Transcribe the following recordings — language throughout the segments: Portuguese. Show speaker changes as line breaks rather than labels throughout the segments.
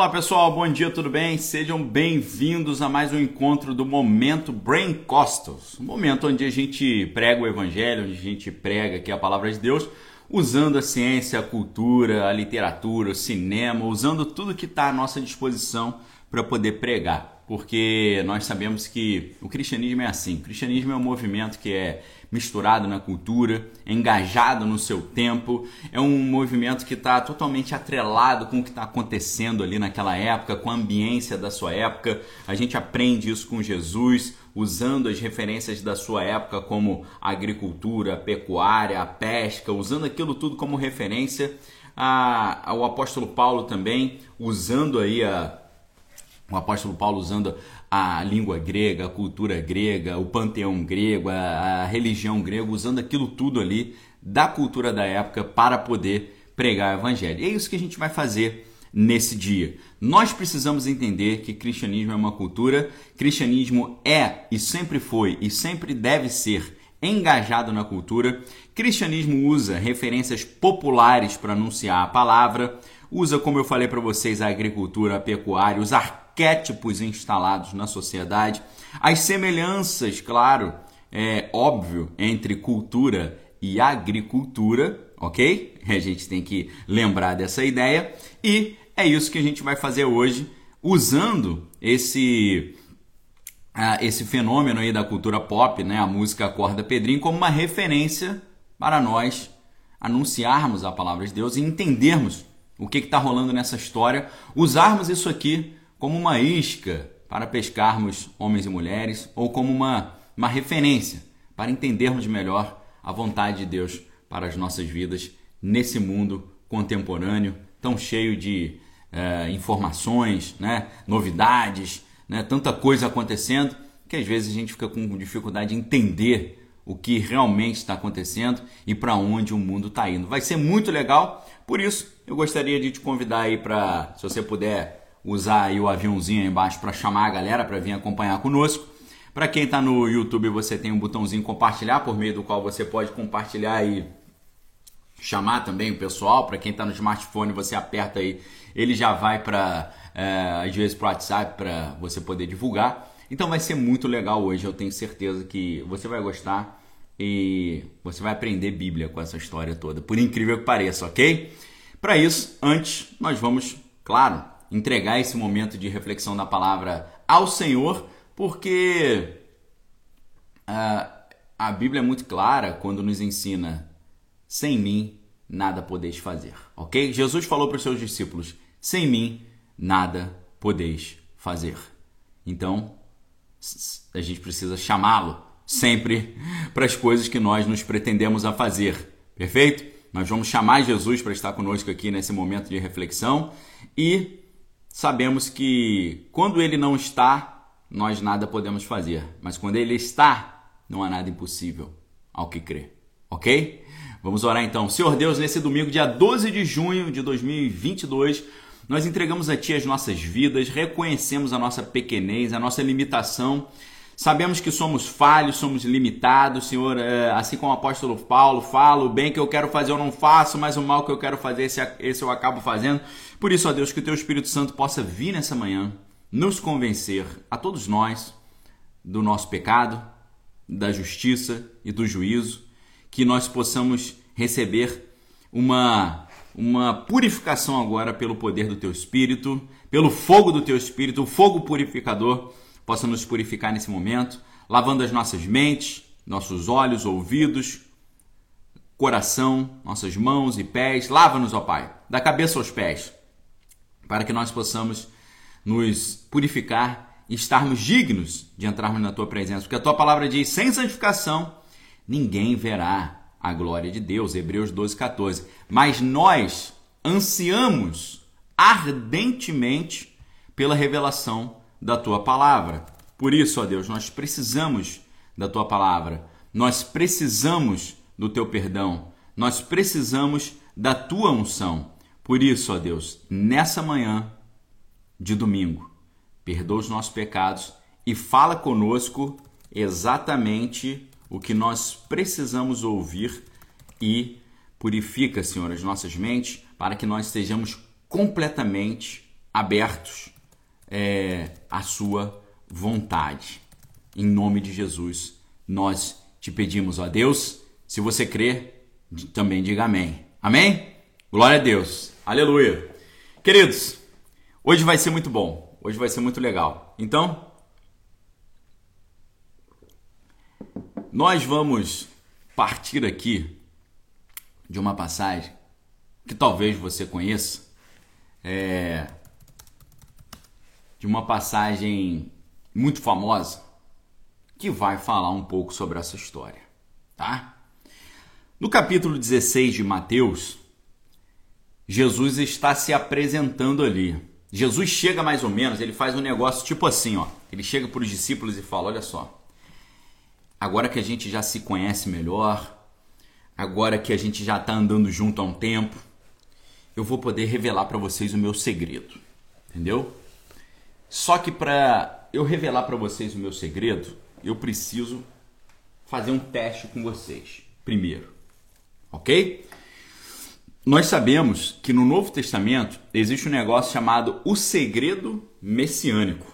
Olá pessoal, bom dia, tudo bem? Sejam bem-vindos a mais um encontro do Momento Brain Costos, um momento onde a gente prega o Evangelho, onde a gente prega aqui a palavra de Deus, usando a ciência, a cultura, a literatura, o cinema, usando tudo que está à nossa disposição para poder pregar porque nós sabemos que o cristianismo é assim. O cristianismo é um movimento que é misturado na cultura, é engajado no seu tempo, é um movimento que está totalmente atrelado com o que está acontecendo ali naquela época, com a ambiência da sua época. A gente aprende isso com Jesus, usando as referências da sua época, como a agricultura, a pecuária, a pesca, usando aquilo tudo como referência. A, o apóstolo Paulo também, usando aí a o apóstolo Paulo usando a língua grega, a cultura grega, o panteão grego, a, a, religião grega, usando aquilo tudo ali da cultura da época para poder pregar o evangelho. E é isso que a gente vai fazer nesse dia. Nós precisamos entender que cristianismo é uma cultura, cristianismo é e sempre foi e sempre deve ser engajado na cultura. Cristianismo usa referências populares para anunciar a palavra, usa, como eu falei para vocês, a agricultura, a pecuária, os arquétipos instalados na sociedade, as semelhanças, claro, é óbvio, entre cultura e agricultura, ok? A gente tem que lembrar dessa ideia. E é isso que a gente vai fazer hoje, usando esse esse fenômeno aí da cultura pop, né, a música Acorda Pedrinho, como uma referência para nós anunciarmos a palavra de Deus e entendermos o que está rolando nessa história, usarmos isso aqui como uma isca para pescarmos homens e mulheres ou como uma, uma referência para entendermos melhor a vontade de Deus para as nossas vidas nesse mundo contemporâneo tão cheio de é, informações, né, novidades, né, tanta coisa acontecendo que às vezes a gente fica com dificuldade de entender o que realmente está acontecendo e para onde o mundo está indo. Vai ser muito legal, por isso eu gostaria de te convidar aí para, se você puder usar aí o aviãozinho aí embaixo para chamar a galera para vir acompanhar conosco. Para quem está no YouTube, você tem um botãozinho compartilhar, por meio do qual você pode compartilhar e chamar também o pessoal. Para quem está no smartphone, você aperta aí, ele já vai para, é, às vezes, para o WhatsApp para você poder divulgar. Então vai ser muito legal hoje, eu tenho certeza que você vai gostar e você vai aprender Bíblia com essa história toda, por incrível que pareça, ok? Para isso, antes, nós vamos, claro, entregar esse momento de reflexão da palavra ao Senhor, porque uh, a Bíblia é muito clara quando nos ensina: sem mim nada podeis fazer, ok? Jesus falou para os seus discípulos: sem mim nada podeis fazer. Então, a gente precisa chamá-lo sempre para as coisas que nós nos pretendemos a fazer. Perfeito? Nós vamos chamar Jesus para estar conosco aqui nesse momento de reflexão e sabemos que quando ele não está, nós nada podemos fazer, mas quando ele está, não há nada impossível ao que crer. OK? Vamos orar então. Senhor Deus, nesse domingo, dia 12 de junho de 2022, nós entregamos a Ti as nossas vidas, reconhecemos a nossa pequenez, a nossa limitação. Sabemos que somos falhos, somos limitados, Senhor, é, assim como o apóstolo Paulo fala, o bem que eu quero fazer eu não faço, mas o mal que eu quero fazer, esse, eu acabo fazendo. Por isso, ó Deus, que o Teu Espírito Santo possa vir nessa manhã, nos convencer, a todos nós, do nosso pecado, da justiça e do juízo, que nós possamos receber uma uma purificação agora pelo poder do teu espírito, pelo fogo do teu espírito, o fogo purificador possa nos purificar nesse momento, lavando as nossas mentes, nossos olhos, ouvidos, coração, nossas mãos e pés. Lava-nos, ó Pai, da cabeça aos pés, para que nós possamos nos purificar e estarmos dignos de entrarmos na tua presença, porque a tua palavra diz: sem santificação ninguém verá a glória de Deus, Hebreus 12, 14. Mas nós ansiamos ardentemente pela revelação da tua palavra. Por isso, ó Deus, nós precisamos da tua palavra, nós precisamos do teu perdão, nós precisamos da tua unção. Por isso, ó Deus, nessa manhã de domingo, perdoa os nossos pecados e fala conosco exatamente o que nós precisamos ouvir e purifica, Senhor, as nossas mentes para que nós estejamos completamente abertos é, à sua vontade. Em nome de Jesus, nós te pedimos, ó Deus, se você crer, também diga amém. Amém? Glória a Deus. Aleluia. Queridos, hoje vai ser muito bom. Hoje vai ser muito legal. Então, nós vamos partir aqui de uma passagem que talvez você conheça, é, de uma passagem muito famosa que vai falar um pouco sobre essa história, tá? No capítulo 16 de Mateus, Jesus está se apresentando ali. Jesus chega mais ou menos, ele faz um negócio tipo assim, ó. Ele chega para os discípulos e fala: "Olha só. Agora que a gente já se conhece melhor, agora que a gente já está andando junto há um tempo, eu vou poder revelar para vocês o meu segredo. Entendeu? Só que para eu revelar para vocês o meu segredo, eu preciso fazer um teste com vocês primeiro. OK? Nós sabemos que no Novo Testamento existe um negócio chamado o segredo messiânico.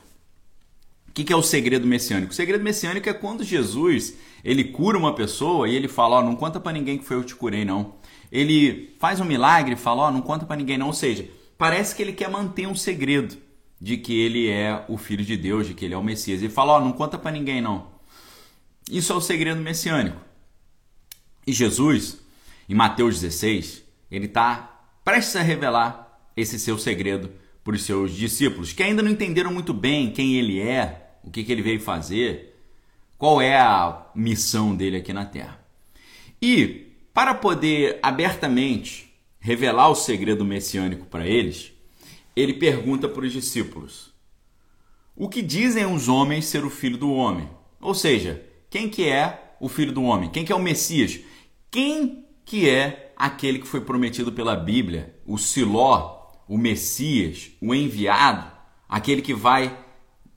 O que é o segredo messiânico? O segredo messiânico é quando Jesus ele cura uma pessoa e ele fala: oh, não conta para ninguém que foi eu que te curei, não. Ele faz um milagre e fala: oh, não conta para ninguém, não. Ou seja, parece que ele quer manter um segredo de que ele é o filho de Deus, de que ele é o Messias. Ele fala: oh, não conta para ninguém, não. Isso é o segredo messiânico. E Jesus, em Mateus 16, ele está prestes a revelar esse seu segredo para os seus discípulos, que ainda não entenderam muito bem quem ele é, o que, que ele veio fazer, qual é a missão dele aqui na Terra. E para poder abertamente revelar o segredo messiânico para eles, ele pergunta para os discípulos: O que dizem os homens ser o filho do homem? Ou seja, quem que é o filho do homem? Quem que é o Messias? Quem que é aquele que foi prometido pela Bíblia, o Siló, o Messias, o enviado, aquele que vai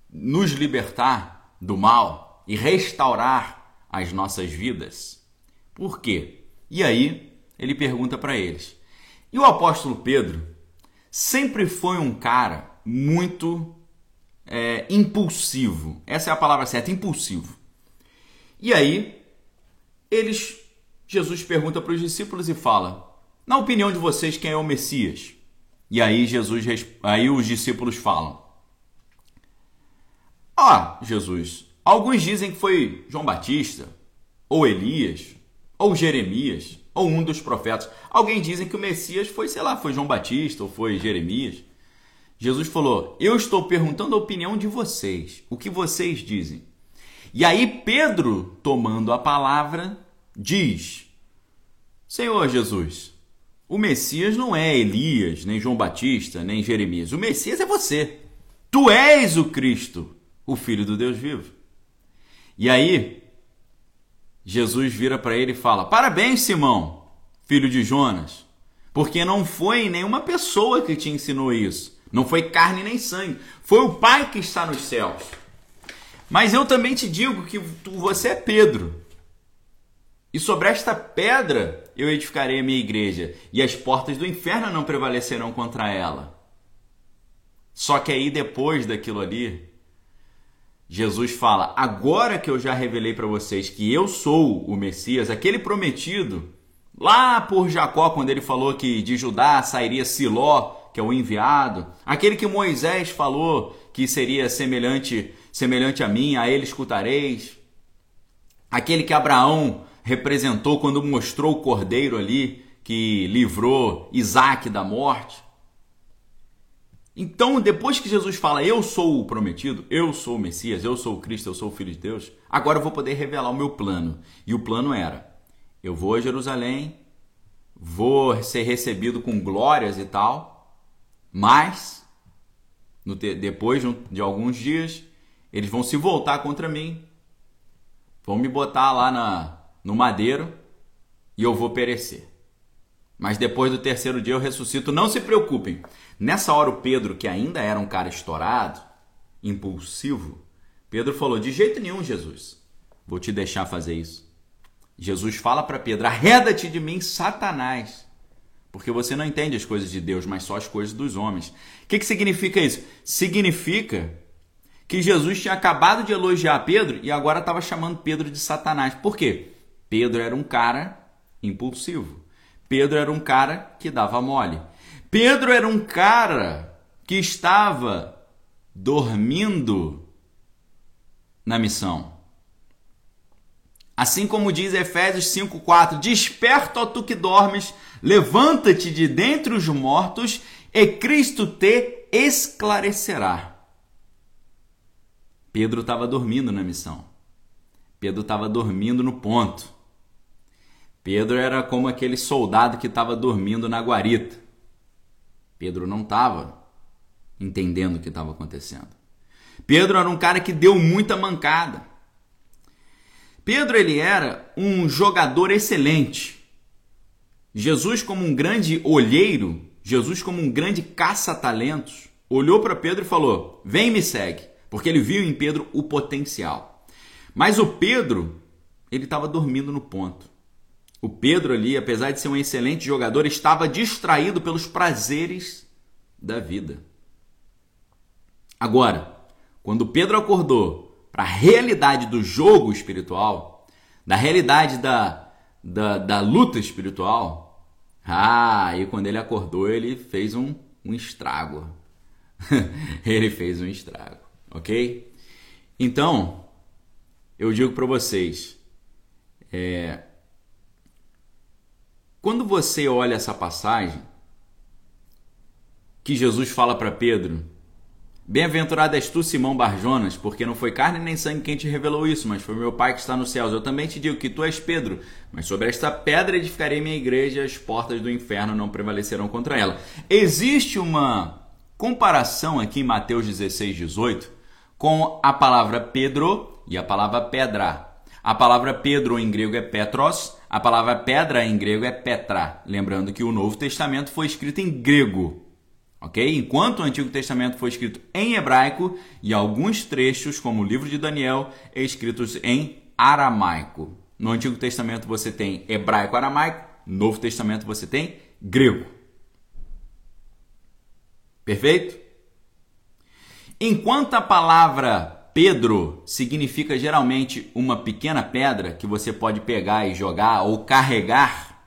nos libertar do mal e restaurar as nossas vidas? Por quê? E aí ele pergunta para eles. E o apóstolo Pedro sempre foi um cara muito é, impulsivo. Essa é a palavra certa, impulsivo. E aí eles Jesus pergunta para os discípulos e fala: Na opinião de vocês, quem é o Messias? E aí Jesus, aí os discípulos falam: Ah, Jesus, alguns dizem que foi João Batista, ou Elias, ou Jeremias, ou um dos profetas. Alguém dizem que o Messias foi, sei lá, foi João Batista ou foi Jeremias. Jesus falou: Eu estou perguntando a opinião de vocês, o que vocês dizem. E aí Pedro, tomando a palavra, diz: Senhor Jesus, o Messias não é Elias, nem João Batista, nem Jeremias. O Messias é você. Tu és o Cristo, o Filho do Deus vivo. E aí, Jesus vira para ele e fala: Parabéns, Simão, filho de Jonas, porque não foi nenhuma pessoa que te ensinou isso. Não foi carne nem sangue. Foi o Pai que está nos céus. Mas eu também te digo que você é Pedro. E sobre esta pedra eu edificarei a minha igreja, e as portas do inferno não prevalecerão contra ela. Só que aí depois daquilo ali, Jesus fala: agora que eu já revelei para vocês que eu sou o Messias, aquele prometido, lá por Jacó, quando ele falou que de Judá sairia Siló, que é o enviado, aquele que Moisés falou que seria semelhante, semelhante a mim, a ele escutareis, aquele que Abraão representou quando mostrou o cordeiro ali que livrou Isaac da morte. Então, depois que Jesus fala, eu sou o prometido, eu sou o Messias, eu sou o Cristo, eu sou o Filho de Deus, agora eu vou poder revelar o meu plano. E o plano era: eu vou a Jerusalém, vou ser recebido com glórias e tal, mas depois de alguns dias, eles vão se voltar contra mim, vão me botar lá na, no madeiro e eu vou perecer. Mas depois do terceiro dia eu ressuscito. Não se preocupem. Nessa hora, o Pedro, que ainda era um cara estourado, impulsivo, Pedro falou: De jeito nenhum, Jesus, vou te deixar fazer isso. Jesus fala para Pedro: Arreda-te de mim, Satanás, Porque você não entende as coisas de Deus, mas só as coisas dos homens. O que, que significa isso? Significa que Jesus tinha acabado de elogiar Pedro e agora estava chamando Pedro de Satanás. Por quê? Pedro era um cara impulsivo. Pedro era um cara que dava mole. Pedro era um cara que estava dormindo na missão. Assim como diz Efésios 5:4, desperta ó tu que dormes, levanta-te de dentre os mortos e Cristo te esclarecerá. Pedro estava dormindo na missão. Pedro estava dormindo no ponto. Pedro era como aquele soldado que estava dormindo na guarita. Pedro não estava entendendo o que estava acontecendo. Pedro era um cara que deu muita mancada. Pedro ele era um jogador excelente. Jesus como um grande olheiro, Jesus como um grande caça-talentos, olhou para Pedro e falou: "Vem me segue", porque ele viu em Pedro o potencial. Mas o Pedro, ele estava dormindo no ponto. O Pedro ali, apesar de ser um excelente jogador, estava distraído pelos prazeres da vida. Agora, quando Pedro acordou para a realidade do jogo espiritual, da realidade da, da, da luta espiritual, ah, e quando ele acordou, ele fez um, um estrago. ele fez um estrago, ok? Então, eu digo para vocês, é, quando você olha essa passagem, que Jesus fala para Pedro: Bem-aventurado és tu, Simão Barjonas, porque não foi carne nem sangue quem te revelou isso, mas foi meu Pai que está nos céus. Eu também te digo que tu és Pedro, mas sobre esta pedra edificarei minha igreja, e as portas do inferno não prevalecerão contra ela. Existe uma comparação aqui em Mateus 16, 18 com a palavra Pedro e a palavra pedra. A palavra Pedro em grego é Petros, a palavra pedra em grego é Petra. Lembrando que o Novo Testamento foi escrito em grego, ok? Enquanto o Antigo Testamento foi escrito em hebraico e alguns trechos, como o livro de Daniel, escritos em aramaico. No Antigo Testamento você tem hebraico-aramaico, no Novo Testamento você tem grego. Perfeito? Enquanto a palavra Pedro significa geralmente uma pequena pedra que você pode pegar e jogar ou carregar.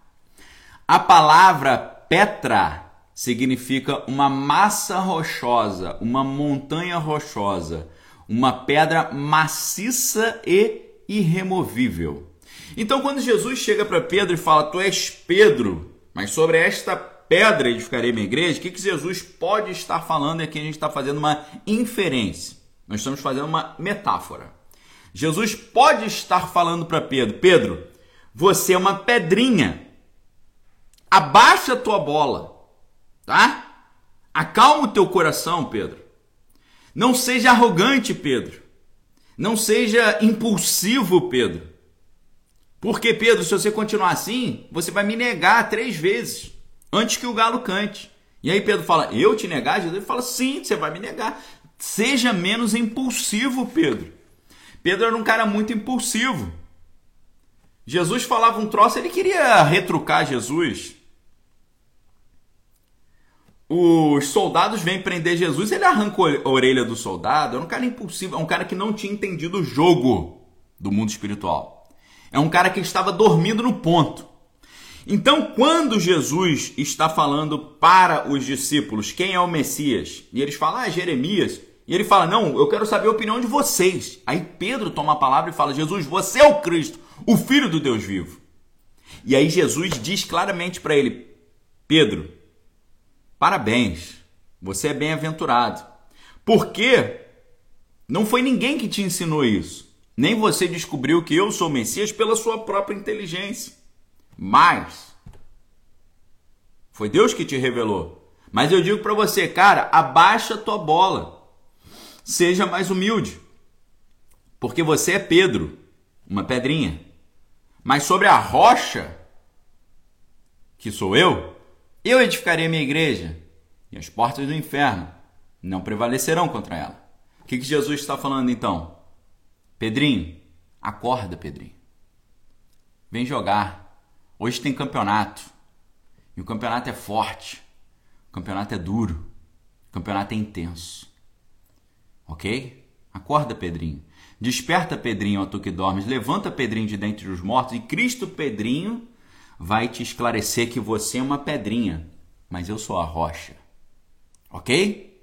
A palavra Petra significa uma massa rochosa, uma montanha rochosa, uma pedra maciça e irremovível. Então, quando Jesus chega para Pedro e fala: Tu és Pedro, mas sobre esta pedra edificarei minha igreja, o que, que Jesus pode estar falando? E aqui a gente está fazendo uma inferência. Nós estamos fazendo uma metáfora. Jesus pode estar falando para Pedro: Pedro, você é uma pedrinha. Abaixa a tua bola, tá? Acalma o teu coração, Pedro. Não seja arrogante, Pedro. Não seja impulsivo, Pedro. Porque, Pedro, se você continuar assim, você vai me negar três vezes antes que o galo cante. E aí Pedro fala: Eu te negar? Jesus fala: Sim, você vai me negar. Seja menos impulsivo, Pedro. Pedro era um cara muito impulsivo. Jesus falava um troço, ele queria retrucar Jesus. Os soldados vêm prender Jesus, ele arranca a orelha do soldado. É um cara impulsivo, é um cara que não tinha entendido o jogo do mundo espiritual. É um cara que estava dormindo no ponto. Então, quando Jesus está falando para os discípulos quem é o Messias, e eles falam, ah, Jeremias, e ele fala: Não, eu quero saber a opinião de vocês. Aí Pedro toma a palavra e fala: Jesus, você é o Cristo, o Filho do Deus vivo. E aí Jesus diz claramente para ele: Pedro, parabéns, você é bem-aventurado. Porque não foi ninguém que te ensinou isso. Nem você descobriu que eu sou o Messias pela sua própria inteligência. Mas foi Deus que te revelou. Mas eu digo para você, cara, abaixa tua bola. Seja mais humilde, porque você é Pedro, uma pedrinha. Mas sobre a rocha, que sou eu, eu edificarei a minha igreja, e as portas do inferno não prevalecerão contra ela. O que, que Jesus está falando então? Pedrinho, acorda, Pedrinho. Vem jogar. Hoje tem campeonato. E o campeonato é forte. O campeonato é duro. O campeonato é intenso. Ok? Acorda, Pedrinho. Desperta, Pedrinho, ó tu que dormes. Levanta, Pedrinho, de dentre os mortos. E Cristo, Pedrinho, vai te esclarecer que você é uma pedrinha, mas eu sou a rocha. Ok?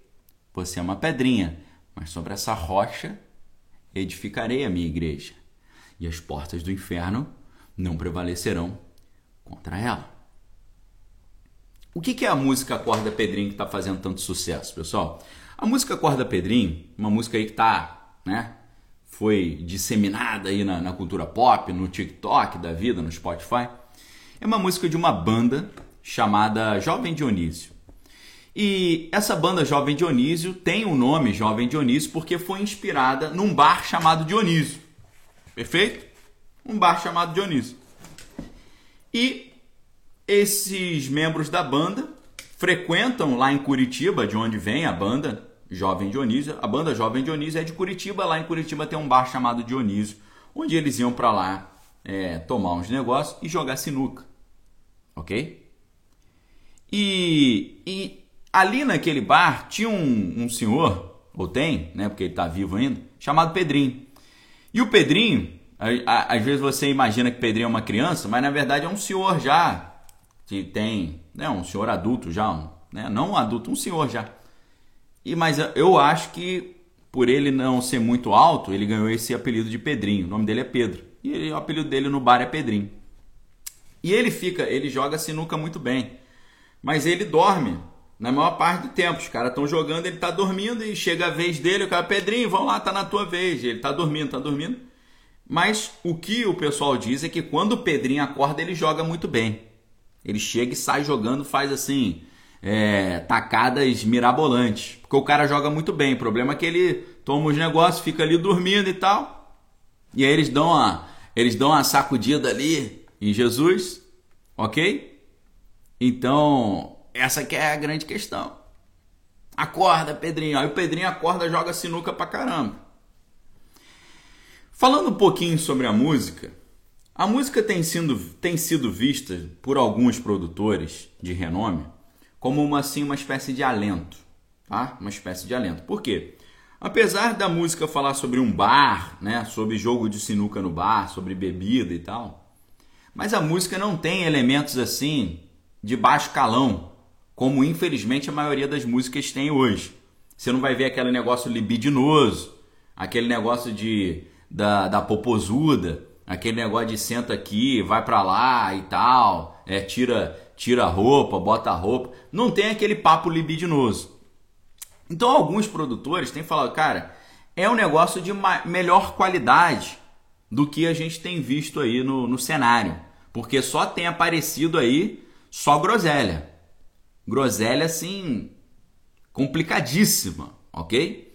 Você é uma pedrinha, mas sobre essa rocha edificarei a minha igreja. E as portas do inferno não prevalecerão contra ela. O que é a música Acorda Pedrinho que está fazendo tanto sucesso, pessoal? A música Acorda Pedrinho, uma música aí que tá, né, foi disseminada aí na, na cultura pop, no TikTok da vida, no Spotify, é uma música de uma banda chamada Jovem Dionísio. E essa banda Jovem Dionísio tem o nome Jovem Dionísio porque foi inspirada num bar chamado Dionísio. Perfeito? Um bar chamado Dionísio. E esses membros da banda frequentam lá em Curitiba, de onde vem a banda Jovem Dionísio. A banda Jovem Dionísio é de Curitiba. Lá em Curitiba tem um bar chamado Dionísio, onde eles iam para lá é, tomar uns negócios e jogar sinuca. Ok? E, e ali naquele bar tinha um, um senhor, ou tem, né, porque ele está vivo ainda, chamado Pedrinho. E o Pedrinho, às vezes você imagina que Pedrinho é uma criança, mas na verdade é um senhor já que tem, né, um senhor adulto já, um, né, não um adulto, um senhor já. E mas eu acho que por ele não ser muito alto, ele ganhou esse apelido de Pedrinho. O nome dele é Pedro. E ele, o apelido dele no bar é Pedrinho. E ele fica, ele joga sinuca muito bem. Mas ele dorme na maior parte do tempo. Os caras estão jogando, ele está dormindo e chega a vez dele, o cara, Pedrinho, vão lá, tá na tua vez. Ele está dormindo, está dormindo. Mas o que o pessoal diz é que quando o Pedrinho acorda, ele joga muito bem. Ele chega e sai jogando, faz assim, é, tacadas mirabolantes. Porque o cara joga muito bem. O problema é que ele toma os negócios, fica ali dormindo e tal. E aí eles dão uma, eles dão uma sacudida ali em Jesus, ok? Então, essa que é a grande questão. Acorda, Pedrinho. Aí o Pedrinho acorda, joga sinuca pra caramba. Falando um pouquinho sobre a música, a música tem sido, tem sido vista por alguns produtores de renome como uma, assim, uma espécie de alento. Tá? Uma espécie de alento. Por quê? Apesar da música falar sobre um bar, né, sobre jogo de sinuca no bar, sobre bebida e tal, mas a música não tem elementos assim de baixo calão, como infelizmente a maioria das músicas tem hoje. Você não vai ver aquele negócio libidinoso, aquele negócio de da, da popozuda, aquele negócio de senta aqui, vai para lá e tal, é, tira tira a roupa, bota a roupa, não tem aquele papo libidinoso. Então alguns produtores têm falado, cara, é um negócio de melhor qualidade do que a gente tem visto aí no, no cenário, porque só tem aparecido aí só groselha, groselha assim complicadíssima, ok?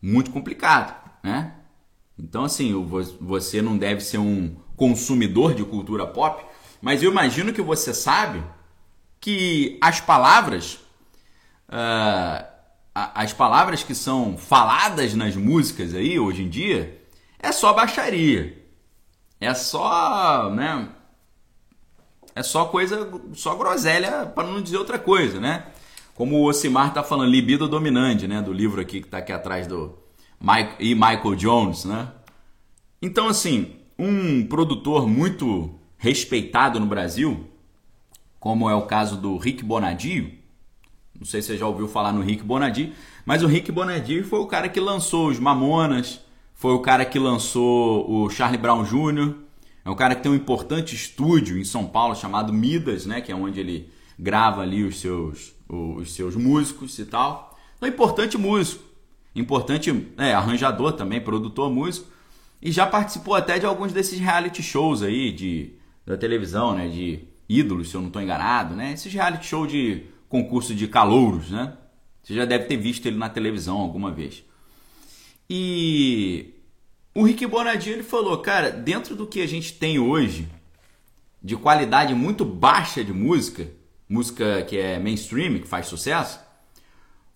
Muito complicado, né? Então, assim, você não deve ser um consumidor de cultura pop, mas eu imagino que você sabe que as palavras, uh, as palavras que são faladas nas músicas aí hoje em dia, é só baixaria. É só, né? É só coisa, só groselha para não dizer outra coisa, né? Como o Osimar tá falando, libido dominante, né? Do livro aqui que tá aqui atrás do Mike, e Michael Jones, né? Então, assim, um produtor muito respeitado no Brasil, como é o caso do Rick Bonadio, não sei se você já ouviu falar no Rick Bonadio, mas o Rick Bonadio foi o cara que lançou os Mamonas, foi o cara que lançou o Charlie Brown Jr., é um cara que tem um importante estúdio em São Paulo chamado Midas, né, que é onde ele grava ali os seus, os seus músicos e tal. Então, importante músico. Importante é, arranjador também, produtor músico. E já participou até de alguns desses reality shows aí de, da televisão, né? De ídolos, se eu não estou enganado, né? Esses reality show de concurso de calouros, né? Você já deve ter visto ele na televisão alguma vez. E o Rick Bonadinho ele falou, cara, dentro do que a gente tem hoje, de qualidade muito baixa de música, música que é mainstream, que faz sucesso,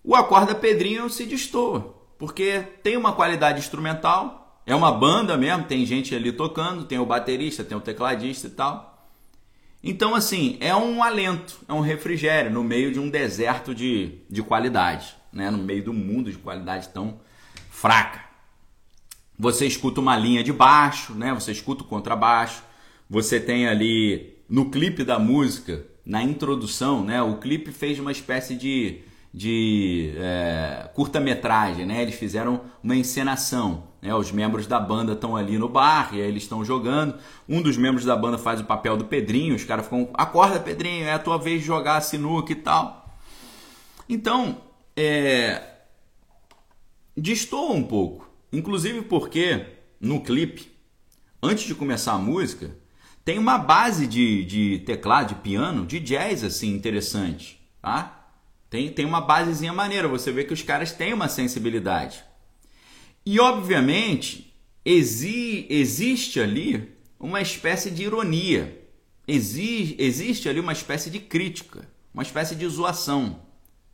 o Acorda Pedrinho se destoa, porque tem uma qualidade instrumental, é uma banda mesmo, tem gente ali tocando, tem o baterista, tem o tecladista e tal. Então, assim, é um alento, é um refrigério no meio de um deserto de, de qualidade, né? no meio do mundo de qualidade tão fraca. Você escuta uma linha de baixo, né? você escuta o contrabaixo, você tem ali no clipe da música, na introdução, né? o clipe fez uma espécie de de é, curta-metragem, né? Eles fizeram uma encenação. Né? Os membros da banda estão ali no bar e aí eles estão jogando. Um dos membros da banda faz o papel do Pedrinho. Os caras ficam, acorda Pedrinho, é a tua vez de jogar sinuca e tal. Então, é, destoa um pouco. Inclusive porque no clipe, antes de começar a música, tem uma base de, de teclado, de piano, de jazz assim interessante, tá? Tem, tem uma basezinha maneira, você vê que os caras têm uma sensibilidade. E obviamente exi, existe ali uma espécie de ironia, exi, existe ali uma espécie de crítica, uma espécie de zoação,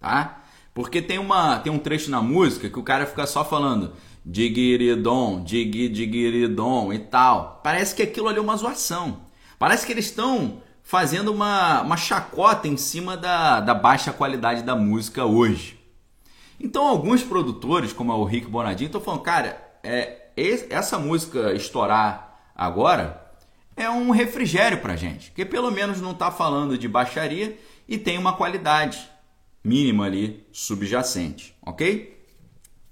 tá? Porque tem, uma, tem um trecho na música que o cara fica só falando digiridon, dig, digiridon e tal. Parece que aquilo ali é uma zoação. Parece que eles estão fazendo uma, uma chacota em cima da, da baixa qualidade da música hoje. Então, alguns produtores, como é o Rick Bonadinho, estão falando, cara, é, essa música estourar agora é um refrigério pra gente, que pelo menos não está falando de baixaria e tem uma qualidade mínima ali subjacente, ok?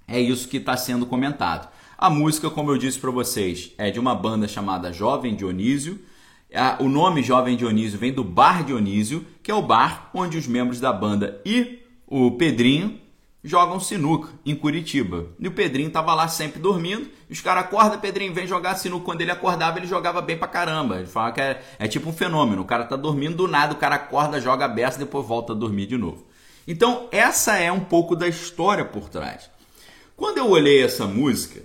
É isso que está sendo comentado. A música, como eu disse para vocês, é de uma banda chamada Jovem Dionísio o nome Jovem Dionísio vem do Bar Dionísio, que é o bar onde os membros da banda e o Pedrinho jogam sinuca em Curitiba. E o Pedrinho tava lá sempre dormindo. E os caras acordam, Pedrinho vem jogar sinuca. Quando ele acordava, ele jogava bem pra caramba. Ele fala que é, é tipo um fenômeno. O cara tá dormindo do nada, o cara acorda, joga a depois volta a dormir de novo. Então, essa é um pouco da história por trás. Quando eu olhei essa música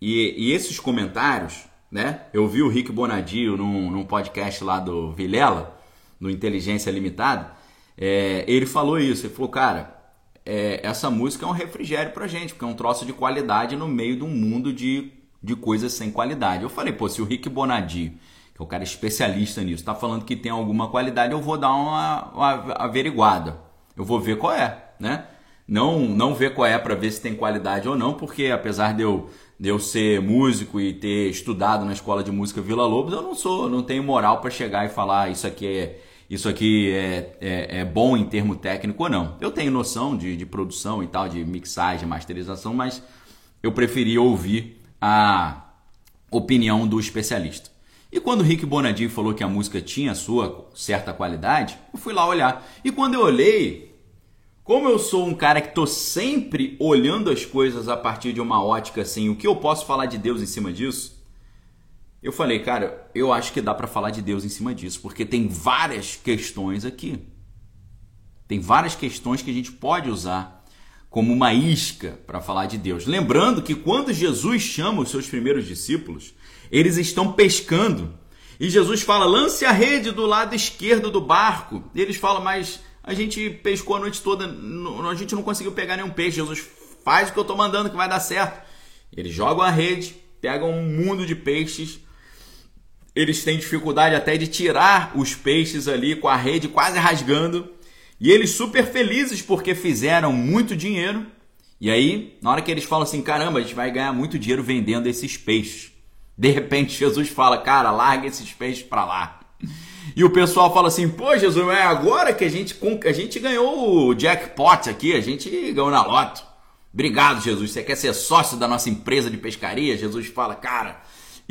e, e esses comentários, né? Eu vi o Rick Bonadio num, num podcast lá do Vilela, no Inteligência Limitada, é, ele falou isso, ele falou, cara, é, essa música é um refrigério pra gente, porque é um troço de qualidade no meio de um mundo de, de coisas sem qualidade. Eu falei, pô, se o Rick Bonadio, que é o cara especialista nisso, tá falando que tem alguma qualidade, eu vou dar uma, uma averiguada. Eu vou ver qual é, né? Não, não ver qual é para ver se tem qualidade ou não, porque apesar de eu de eu ser músico e ter estudado na escola de música Vila Lobos, eu não sou, não tenho moral para chegar e falar isso aqui é isso aqui é, é, é, bom em termo técnico ou não. Eu tenho noção de, de produção e tal, de mixagem, masterização, mas eu preferi ouvir a opinião do especialista. E quando o Rick Bonadinho falou que a música tinha sua certa qualidade, eu fui lá olhar. E quando eu olhei, como eu sou um cara que estou sempre olhando as coisas a partir de uma ótica assim, o que eu posso falar de Deus em cima disso? Eu falei, cara, eu acho que dá para falar de Deus em cima disso, porque tem várias questões aqui. Tem várias questões que a gente pode usar como uma isca para falar de Deus. Lembrando que quando Jesus chama os seus primeiros discípulos, eles estão pescando. E Jesus fala: lance a rede do lado esquerdo do barco. E eles falam, mas a gente pescou a noite toda, a gente não conseguiu pegar nenhum peixe. Jesus faz o que eu estou mandando que vai dar certo. Eles jogam a rede, pegam um mundo de peixes. Eles têm dificuldade até de tirar os peixes ali com a rede quase rasgando. E eles super felizes porque fizeram muito dinheiro. E aí, na hora que eles falam assim, caramba, a gente vai ganhar muito dinheiro vendendo esses peixes. De repente Jesus fala, cara, larga esses peixes para lá. E o pessoal fala assim: pô, Jesus, é agora que a gente, a gente ganhou o jackpot aqui, a gente ganhou na loto. Obrigado, Jesus. Você quer ser sócio da nossa empresa de pescaria? Jesus fala: cara,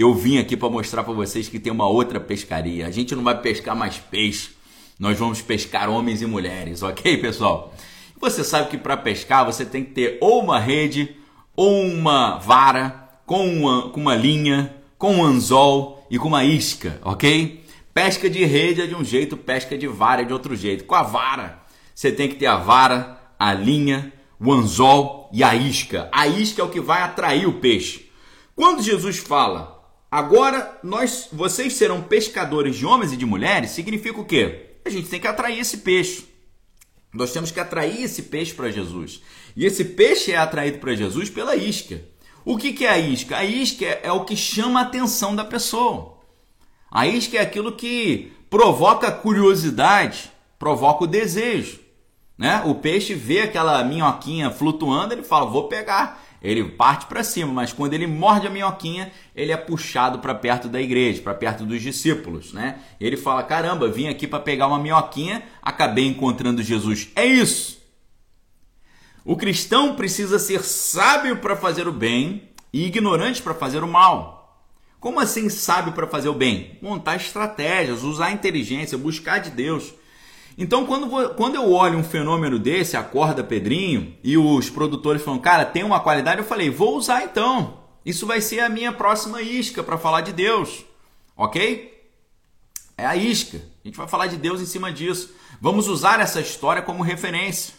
eu vim aqui para mostrar para vocês que tem uma outra pescaria. A gente não vai pescar mais peixe, nós vamos pescar homens e mulheres, ok, pessoal? Você sabe que para pescar você tem que ter ou uma rede, ou uma vara, com uma, com uma linha, com um anzol e com uma isca, ok? Pesca de rede é de um jeito, pesca de vara é de outro jeito. Com a vara, você tem que ter a vara, a linha, o anzol e a isca. A isca é o que vai atrair o peixe. Quando Jesus fala, agora nós, vocês serão pescadores de homens e de mulheres, significa o quê? A gente tem que atrair esse peixe. Nós temos que atrair esse peixe para Jesus. E esse peixe é atraído para Jesus pela isca. O que, que é a isca? A isca é o que chama a atenção da pessoa. A isca é aquilo que provoca curiosidade, provoca o desejo. Né? O peixe vê aquela minhoquinha flutuando, ele fala: vou pegar. Ele parte para cima, mas quando ele morde a minhoquinha, ele é puxado para perto da igreja, para perto dos discípulos, né? Ele fala: "Caramba, vim aqui para pegar uma minhoquinha, acabei encontrando Jesus". É isso. O cristão precisa ser sábio para fazer o bem e ignorante para fazer o mal. Como assim sábio para fazer o bem? Montar estratégias, usar a inteligência, buscar de Deus. Então, quando, quando eu olho um fenômeno desse, acorda Pedrinho, e os produtores falam, cara, tem uma qualidade, eu falei, vou usar então. Isso vai ser a minha próxima isca para falar de Deus. Ok? É a isca. A gente vai falar de Deus em cima disso. Vamos usar essa história como referência.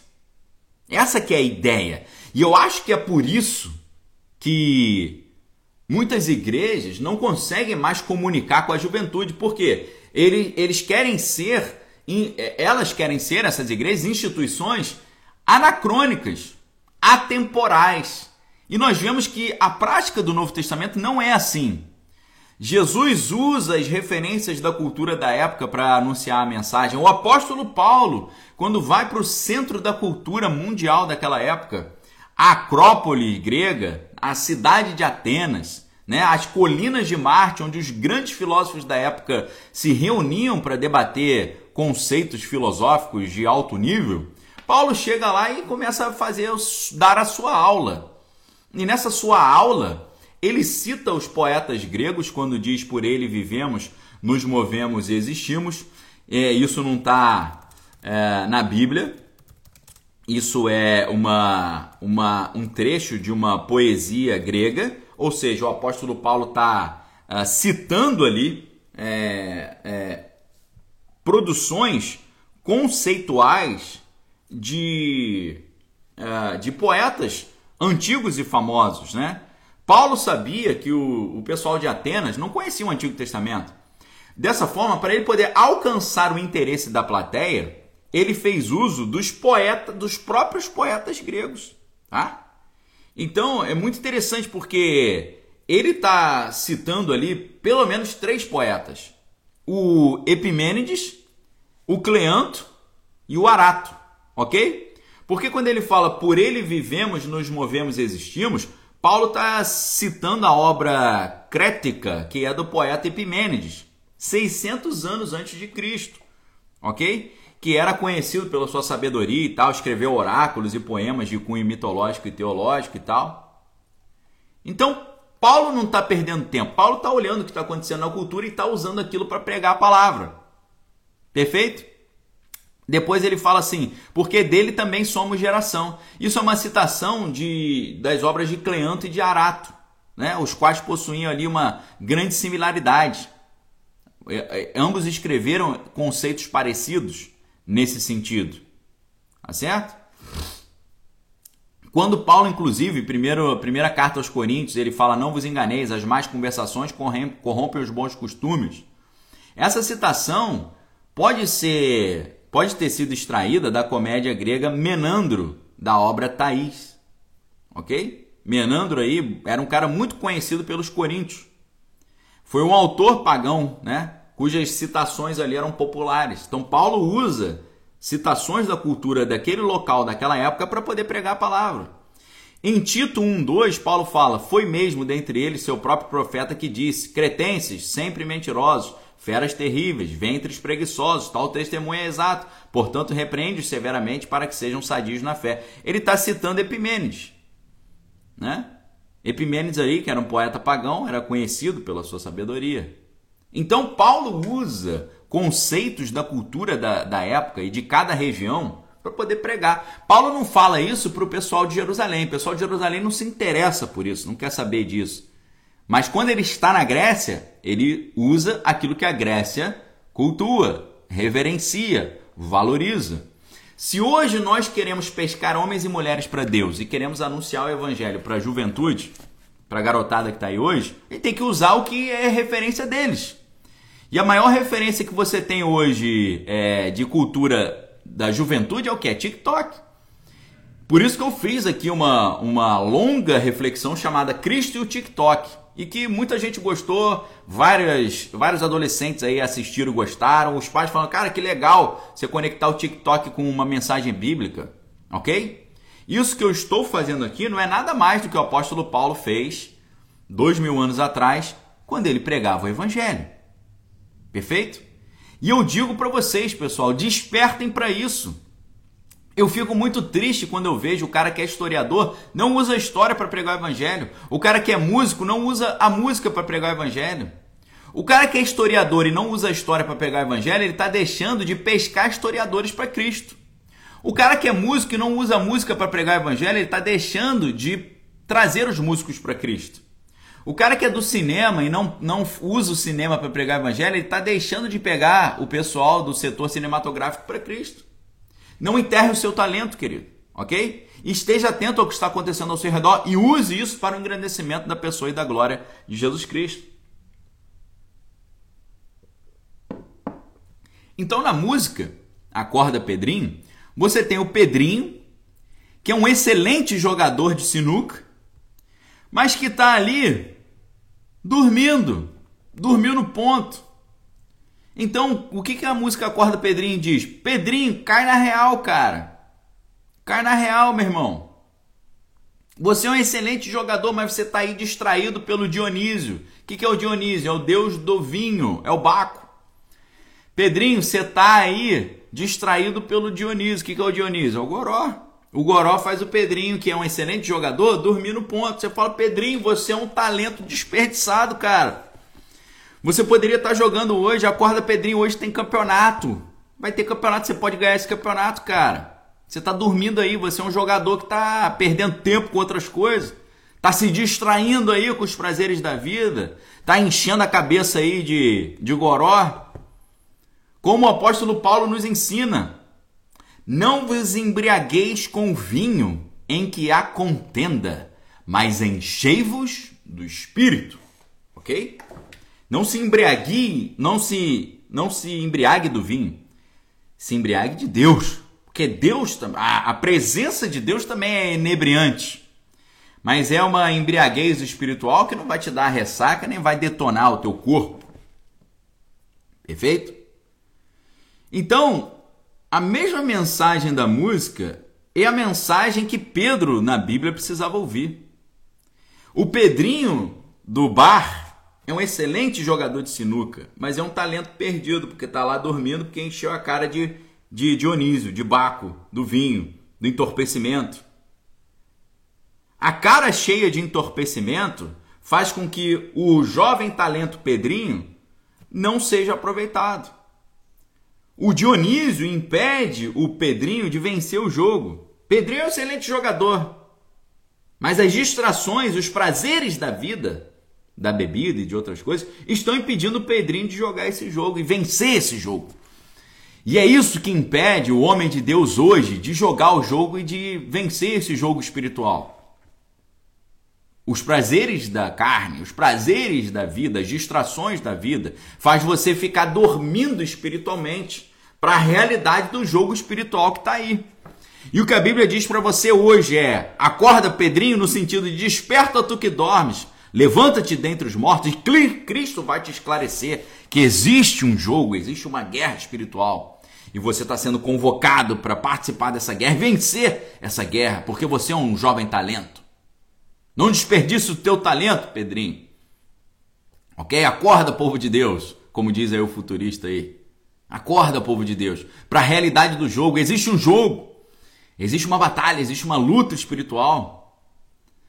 Essa que é a ideia. E eu acho que é por isso que muitas igrejas não conseguem mais comunicar com a juventude, porque eles, eles querem ser, elas querem ser, essas igrejas, instituições anacrônicas, atemporais. E nós vemos que a prática do Novo Testamento não é assim. Jesus usa as referências da cultura da época para anunciar a mensagem. O apóstolo Paulo, quando vai para o centro da cultura mundial daquela época, a Acrópole grega, a cidade de Atenas, né, as colinas de Marte, onde os grandes filósofos da época se reuniam para debater conceitos filosóficos de alto nível, Paulo chega lá e começa a fazer dar a sua aula. E nessa sua aula, ele cita os poetas gregos quando diz por ele vivemos, nos movemos e existimos. É, isso não está é, na Bíblia. Isso é uma, uma, um trecho de uma poesia grega, ou seja, o apóstolo Paulo está é, citando ali é, é, produções conceituais de, uh, de poetas antigos e famosos, né? Paulo sabia que o, o pessoal de Atenas não conhecia o Antigo Testamento. Dessa forma, para ele poder alcançar o interesse da plateia, ele fez uso dos poetas, dos próprios poetas gregos, tá? Então é muito interessante porque ele está citando ali pelo menos três poetas: o Epimênides, o Cleanto e o Arato, ok? Porque quando ele fala por ele vivemos, nos movemos e existimos, Paulo está citando a obra Crética, que é do poeta Epimênides, 600 anos antes de Cristo, ok? Que era conhecido pela sua sabedoria e tal, escreveu oráculos e poemas de cunho mitológico e teológico e tal. Então, Paulo não está perdendo tempo. Paulo está olhando o que está acontecendo na cultura e está usando aquilo para pregar a palavra. Perfeito? Depois ele fala assim, porque dele também somos geração. Isso é uma citação de, das obras de Cleanto e de Arato, né? os quais possuíam ali uma grande similaridade. É, é, ambos escreveram conceitos parecidos nesse sentido. Tá certo? Quando Paulo, inclusive, primeiro, primeira carta aos Coríntios, ele fala: Não vos enganeis, as más conversações corrompem os bons costumes. Essa citação pode ser pode ter sido extraída da comédia grega Menandro, da obra Thaís. Ok? Menandro aí era um cara muito conhecido pelos coríntios. Foi um autor pagão, né? Cujas citações ali eram populares. Então Paulo usa citações da cultura daquele local, daquela época, para poder pregar a palavra. Em Tito 1,2, Paulo fala: Foi mesmo dentre eles seu próprio profeta que disse: Cretenses, sempre mentirosos, feras terríveis, ventres preguiçosos, tal testemunho é exato. Portanto, repreende-os severamente para que sejam sadios na fé. Ele está citando Epimênides. Né? Epimênides aí, que era um poeta pagão, era conhecido pela sua sabedoria. Então, Paulo usa conceitos da cultura da, da época e de cada região para poder pregar. Paulo não fala isso para o pessoal de Jerusalém. O pessoal de Jerusalém não se interessa por isso, não quer saber disso. Mas quando ele está na Grécia, ele usa aquilo que a Grécia cultua, reverencia, valoriza. Se hoje nós queremos pescar homens e mulheres para Deus e queremos anunciar o evangelho para a juventude, para a garotada que está aí hoje, gente tem que usar o que é referência deles. E a maior referência que você tem hoje é, de cultura da juventude é o que? É TikTok. Por isso que eu fiz aqui uma, uma longa reflexão chamada Cristo e o TikTok e que muita gente gostou, várias, vários adolescentes aí assistiram gostaram. Os pais falam, cara, que legal você conectar o TikTok com uma mensagem bíblica, ok? Isso que eu estou fazendo aqui não é nada mais do que o apóstolo Paulo fez dois mil anos atrás, quando ele pregava o evangelho. Perfeito? E eu digo para vocês, pessoal, despertem para isso. Eu fico muito triste quando eu vejo o cara que é historiador não usa a história para pregar o evangelho. O cara que é músico não usa a música para pregar o evangelho. O cara que é historiador e não usa a história para pregar o evangelho, ele está deixando de pescar historiadores para Cristo. O cara que é músico e não usa a música para pregar o evangelho, ele está deixando de trazer os músicos para Cristo. O cara que é do cinema e não, não usa o cinema para pregar o evangelho, ele está deixando de pegar o pessoal do setor cinematográfico para Cristo. Não enterre o seu talento, querido, ok? Esteja atento ao que está acontecendo ao seu redor e use isso para o engrandecimento da pessoa e da glória de Jesus Cristo. Então, na música Acorda Pedrinho, você tem o Pedrinho, que é um excelente jogador de sinuca, mas que está ali dormindo, dormiu no ponto. Então, o que, que a música Acorda Pedrinho diz? Pedrinho, cai na real, cara. Cai na real, meu irmão. Você é um excelente jogador, mas você está aí distraído pelo Dionísio. O que, que é o Dionísio? É o deus do vinho, é o Baco. Pedrinho, você está aí distraído pelo Dionísio. O que, que é o Dionísio? É o Goró. O Goró faz o Pedrinho, que é um excelente jogador, dormir no ponto. Você fala, Pedrinho, você é um talento desperdiçado, cara. Você poderia estar jogando hoje, acorda Pedrinho, hoje tem campeonato. Vai ter campeonato, você pode ganhar esse campeonato, cara. Você está dormindo aí, você é um jogador que está perdendo tempo com outras coisas. Está se distraindo aí com os prazeres da vida. Está enchendo a cabeça aí de, de goró. Como o apóstolo Paulo nos ensina. Não vos embriagueis com vinho em que há contenda, mas enchei-vos do Espírito. Ok? Não se embriague, não se, não se embriague do vinho. Se embriague de Deus. Porque Deus, a, a presença de Deus também é inebriante. Mas é uma embriaguez espiritual que não vai te dar ressaca nem vai detonar o teu corpo. Perfeito? Então, a mesma mensagem da música é a mensagem que Pedro na Bíblia precisava ouvir. O Pedrinho do bar é um excelente jogador de sinuca, mas é um talento perdido, porque está lá dormindo porque encheu a cara de, de Dionísio, de Baco, do vinho, do entorpecimento. A cara cheia de entorpecimento faz com que o jovem talento Pedrinho não seja aproveitado. O Dionísio impede o Pedrinho de vencer o jogo. Pedrinho é um excelente jogador, mas as distrações, os prazeres da vida da bebida e de outras coisas, estão impedindo o Pedrinho de jogar esse jogo e vencer esse jogo. E é isso que impede o homem de Deus hoje de jogar o jogo e de vencer esse jogo espiritual. Os prazeres da carne, os prazeres da vida, as distrações da vida, faz você ficar dormindo espiritualmente para a realidade do jogo espiritual que está aí. E o que a Bíblia diz para você hoje é: acorda, Pedrinho, no sentido de desperta tu que dormes, Levanta-te dentre os mortos e Cristo vai te esclarecer que existe um jogo, existe uma guerra espiritual. E você está sendo convocado para participar dessa guerra, vencer essa guerra, porque você é um jovem talento. Não desperdice o teu talento, Pedrinho. Ok? Acorda, povo de Deus, como diz aí o futurista aí. Acorda, povo de Deus, para a realidade do jogo. Existe um jogo, existe uma batalha, existe uma luta espiritual.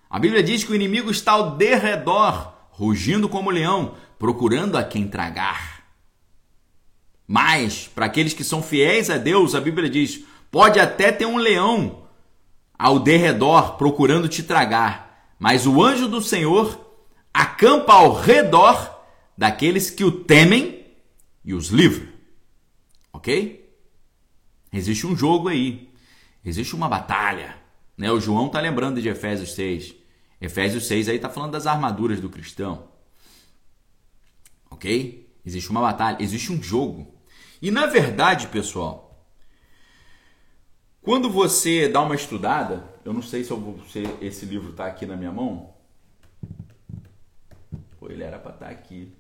A Bíblia diz que o inimigo está ao derredor, rugindo como leão, procurando a quem tragar. Mas, para aqueles que são fiéis a Deus, a Bíblia diz: pode até ter um leão ao derredor procurando te tragar, mas o anjo do Senhor acampa ao redor daqueles que o temem e os livra. Ok? Existe um jogo aí, existe uma batalha. Né? O João está lembrando de Efésios 6. Efésios 6 aí está falando das armaduras do cristão. Ok? Existe uma batalha, existe um jogo. E na verdade, pessoal, quando você dá uma estudada, eu não sei se, eu, se esse livro está aqui na minha mão. ele era para estar tá aqui.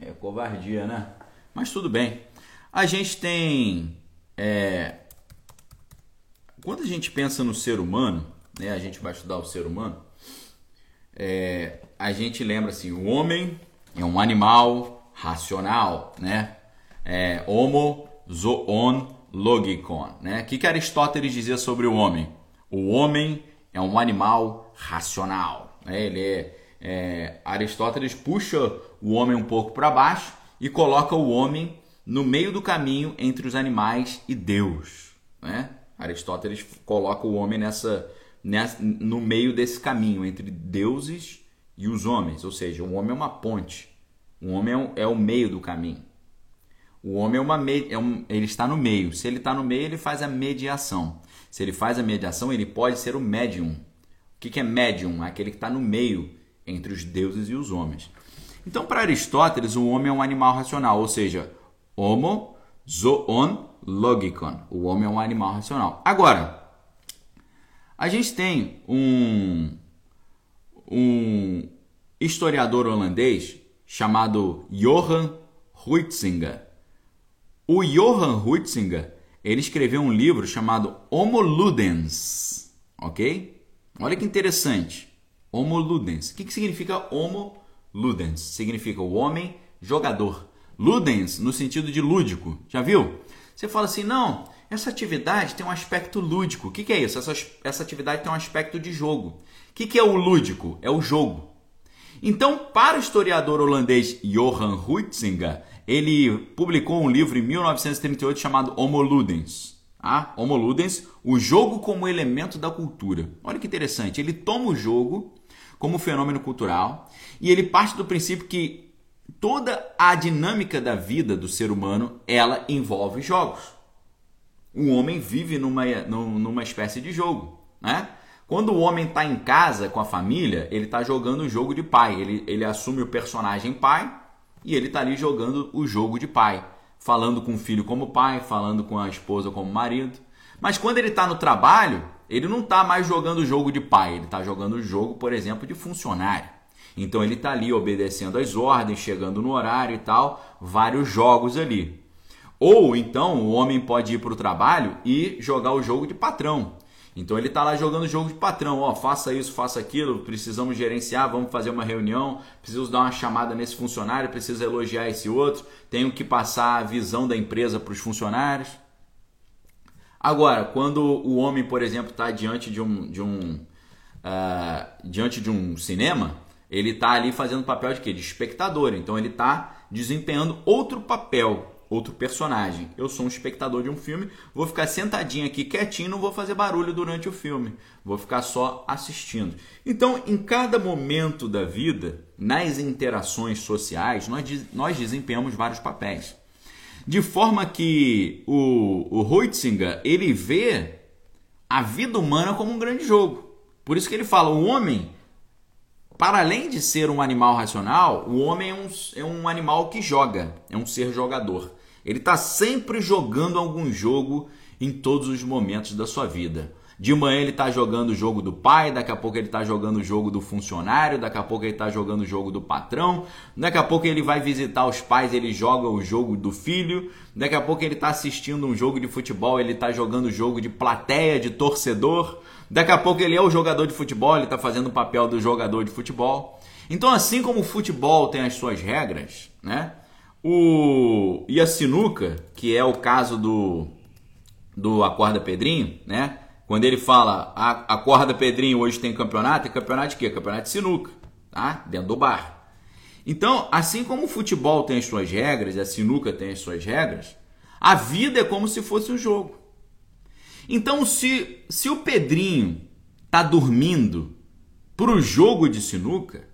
É covardia, né? Mas tudo bem. A gente tem. É... Quando a gente pensa no ser humano, né? A gente vai estudar o ser humano. É... A gente lembra assim: o homem é um animal racional, né? É, homo zoon logikon, né? O que, que Aristóteles dizia sobre o homem? O homem é um animal racional, né? Ele é, é Aristóteles puxa o homem um pouco para baixo e coloca o homem no meio do caminho entre os animais e Deus, né? Aristóteles coloca o homem nessa, nessa no meio desse caminho entre deuses e os homens, ou seja, o homem é uma ponte o homem é, um, é o meio do caminho. O homem é uma é um, ele está no meio. Se ele está no meio, ele faz a mediação. Se ele faz a mediação, ele pode ser o médium. O que, que é médium? Aquele que está no meio entre os deuses e os homens. Então, para Aristóteles, o homem é um animal racional, ou seja, homo zoon logikon. O homem é um animal racional. Agora, a gente tem um, um historiador holandês chamado Johan Huitzinger. O Johan Huitzinger, ele escreveu um livro chamado Homo Ludens, ok? Olha que interessante. Homo Ludens. O que, que significa Homo Ludens? Significa o homem jogador. Ludens no sentido de lúdico. Já viu? Você fala assim, não, essa atividade tem um aspecto lúdico. O que, que é isso? Essa, essa atividade tem um aspecto de jogo. O que, que é o lúdico? É o jogo. Então, para o historiador holandês Johan Huitzinger, ele publicou um livro em 1938 chamado Homo Ludens. Ah, Homo Ludens, o jogo como elemento da cultura. Olha que interessante, ele toma o jogo como fenômeno cultural e ele parte do princípio que toda a dinâmica da vida do ser humano, ela envolve jogos. O homem vive numa, numa espécie de jogo, né? Quando o homem está em casa com a família, ele está jogando o jogo de pai. Ele, ele assume o personagem pai e ele está ali jogando o jogo de pai. Falando com o filho como pai, falando com a esposa como marido. Mas quando ele está no trabalho, ele não está mais jogando o jogo de pai, ele está jogando o jogo, por exemplo, de funcionário. Então ele está ali obedecendo às ordens, chegando no horário e tal, vários jogos ali. Ou então o homem pode ir para o trabalho e jogar o jogo de patrão. Então ele está lá jogando jogo de patrão, ó, faça isso, faça aquilo, precisamos gerenciar, vamos fazer uma reunião, preciso dar uma chamada nesse funcionário, preciso elogiar esse outro, tenho que passar a visão da empresa para os funcionários. Agora, quando o homem, por exemplo, está diante de um, de um uh, diante de um cinema, ele está ali fazendo papel de quê? De espectador. Então ele está desempenhando outro papel outro personagem. Eu sou um espectador de um filme, vou ficar sentadinho aqui quietinho, não vou fazer barulho durante o filme, vou ficar só assistindo. Então, em cada momento da vida, nas interações sociais, nós, nós desempenhamos vários papéis. De forma que o, o Huitzinger, ele vê a vida humana como um grande jogo. Por isso que ele fala, o homem, para além de ser um animal racional, o homem é um, é um animal que joga, é um ser jogador. Ele está sempre jogando algum jogo em todos os momentos da sua vida. De manhã ele está jogando o jogo do pai, daqui a pouco ele está jogando o jogo do funcionário, daqui a pouco ele está jogando o jogo do patrão, daqui a pouco ele vai visitar os pais, ele joga o jogo do filho, daqui a pouco ele está assistindo um jogo de futebol, ele está jogando o jogo de plateia, de torcedor, daqui a pouco ele é o jogador de futebol, ele está fazendo o papel do jogador de futebol. Então, assim como o futebol tem as suas regras, né? O, e a sinuca, que é o caso do, do Acorda Pedrinho, né? Quando ele fala a, Acorda Pedrinho hoje tem campeonato, é campeonato de quê? Campeonato de sinuca, tá? Dentro do bar. Então, assim como o futebol tem as suas regras a sinuca tem as suas regras, a vida é como se fosse um jogo. Então, se, se o Pedrinho tá dormindo pro jogo de sinuca,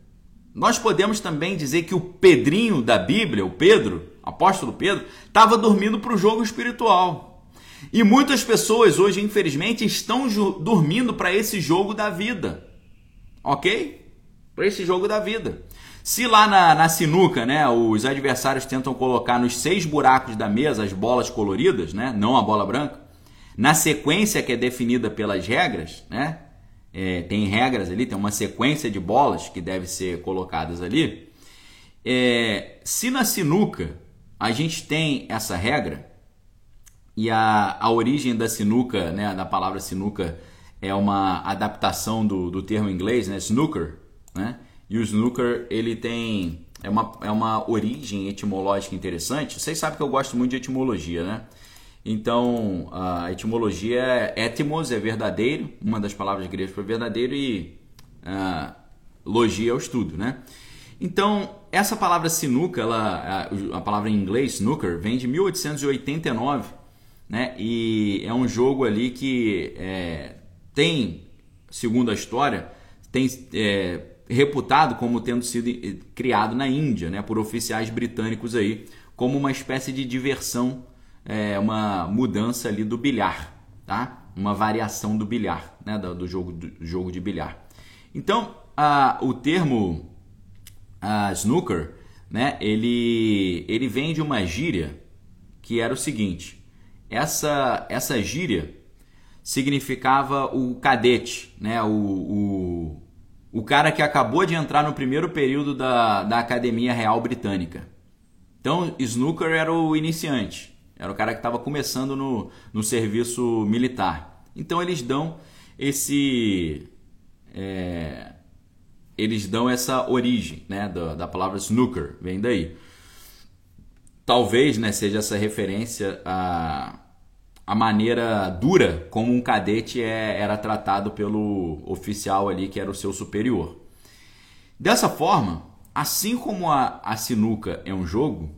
nós podemos também dizer que o Pedrinho da Bíblia, o Pedro, apóstolo Pedro, estava dormindo para o jogo espiritual. E muitas pessoas hoje, infelizmente, estão dormindo para esse jogo da vida. Ok? Para esse jogo da vida. Se lá na, na, sinuca, né, os adversários tentam colocar nos seis buracos da mesa as bolas coloridas, né, não a bola branca, na sequência que é definida pelas regras, né, é, tem regras ali, tem uma sequência de bolas que deve ser colocadas ali. É, se na sinuca a gente tem essa regra, e a, a origem da sinuca, né, da palavra sinuca, é uma adaptação do, do termo inglês, né, snooker, né? E o snooker, ele tem é uma, é uma origem etimológica interessante. Vocês sabem que eu gosto muito de etimologia, né? Então, a etimologia é etimos, é verdadeiro, uma das palavras gregas para verdadeiro, e uh, logia é o estudo, né? Então, essa palavra sinuca, ela, a, a palavra em inglês, snooker, vem de 1889, né? E é um jogo ali que é, tem, segundo a história, tem é, reputado como tendo sido eh, criado na Índia, né, por oficiais britânicos aí, como uma espécie de diversão, é, uma mudança ali do bilhar, tá? Uma variação do bilhar, né, do, do jogo, do jogo de bilhar. Então, a, o termo a snooker, né, ele, ele vem de uma gíria que era o seguinte: essa, essa gíria significava o cadete, né, o, o o cara que acabou de entrar no primeiro período da, da Academia Real Britânica. Então, Snooker era o iniciante, era o cara que estava começando no, no serviço militar. Então, eles dão esse. É, eles dão essa origem né, da, da palavra snooker, vem daí. Talvez né, seja essa referência a a maneira dura como um cadete é, era tratado pelo oficial ali que era o seu superior. Dessa forma, assim como a, a sinuca é um jogo,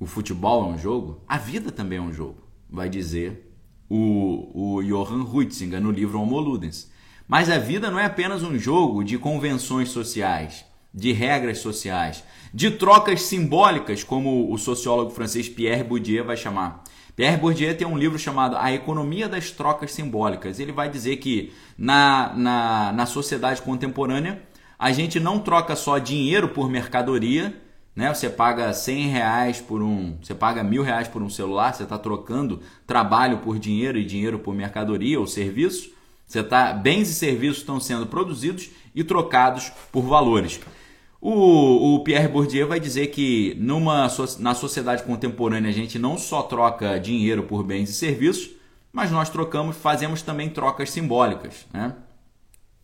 o futebol é um jogo, a vida também é um jogo, vai dizer o, o Johann Huitzinger no livro Homo Ludens. Mas a vida não é apenas um jogo de convenções sociais, de regras sociais, de trocas simbólicas, como o sociólogo francês Pierre Bourdieu vai chamar. Pierre Bourdieu tem um livro chamado A Economia das Trocas Simbólicas. Ele vai dizer que na, na, na sociedade contemporânea a gente não troca só dinheiro por mercadoria, né? Você paga 100 reais por um, você paga mil reais por um celular, você está trocando trabalho por dinheiro e dinheiro por mercadoria ou serviço. Você tá, bens e serviços estão sendo produzidos e trocados por valores. O, o, Pierre Bourdieu vai dizer que numa, na sociedade contemporânea a gente não só troca dinheiro por bens e serviços, mas nós trocamos, fazemos também trocas simbólicas. Né?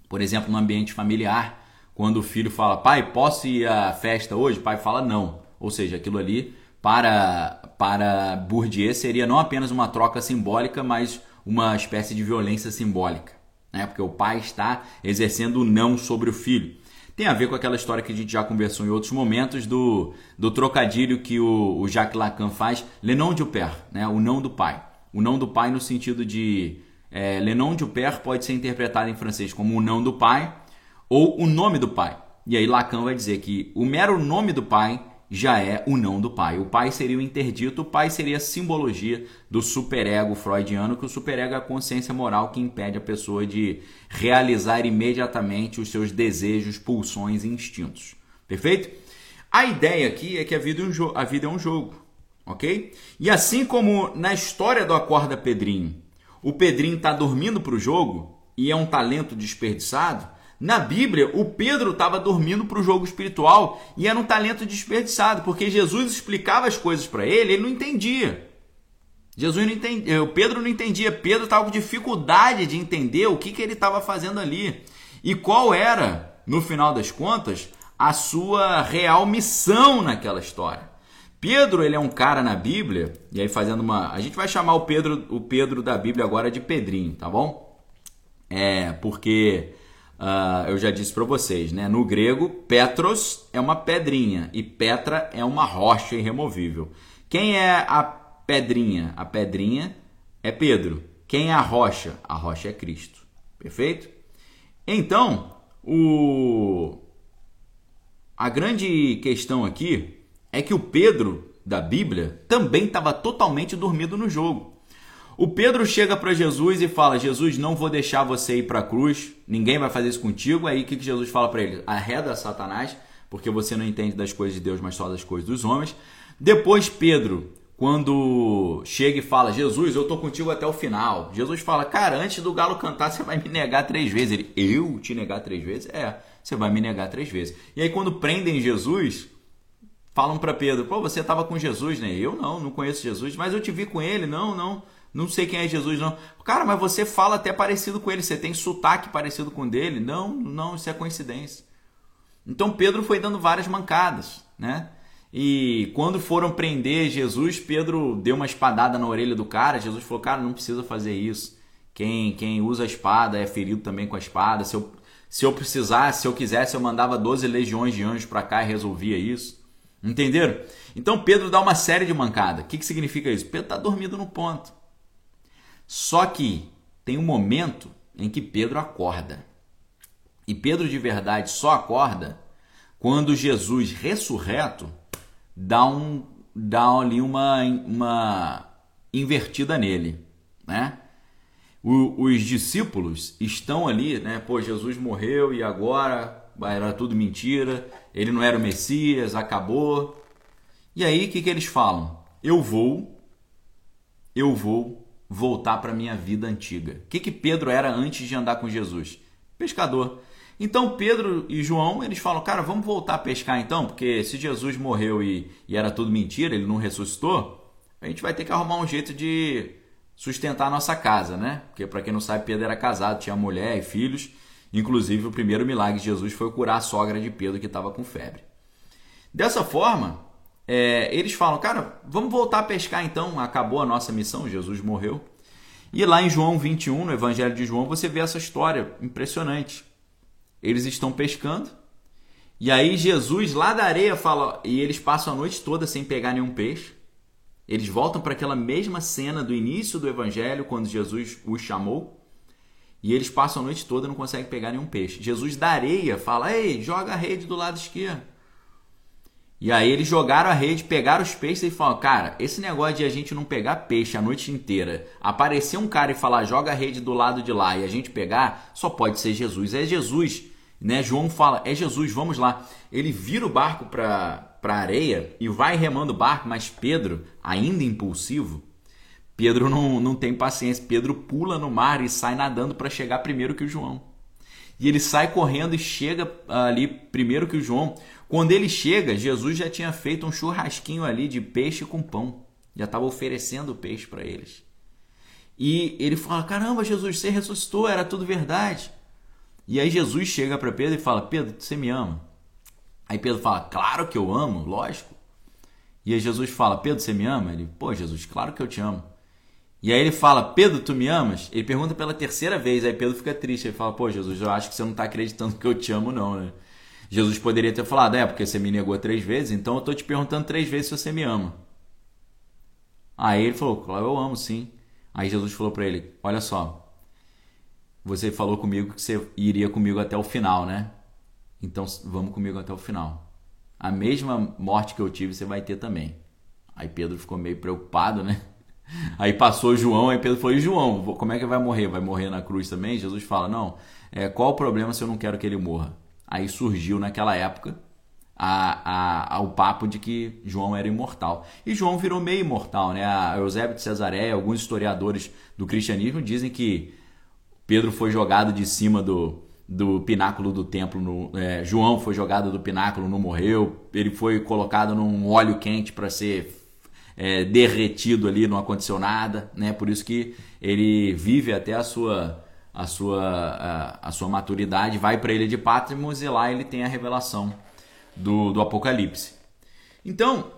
Por exemplo, no ambiente familiar, quando o filho fala, pai, posso ir à festa hoje? O pai fala não. Ou seja, aquilo ali para, para Bourdieu seria não apenas uma troca simbólica, mas uma espécie de violência simbólica. Né? Porque o pai está exercendo o não sobre o filho tem a ver com aquela história que a gente já conversou em outros momentos do, do trocadilho que o, o Jacques Lacan faz, le nom du père, né? o não do pai. O não do pai no sentido de é, le nom du père pode ser interpretado em francês como o não do pai ou o nome do pai. E aí Lacan vai dizer que o mero nome do pai já é o não do pai. O pai seria o interdito, o pai seria a simbologia do superego freudiano, que o superego é a consciência moral que impede a pessoa de realizar imediatamente os seus desejos, pulsões e instintos. Perfeito? A ideia aqui é que a vida é um, a vida é um jogo, ok? E assim como na história do Acorda Pedrinho, o Pedrinho está dormindo para o jogo e é um talento desperdiçado, na Bíblia, o Pedro estava dormindo para o jogo espiritual e era um talento desperdiçado, porque Jesus explicava as coisas para ele, ele não entendia. Jesus não entendia, eh, o Pedro não entendia, Pedro estava com dificuldade de entender o que, que ele estava fazendo ali e qual era, no final das contas, a sua real missão naquela história. Pedro, ele é um cara na Bíblia, e aí fazendo uma, a gente vai chamar o Pedro, o Pedro da Bíblia agora de Pedrinho, tá bom? É, porque Uh, eu já disse para vocês, né? No grego, Petros é uma pedrinha e Petra é uma rocha irremovível. Quem é a pedrinha? A pedrinha é Pedro. Quem é a rocha? A rocha é Cristo. Perfeito? Então, o... a grande questão aqui é que o Pedro da Bíblia também estava totalmente dormido no jogo. O Pedro chega para Jesus e fala: Jesus, não vou deixar você ir para a cruz, ninguém vai fazer isso contigo. Aí o que, que Jesus fala para ele? Arreda Satanás, porque você não entende das coisas de Deus, mas só das coisas dos homens. Depois Pedro quando chega e fala: Jesus, eu tô contigo até o final. Jesus fala: Cara, antes do galo cantar, você vai me negar três vezes. Ele: Eu te negar três vezes? É, você vai me negar três vezes. E aí, quando prendem Jesus, falam para Pedro: Pô, você estava com Jesus, né? Eu não, não conheço Jesus, mas eu te vi com ele. Não, não, não sei quem é Jesus, não. Cara, mas você fala até parecido com ele, você tem sotaque parecido com o dele. Não, não, isso é coincidência. Então Pedro foi dando várias mancadas, né? E quando foram prender Jesus, Pedro deu uma espadada na orelha do cara. Jesus falou: Cara, não precisa fazer isso. Quem, quem usa a espada é ferido também com a espada. Se eu, se eu precisasse, se eu quisesse, eu mandava 12 legiões de anjos para cá e resolvia isso. Entenderam? Então Pedro dá uma série de mancada. O que, que significa isso? Pedro está dormindo no ponto. Só que tem um momento em que Pedro acorda. E Pedro de verdade só acorda quando Jesus ressurreto dá, um, dá ali uma, uma invertida nele, né? O, os discípulos estão ali, né? Pô, Jesus morreu e agora era tudo mentira, ele não era o Messias, acabou. E aí o que, que eles falam? Eu vou, eu vou voltar para minha vida antiga. O que, que Pedro era antes de andar com Jesus? Pescador. Então Pedro e João, eles falam, cara, vamos voltar a pescar então, porque se Jesus morreu e, e era tudo mentira, ele não ressuscitou, a gente vai ter que arrumar um jeito de sustentar a nossa casa, né? Porque para quem não sabe, Pedro era casado, tinha mulher e filhos. Inclusive, o primeiro milagre de Jesus foi curar a sogra de Pedro que estava com febre. Dessa forma, é, eles falam, cara, vamos voltar a pescar então, acabou a nossa missão, Jesus morreu. E lá em João 21, no Evangelho de João, você vê essa história impressionante. Eles estão pescando. E aí Jesus lá da areia fala, e eles passam a noite toda sem pegar nenhum peixe. Eles voltam para aquela mesma cena do início do evangelho, quando Jesus os chamou. E eles passam a noite toda e não conseguem pegar nenhum peixe. Jesus da areia fala: "Ei, joga a rede do lado esquerdo". E aí eles jogaram a rede, pegaram os peixes e falaram: Cara, esse negócio de a gente não pegar peixe a noite inteira, aparecer um cara e falar: Joga a rede do lado de lá e a gente pegar, só pode ser Jesus. É Jesus. Né? João fala: É Jesus, vamos lá. Ele vira o barco para a areia e vai remando o barco, mas Pedro, ainda impulsivo, Pedro não, não tem paciência. Pedro pula no mar e sai nadando para chegar primeiro que o João. E ele sai correndo e chega ali primeiro que o João. Quando ele chega, Jesus já tinha feito um churrasquinho ali de peixe com pão. Já estava oferecendo peixe para eles. E ele fala: Caramba, Jesus, você ressuscitou, era tudo verdade. E aí Jesus chega para Pedro e fala: Pedro, você me ama? Aí Pedro fala: Claro que eu amo, lógico. E aí Jesus fala: Pedro, você me ama? Ele: Pô, Jesus, claro que eu te amo. E aí ele fala: Pedro, tu me amas? Ele pergunta pela terceira vez. Aí Pedro fica triste. Ele fala: Pô, Jesus, eu acho que você não está acreditando que eu te amo, não, né? Jesus poderia ter falado, é, porque você me negou três vezes, então eu estou te perguntando três vezes se você me ama. Aí ele falou, claro, eu amo sim. Aí Jesus falou para ele, olha só, você falou comigo que você iria comigo até o final, né? Então vamos comigo até o final. A mesma morte que eu tive você vai ter também. Aí Pedro ficou meio preocupado, né? Aí passou João, aí Pedro falou: e João, como é que vai morrer? Vai morrer na cruz também? Jesus fala: Não, é, qual o problema se eu não quero que ele morra? Aí surgiu naquela época a, a, o papo de que João era imortal. E João virou meio imortal, né? A Eusébio de Cesareia, alguns historiadores do cristianismo dizem que Pedro foi jogado de cima do, do pináculo do templo. No, é, João foi jogado do pináculo, não morreu. Ele foi colocado num óleo quente para ser é, derretido ali, não aconteceu nada, né? Por isso que ele vive até a sua a sua, a, a sua maturidade, vai para a ilha de Patmos e lá ele tem a revelação do, do Apocalipse. Então,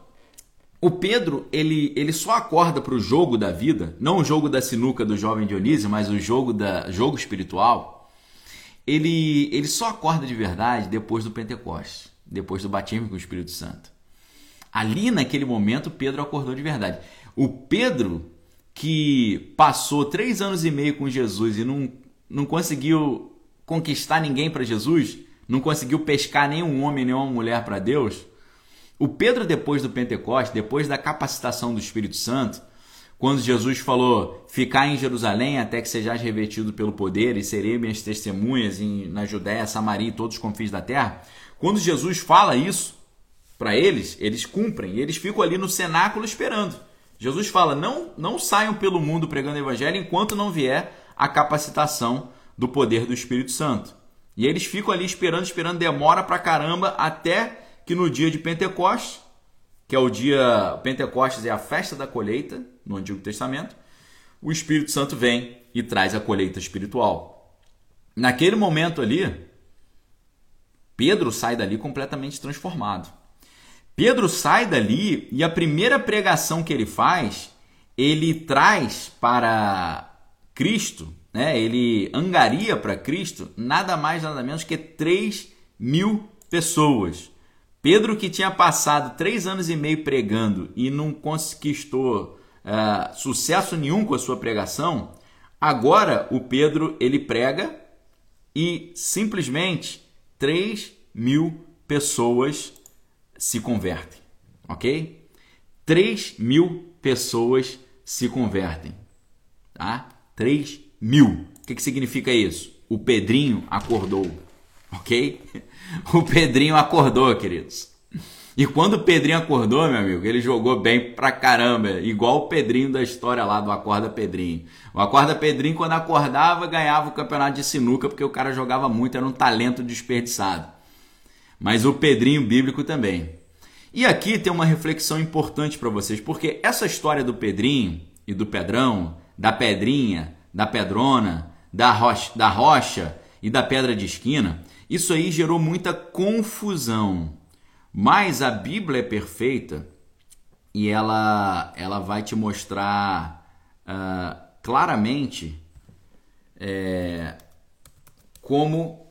o Pedro, ele, ele só acorda para o jogo da vida, não o jogo da sinuca do jovem Dionísio, mas o jogo, da, jogo espiritual. Ele, ele só acorda de verdade depois do Pentecostes, depois do batismo com o Espírito Santo. Ali, naquele momento, Pedro acordou de verdade. O Pedro, que passou três anos e meio com Jesus e não não conseguiu conquistar ninguém para Jesus, não conseguiu pescar nenhum homem, nenhuma mulher para Deus. O Pedro, depois do Pentecostes, depois da capacitação do Espírito Santo, quando Jesus falou: Ficar em Jerusalém até que sejais revestido pelo poder e serei minhas testemunhas em, na Judéia, Samaria e todos os confins da terra. Quando Jesus fala isso para eles, eles cumprem eles ficam ali no cenáculo esperando. Jesus fala: não, não saiam pelo mundo pregando o evangelho enquanto não vier a capacitação do poder do Espírito Santo. E eles ficam ali esperando, esperando, demora pra caramba, até que no dia de Pentecostes, que é o dia. Pentecostes é a festa da colheita no Antigo Testamento, o Espírito Santo vem e traz a colheita espiritual. Naquele momento ali, Pedro sai dali completamente transformado. Pedro sai dali e a primeira pregação que ele faz, ele traz para Cristo, né? ele angaria para Cristo nada mais, nada menos que 3 mil pessoas. Pedro, que tinha passado três anos e meio pregando e não conquistou uh, sucesso nenhum com a sua pregação, agora o Pedro ele prega e simplesmente 3 mil pessoas se convertem, ok? 3 mil pessoas se convertem, tá? 3 mil. O que, que significa isso? O Pedrinho acordou, ok? O Pedrinho acordou, queridos. E quando o Pedrinho acordou, meu amigo, ele jogou bem pra caramba, igual o Pedrinho da história lá do Acorda Pedrinho. O Acorda Pedrinho, quando acordava, ganhava o campeonato de sinuca, porque o cara jogava muito, era um talento desperdiçado mas o Pedrinho bíblico também. E aqui tem uma reflexão importante para vocês, porque essa história do Pedrinho e do Pedrão, da Pedrinha, da Pedrona, da rocha, da rocha e da pedra de esquina, isso aí gerou muita confusão. Mas a Bíblia é perfeita e ela, ela vai te mostrar uh, claramente é, como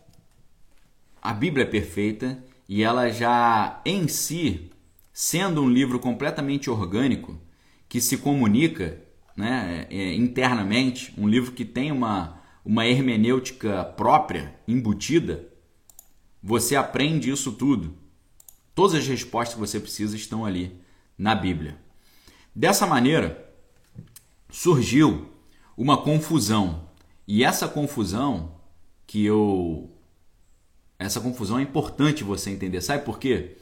a Bíblia é perfeita e ela já em si, sendo um livro completamente orgânico, que se comunica né, é, internamente, um livro que tem uma, uma hermenêutica própria, embutida, você aprende isso tudo. Todas as respostas que você precisa estão ali na Bíblia. Dessa maneira, surgiu uma confusão. E essa confusão que eu essa confusão é importante você entender. Sabe por quê?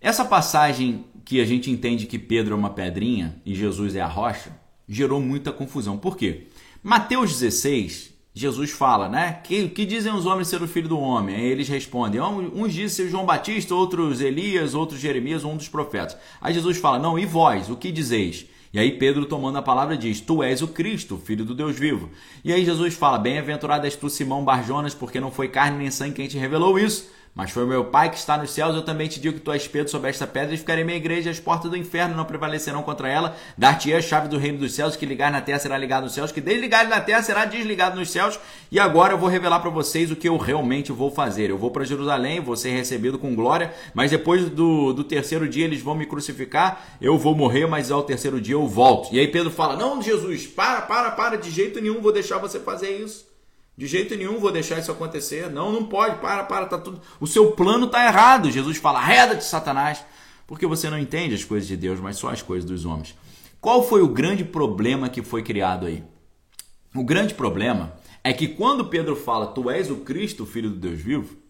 Essa passagem que a gente entende que Pedro é uma pedrinha e Jesus é a rocha, gerou muita confusão. Por quê? Mateus 16, Jesus fala, né? Que, que dizem os homens ser o filho do homem? Aí eles respondem: uns dizem João Batista, outros Elias, outros Jeremias, um dos profetas. Aí Jesus fala: Não, e vós, o que dizeis? E aí Pedro, tomando a palavra, diz: Tu és o Cristo, filho do Deus vivo. E aí Jesus fala: Bem-aventurado és tu, Simão Barjonas, porque não foi carne nem sangue quem te revelou isso, mas foi meu Pai que está nos céus, eu também te digo que tu és Pedro sobre esta pedra, e ficarei minha igreja, as portas do inferno não prevalecerão contra ela. Dar-te a chave do reino dos céus, que ligar na terra será ligado nos céus, que desligar na terra será desligado nos céus. E agora eu vou revelar para vocês o que eu realmente vou fazer. Eu vou para Jerusalém, vou ser recebido com glória, mas depois do, do terceiro dia eles vão me crucificar, eu vou morrer, mas ao terceiro dia eu volto. E aí Pedro fala: Não, Jesus, para, para, para, de jeito nenhum vou deixar você fazer isso. De jeito nenhum vou deixar isso acontecer. Não, não pode. Para, para, tá tudo. O seu plano está errado. Jesus fala: "Reda de Satanás", porque você não entende as coisas de Deus, mas só as coisas dos homens. Qual foi o grande problema que foi criado aí? O grande problema é que quando Pedro fala: "Tu és o Cristo, filho do Deus vivo",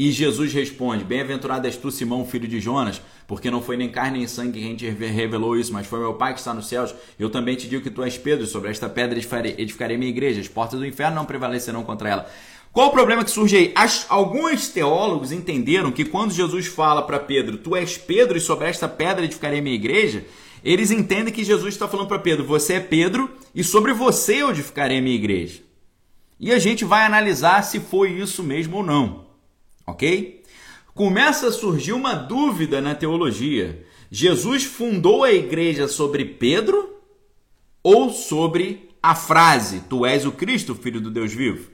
e Jesus responde: Bem-aventurado és tu, Simão, filho de Jonas, porque não foi nem carne nem sangue quem te revelou isso, mas foi meu Pai que está nos céus. Eu também te digo que tu és Pedro, sobre esta pedra edificarei minha igreja, as portas do inferno não prevalecerão contra ela. Qual o problema que surge aí? As, alguns teólogos entenderam que quando Jesus fala para Pedro, tu és Pedro e sobre esta pedra edificarei minha igreja, eles entendem que Jesus está falando para Pedro, você é Pedro e sobre você eu edificarei minha igreja. E a gente vai analisar se foi isso mesmo ou não ok? Começa a surgir uma dúvida na teologia. Jesus fundou a igreja sobre Pedro ou sobre a frase: Tu és o Cristo, filho do Deus vivo?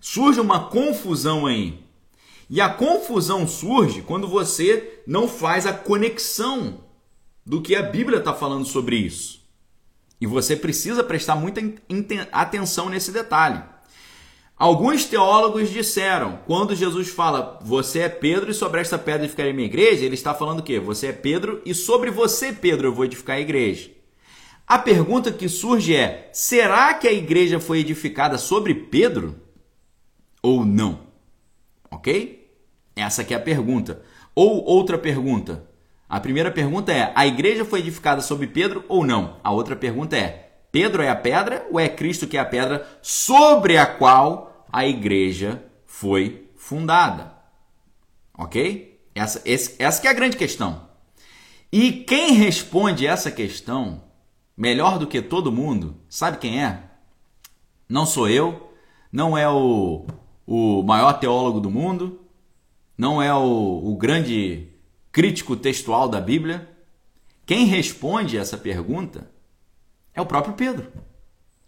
Surge uma confusão aí. E a confusão surge quando você não faz a conexão do que a Bíblia está falando sobre isso. E você precisa prestar muita atenção nesse detalhe. Alguns teólogos disseram, quando Jesus fala, você é Pedro e sobre esta pedra edificarei minha igreja, ele está falando o quê? Você é Pedro e sobre você, Pedro, eu vou edificar a igreja. A pergunta que surge é: será que a igreja foi edificada sobre Pedro ou não? Ok? Essa aqui é a pergunta. Ou outra pergunta: A primeira pergunta é: a igreja foi edificada sobre Pedro ou não? A outra pergunta é: Pedro é a pedra ou é Cristo que é a pedra sobre a qual a igreja foi fundada? Ok? Essa, esse, essa é a grande questão. E quem responde essa questão melhor do que todo mundo, sabe quem é? Não sou eu, não é o, o maior teólogo do mundo, não é o, o grande crítico textual da Bíblia. Quem responde essa pergunta é o próprio Pedro.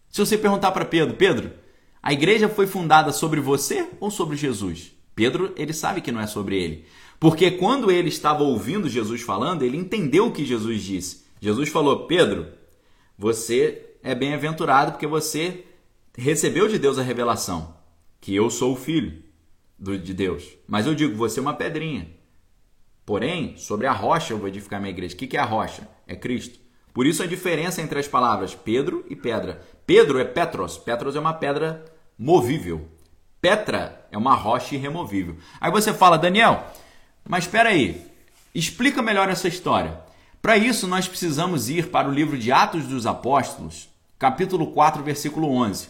Se você perguntar para Pedro, Pedro, a igreja foi fundada sobre você ou sobre Jesus? Pedro, ele sabe que não é sobre ele. Porque quando ele estava ouvindo Jesus falando, ele entendeu o que Jesus disse. Jesus falou: Pedro, você é bem-aventurado porque você recebeu de Deus a revelação que eu sou o filho de Deus. Mas eu digo, você é uma pedrinha. Porém, sobre a rocha eu vou edificar minha igreja. O que é a rocha? É Cristo. Por isso a diferença entre as palavras Pedro e pedra. Pedro é Petros. Petros é uma pedra movível. Petra é uma rocha irremovível. Aí você fala, Daniel, mas espera aí, explica melhor essa história. Para isso, nós precisamos ir para o livro de Atos dos Apóstolos, capítulo 4, versículo 11.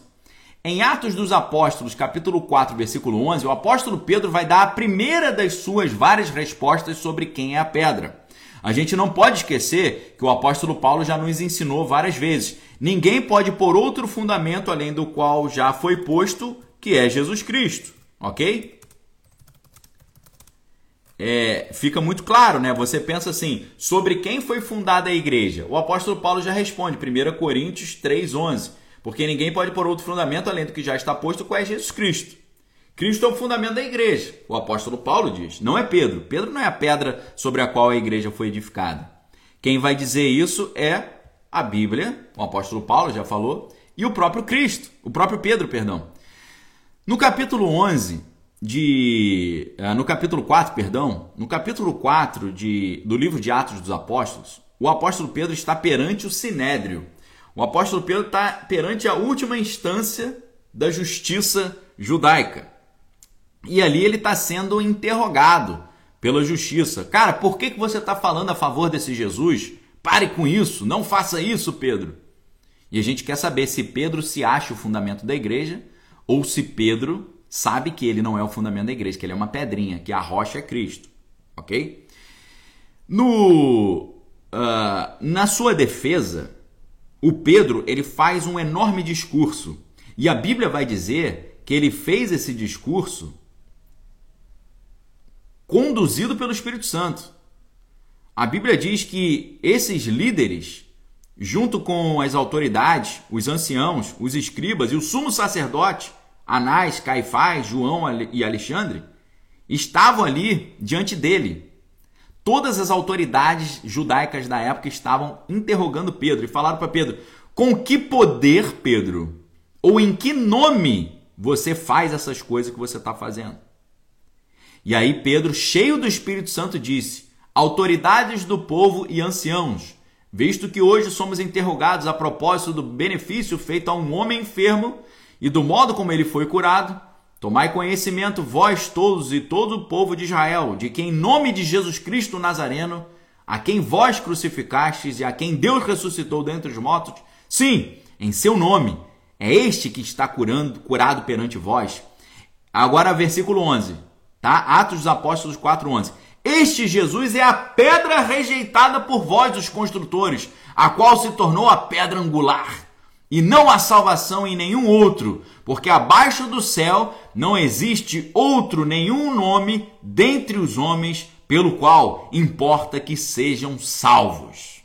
Em Atos dos Apóstolos, capítulo 4, versículo 11, o apóstolo Pedro vai dar a primeira das suas várias respostas sobre quem é a pedra. A gente não pode esquecer que o apóstolo Paulo já nos ensinou várias vezes. Ninguém pode pôr outro fundamento além do qual já foi posto, que é Jesus Cristo, ok? É, fica muito claro, né? Você pensa assim, sobre quem foi fundada a igreja? O apóstolo Paulo já responde, 1 Coríntios 3,11 porque ninguém pode pôr outro fundamento além do que já está posto, qual é Jesus Cristo. Cristo é o fundamento da igreja. O apóstolo Paulo diz, não é Pedro. Pedro não é a pedra sobre a qual a igreja foi edificada. Quem vai dizer isso é a Bíblia, o apóstolo Paulo já falou, e o próprio Cristo, o próprio Pedro, perdão. No capítulo 11 de eh, no capítulo 4, perdão, no capítulo 4 de, do livro de Atos dos Apóstolos, o apóstolo Pedro está perante o sinédrio. O apóstolo Pedro está perante a última instância da justiça judaica. E ali ele está sendo interrogado pela justiça. Cara, por que, que você está falando a favor desse Jesus? Pare com isso, não faça isso, Pedro. E a gente quer saber se Pedro se acha o fundamento da igreja ou se Pedro sabe que ele não é o fundamento da igreja, que ele é uma pedrinha, que a rocha é Cristo. Ok? No, uh, na sua defesa, o Pedro ele faz um enorme discurso e a Bíblia vai dizer que ele fez esse discurso conduzido pelo Espírito Santo. A Bíblia diz que esses líderes, junto com as autoridades, os anciãos, os escribas e o sumo sacerdote, Anás, Caifás, João e Alexandre, estavam ali diante dele Todas as autoridades judaicas da época estavam interrogando Pedro e falaram para Pedro: com que poder, Pedro, ou em que nome você faz essas coisas que você está fazendo? E aí Pedro, cheio do Espírito Santo, disse: autoridades do povo e anciãos, visto que hoje somos interrogados a propósito do benefício feito a um homem enfermo e do modo como ele foi curado, Tomai conhecimento, vós todos e todo o povo de Israel, de que em nome de Jesus Cristo Nazareno, a quem vós crucificastes e a quem Deus ressuscitou dentre os mortos, sim, em seu nome, é este que está curando, curado perante vós. Agora, versículo 11, tá? Atos dos Apóstolos 4:11. Este Jesus é a pedra rejeitada por vós, os construtores, a qual se tornou a pedra angular e não há salvação em nenhum outro, porque abaixo do céu não existe outro nenhum nome dentre os homens pelo qual importa que sejam salvos.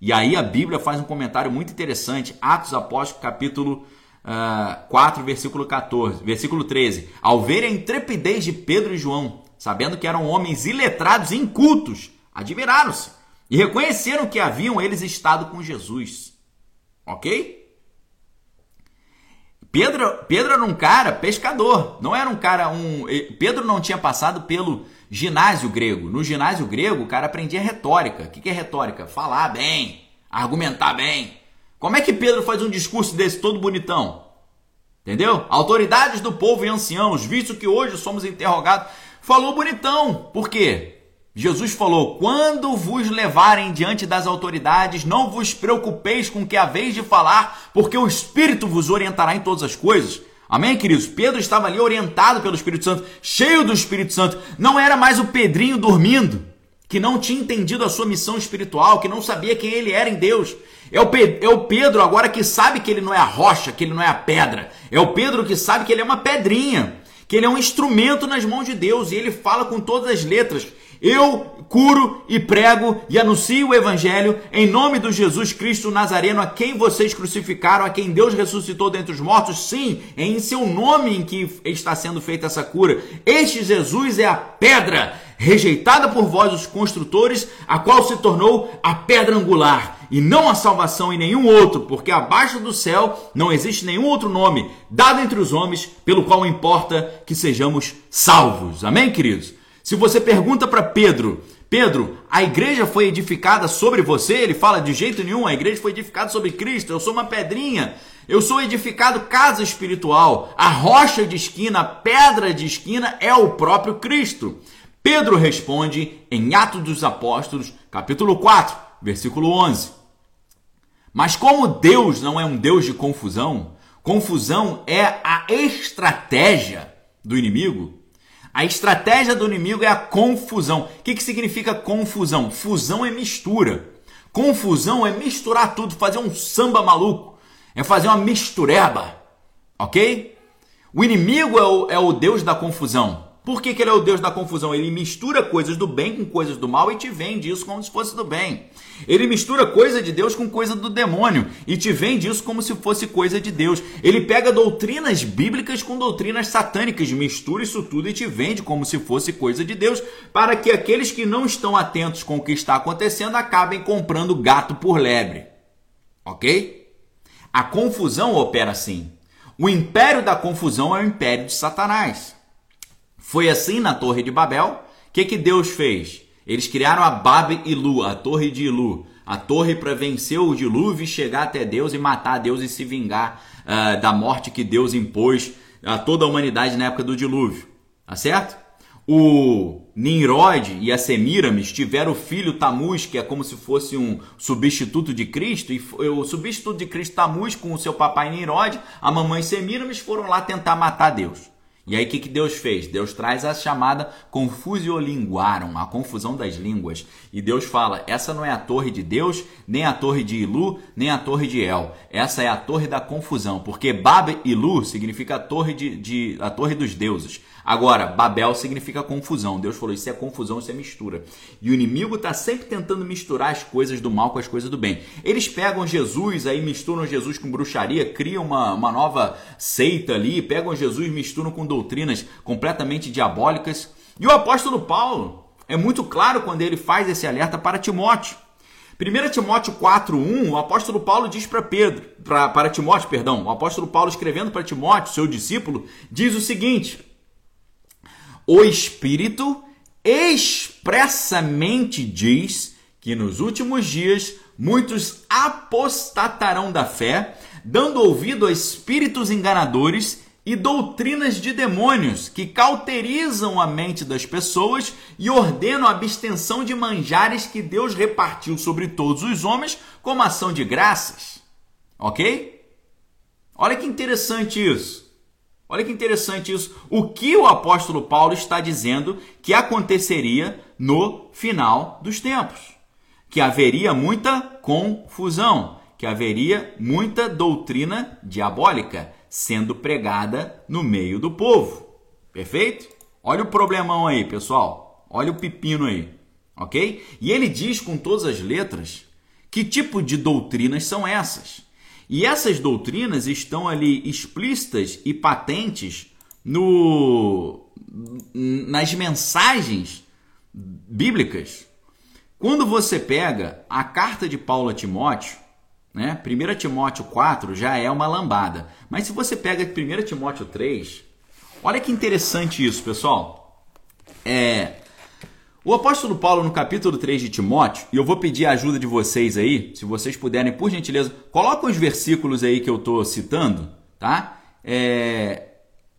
E aí a Bíblia faz um comentário muito interessante, Atos Apóstolos, capítulo uh, ah, 4, versículo 14, versículo 13. Ao ver a intrepidez de Pedro e João, sabendo que eram homens iletrados e incultos, admiraram-se e reconheceram que haviam eles estado com Jesus. Ok? Pedro, Pedro era um cara pescador, não era um cara um. Pedro não tinha passado pelo ginásio grego. No ginásio grego, o cara aprendia retórica. O que é retórica? Falar bem, argumentar bem. Como é que Pedro faz um discurso desse todo bonitão? Entendeu? Autoridades do povo e anciãos, visto que hoje somos interrogados, falou bonitão. Por quê? Jesus falou: Quando vos levarem diante das autoridades, não vos preocupeis com o que haveis de falar, porque o Espírito vos orientará em todas as coisas. Amém, queridos? Pedro estava ali orientado pelo Espírito Santo, cheio do Espírito Santo. Não era mais o Pedrinho dormindo, que não tinha entendido a sua missão espiritual, que não sabia quem ele era em Deus. É o, é o Pedro agora que sabe que ele não é a rocha, que ele não é a pedra. É o Pedro que sabe que ele é uma pedrinha, que ele é um instrumento nas mãos de Deus e ele fala com todas as letras. Eu curo e prego e anuncio o evangelho em nome do Jesus Cristo Nazareno, a quem vocês crucificaram, a quem Deus ressuscitou dentre os mortos. Sim, é em seu nome em que está sendo feita essa cura. Este Jesus é a pedra rejeitada por vós, os construtores, a qual se tornou a pedra angular, e não a salvação em nenhum outro, porque abaixo do céu não existe nenhum outro nome dado entre os homens pelo qual importa que sejamos salvos. Amém, queridos? Se você pergunta para Pedro, Pedro, a igreja foi edificada sobre você? Ele fala de jeito nenhum, a igreja foi edificada sobre Cristo. Eu sou uma pedrinha. Eu sou edificado casa espiritual. A rocha de esquina, a pedra de esquina é o próprio Cristo. Pedro responde em Atos dos Apóstolos, capítulo 4, versículo 11. Mas como Deus não é um Deus de confusão, confusão é a estratégia do inimigo, a estratégia do inimigo é a confusão. O que, que significa confusão? Fusão é mistura. Confusão é misturar tudo, fazer um samba maluco. É fazer uma mistureba. Ok? O inimigo é o, é o Deus da confusão. Por que, que ele é o Deus da confusão? Ele mistura coisas do bem com coisas do mal e te vende isso como se fosse do bem. Ele mistura coisa de Deus com coisa do demônio e te vende isso como se fosse coisa de Deus. Ele pega doutrinas bíblicas com doutrinas satânicas, mistura isso tudo e te vende como se fosse coisa de Deus, para que aqueles que não estão atentos com o que está acontecendo acabem comprando gato por lebre. Ok? A confusão opera assim. O império da confusão é o império de Satanás. Foi assim na Torre de Babel. O que, que Deus fez? Eles criaram a Bab Ilu, a Torre de Ilu. A torre para vencer o dilúvio e chegar até Deus e matar Deus e se vingar uh, da morte que Deus impôs a toda a humanidade na época do dilúvio. Tá certo? O Nimrod e a Semiramis tiveram o filho Tamuz, que é como se fosse um substituto de Cristo, e o substituto de Cristo Tamuz com o seu papai Nimrod, a mamãe Semiramis foram lá tentar matar Deus. E aí o que, que Deus fez? Deus traz a chamada confusiolinguaram, a confusão das línguas. E Deus fala: essa não é a torre de Deus, nem a torre de Ilu, nem a torre de El. Essa é a torre da confusão, porque Bab Ilu significa a torre, de, de, a torre dos deuses. Agora, Babel significa confusão. Deus falou: isso é confusão, isso é mistura. E o inimigo está sempre tentando misturar as coisas do mal com as coisas do bem. Eles pegam Jesus, aí misturam Jesus com bruxaria, criam uma, uma nova seita ali, pegam Jesus, misturam com doutrinas completamente diabólicas. E o apóstolo Paulo é muito claro quando ele faz esse alerta para Timóteo. 1 Timóteo 4:1, o apóstolo Paulo diz para Pedro, pra, para Timóteo, perdão, o apóstolo Paulo escrevendo para Timóteo, seu discípulo, diz o seguinte: o Espírito expressamente diz que nos últimos dias muitos apostatarão da fé, dando ouvido a espíritos enganadores e doutrinas de demônios que cauterizam a mente das pessoas e ordenam a abstenção de manjares que Deus repartiu sobre todos os homens como ação de graças. Ok? Olha que interessante isso. Olha que interessante isso. O que o apóstolo Paulo está dizendo que aconteceria no final dos tempos? Que haveria muita confusão, que haveria muita doutrina diabólica sendo pregada no meio do povo. Perfeito? Olha o problemão aí, pessoal. Olha o pepino aí. Ok? E ele diz com todas as letras que tipo de doutrinas são essas. E essas doutrinas estão ali explícitas e patentes no, nas mensagens bíblicas. Quando você pega a carta de Paulo a Timóteo, né? 1 Timóteo 4 já é uma lambada. Mas se você pega 1 Timóteo 3, olha que interessante isso, pessoal. É, o apóstolo Paulo, no capítulo 3 de Timóteo, e eu vou pedir a ajuda de vocês aí, se vocês puderem, por gentileza, coloquem os versículos aí que eu estou citando, tá? É,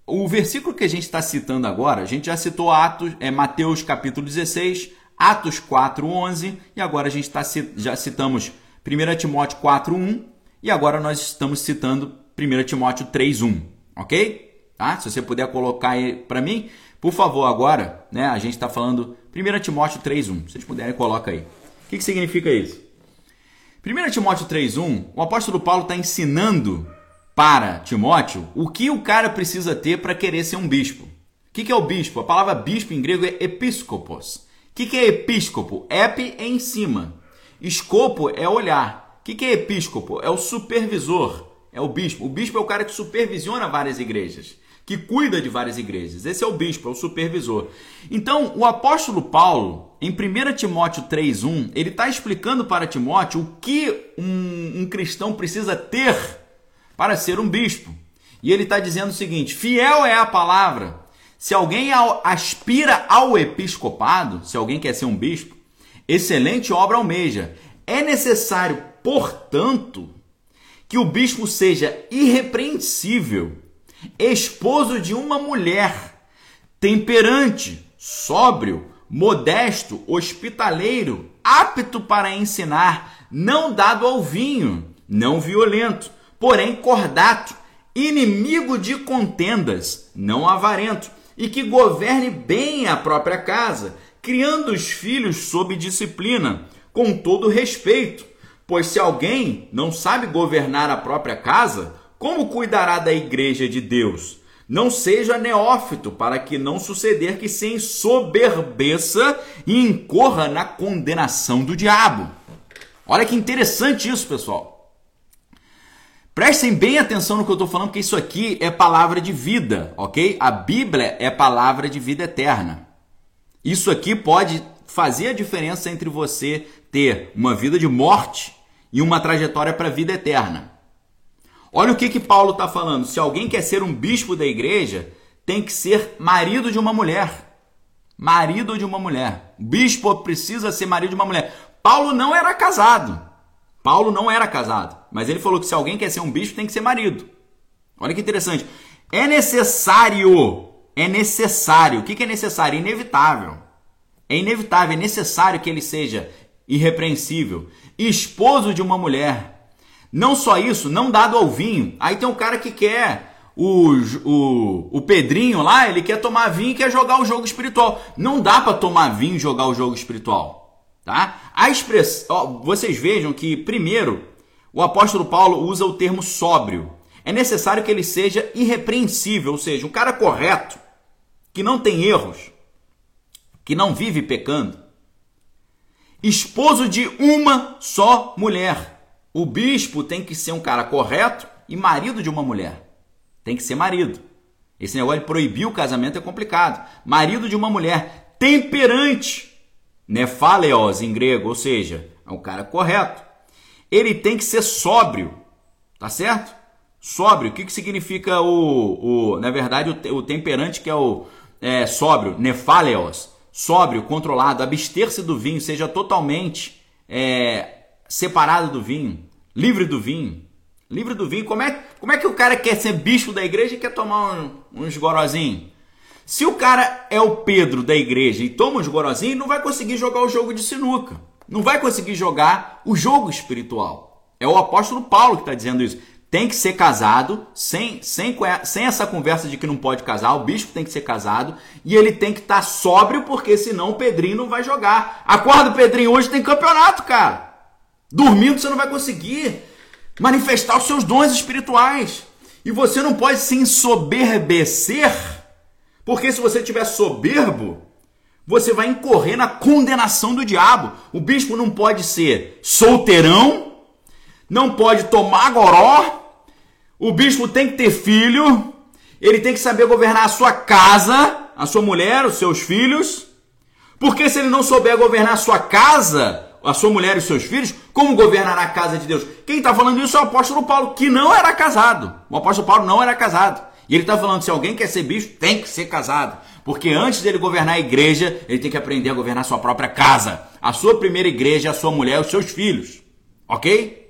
o versículo que a gente está citando agora, a gente já citou Atos, é Mateus capítulo 16, Atos 4:11 e agora a gente tá, já citamos 1 Timóteo 4:1 e agora nós estamos citando 1 Timóteo 3:1, ok? Tá? Se você puder colocar aí para mim, por favor, agora, né? A gente está falando 1 Timóteo 3:1. Se vocês puderem, coloca aí. O que, que significa isso? 1 Timóteo 3:1, o apóstolo Paulo está ensinando para Timóteo o que o cara precisa ter para querer ser um bispo. O que, que é o bispo? A palavra bispo em grego é episcopos. O que, que é episcopo? Ep é em cima. Escopo é olhar. O que, que é episcopo? É o supervisor, é o bispo. O bispo é o cara que supervisiona várias igrejas, que cuida de várias igrejas. Esse é o bispo, é o supervisor. Então, o apóstolo Paulo, em 1 Timóteo 3,1, ele está explicando para Timóteo o que um, um cristão precisa ter para ser um bispo. E ele está dizendo o seguinte: fiel é a palavra. Se alguém aspira ao episcopado, se alguém quer ser um bispo, excelente obra almeja. É necessário, portanto, que o bispo seja irrepreensível, esposo de uma mulher, temperante, sóbrio, modesto, hospitaleiro, apto para ensinar, não dado ao vinho, não violento porém cordato, inimigo de contendas, não avarento, e que governe bem a própria casa, criando os filhos sob disciplina, com todo respeito. Pois se alguém não sabe governar a própria casa, como cuidará da igreja de Deus? Não seja neófito, para que não suceder que se ensoberbeça e incorra na condenação do diabo. Olha que interessante isso, pessoal. Prestem bem atenção no que eu estou falando, porque isso aqui é palavra de vida, ok? A Bíblia é palavra de vida eterna. Isso aqui pode fazer a diferença entre você ter uma vida de morte e uma trajetória para a vida eterna. Olha o que, que Paulo está falando. Se alguém quer ser um bispo da igreja, tem que ser marido de uma mulher. Marido de uma mulher. Bispo precisa ser marido de uma mulher. Paulo não era casado. Paulo não era casado, mas ele falou que se alguém quer ser um bispo tem que ser marido. Olha que interessante. É necessário, é necessário. O que é necessário? Inevitável. É inevitável, é necessário que ele seja irrepreensível, esposo de uma mulher. Não só isso, não dado ao vinho. Aí tem um cara que quer o, o, o Pedrinho lá, ele quer tomar vinho e quer jogar o jogo espiritual. Não dá para tomar vinho e jogar o jogo espiritual. Tá? A expressão, vocês vejam que primeiro o apóstolo Paulo usa o termo sóbrio. É necessário que ele seja irrepreensível, ou seja, um cara correto, que não tem erros, que não vive pecando. Esposo de uma só mulher. O bispo tem que ser um cara correto e marido de uma mulher. Tem que ser marido. Esse negócio de proibir o casamento é complicado. Marido de uma mulher temperante nefaleos em grego, ou seja, é um cara correto. Ele tem que ser sóbrio, tá certo? Sóbrio, o que, que significa o, o na verdade, o, o temperante que é o é, sóbrio, nefaleos, sóbrio, controlado, abster-se do vinho, seja totalmente é, separado do vinho, livre do vinho. Livre do vinho, como é, como é que o cara quer ser bispo da igreja e quer tomar um, uns gorozinhos? Se o cara é o Pedro da igreja e toma os gorozinhos, não vai conseguir jogar o jogo de sinuca. Não vai conseguir jogar o jogo espiritual. É o apóstolo Paulo que está dizendo isso. Tem que ser casado, sem, sem, sem essa conversa de que não pode casar. O bispo tem que ser casado e ele tem que estar tá sóbrio, porque senão o Pedrinho não vai jogar. Acorda, Pedrinho, hoje tem campeonato, cara. Dormindo você não vai conseguir manifestar os seus dons espirituais. E você não pode se ensoberbecer porque se você tiver soberbo, você vai incorrer na condenação do diabo. O bispo não pode ser solteirão, não pode tomar goró, o bispo tem que ter filho, ele tem que saber governar a sua casa, a sua mulher, os seus filhos. Porque se ele não souber governar a sua casa, a sua mulher e seus filhos, como governará a casa de Deus? Quem está falando isso é o apóstolo Paulo, que não era casado. O apóstolo Paulo não era casado. E ele está falando: se alguém quer ser bispo, tem que ser casado. Porque antes dele governar a igreja, ele tem que aprender a governar a sua própria casa. A sua primeira igreja, a sua mulher, os seus filhos. Ok?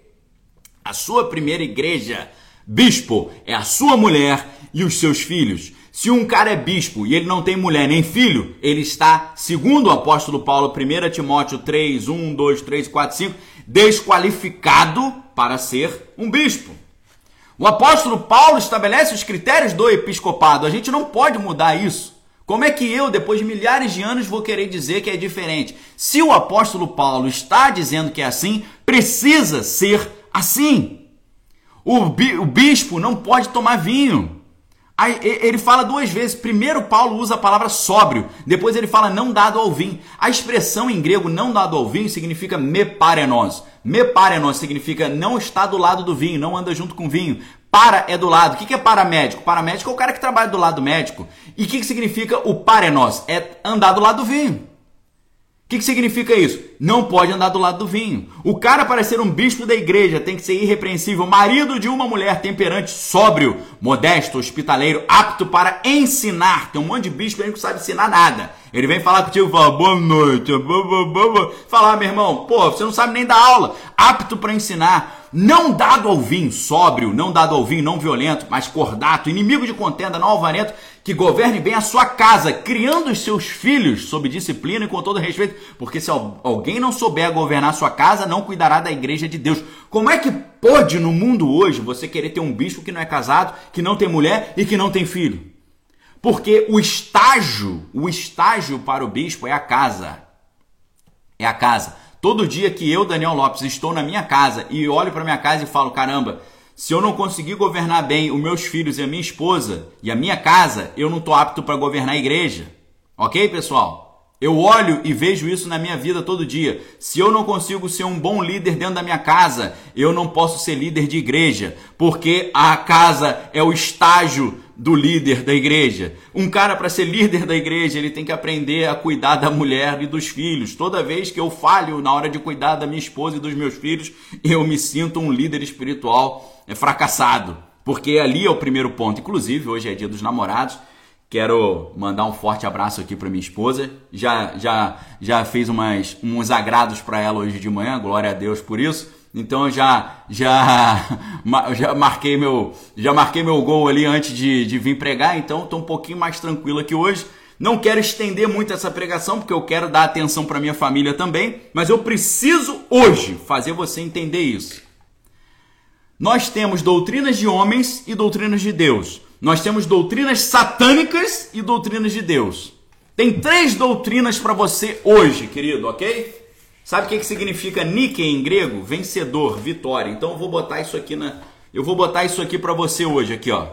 A sua primeira igreja Bispo é a sua mulher e os seus filhos. Se um cara é bispo e ele não tem mulher nem filho, ele está, segundo o apóstolo Paulo, 1 Timóteo 3, 1, 2, 3, 4, 5, desqualificado para ser um bispo. O apóstolo Paulo estabelece os critérios do episcopado. A gente não pode mudar isso. Como é que eu, depois de milhares de anos, vou querer dizer que é diferente? Se o apóstolo Paulo está dizendo que é assim, precisa ser assim. O, bispo não pode tomar vinho. Aí, ele fala duas vezes. Primeiro, Paulo usa a palavra sóbrio. Depois, ele fala não dado ao vinho. A expressão em grego não dado ao vinho significa meparenos. Meparenos significa não está do lado do vinho, não anda junto com o vinho. Para é do lado. O que é paramédico? Paramédico é o cara que trabalha do lado do médico. E o que significa o parenos? É andar do lado do vinho. O que, que significa isso? Não pode andar do lado do vinho. O cara, para ser um bispo da igreja, tem que ser irrepreensível, marido de uma mulher temperante, sóbrio, modesto, hospitaleiro, apto para ensinar. Tem um monte de bispo que não sabe ensinar nada. Ele vem falar contigo e fala, boa noite, falar, ah, meu irmão, pô, você não sabe nem dar aula. Apto para ensinar não dado ao vinho, sóbrio, não dado ao vinho, não violento, mas cordato, inimigo de contenda, não alvarento, que governe bem a sua casa, criando os seus filhos sob disciplina e com todo respeito, porque se alguém não souber governar sua casa, não cuidará da igreja de Deus. Como é que pode no mundo hoje você querer ter um bispo que não é casado, que não tem mulher e que não tem filho? Porque o estágio, o estágio para o bispo é a casa. É a casa. Todo dia que eu, Daniel Lopes, estou na minha casa e olho para minha casa e falo: caramba, se eu não conseguir governar bem os meus filhos e a minha esposa e a minha casa, eu não estou apto para governar a igreja. Ok, pessoal? Eu olho e vejo isso na minha vida todo dia. Se eu não consigo ser um bom líder dentro da minha casa, eu não posso ser líder de igreja, porque a casa é o estágio do líder da igreja. Um cara para ser líder da igreja, ele tem que aprender a cuidar da mulher e dos filhos. Toda vez que eu falho na hora de cuidar da minha esposa e dos meus filhos, eu me sinto um líder espiritual fracassado, porque ali é o primeiro ponto. Inclusive, hoje é dia dos namorados. Quero mandar um forte abraço aqui para minha esposa. Já já já fez umas, uns agrados para ela hoje de manhã, glória a Deus por isso. Então já já já marquei meu já marquei meu gol ali antes de, de vir pregar, então estou um pouquinho mais tranquilo aqui hoje. Não quero estender muito essa pregação porque eu quero dar atenção para minha família também, mas eu preciso hoje fazer você entender isso. Nós temos doutrinas de homens e doutrinas de Deus. Nós temos doutrinas satânicas e doutrinas de Deus. Tem três doutrinas para você hoje, querido, ok? Sabe o que, que significa Nike em grego? Vencedor, vitória. Então eu vou botar isso aqui na. Eu vou botar isso aqui para você hoje, aqui, ó.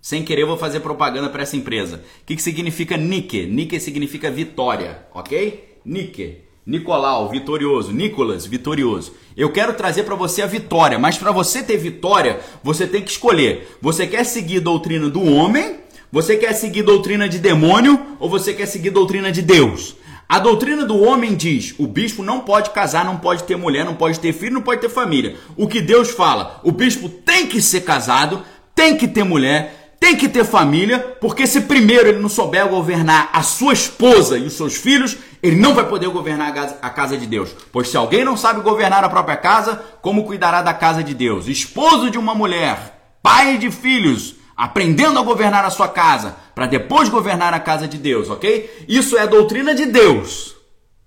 Sem querer, eu vou fazer propaganda para essa empresa. O que, que significa Nike? Nike significa vitória, ok? Nike. Nicolau, vitorioso. Nicolas, vitorioso. Eu quero trazer para você a vitória, mas para você ter vitória, você tem que escolher. Você quer seguir doutrina do homem? Você quer seguir doutrina de demônio? Ou você quer seguir doutrina de Deus? A doutrina do homem diz: o bispo não pode casar, não pode ter mulher, não pode ter filho, não pode ter família. O que Deus fala? O bispo tem que ser casado, tem que ter mulher, tem que ter família, porque se primeiro ele não souber governar a sua esposa e os seus filhos, ele não vai poder governar a casa de Deus. Pois se alguém não sabe governar a própria casa, como cuidará da casa de Deus? Esposo de uma mulher, pai de filhos, aprendendo a governar a sua casa, para depois governar a casa de Deus, ok? Isso é doutrina de Deus.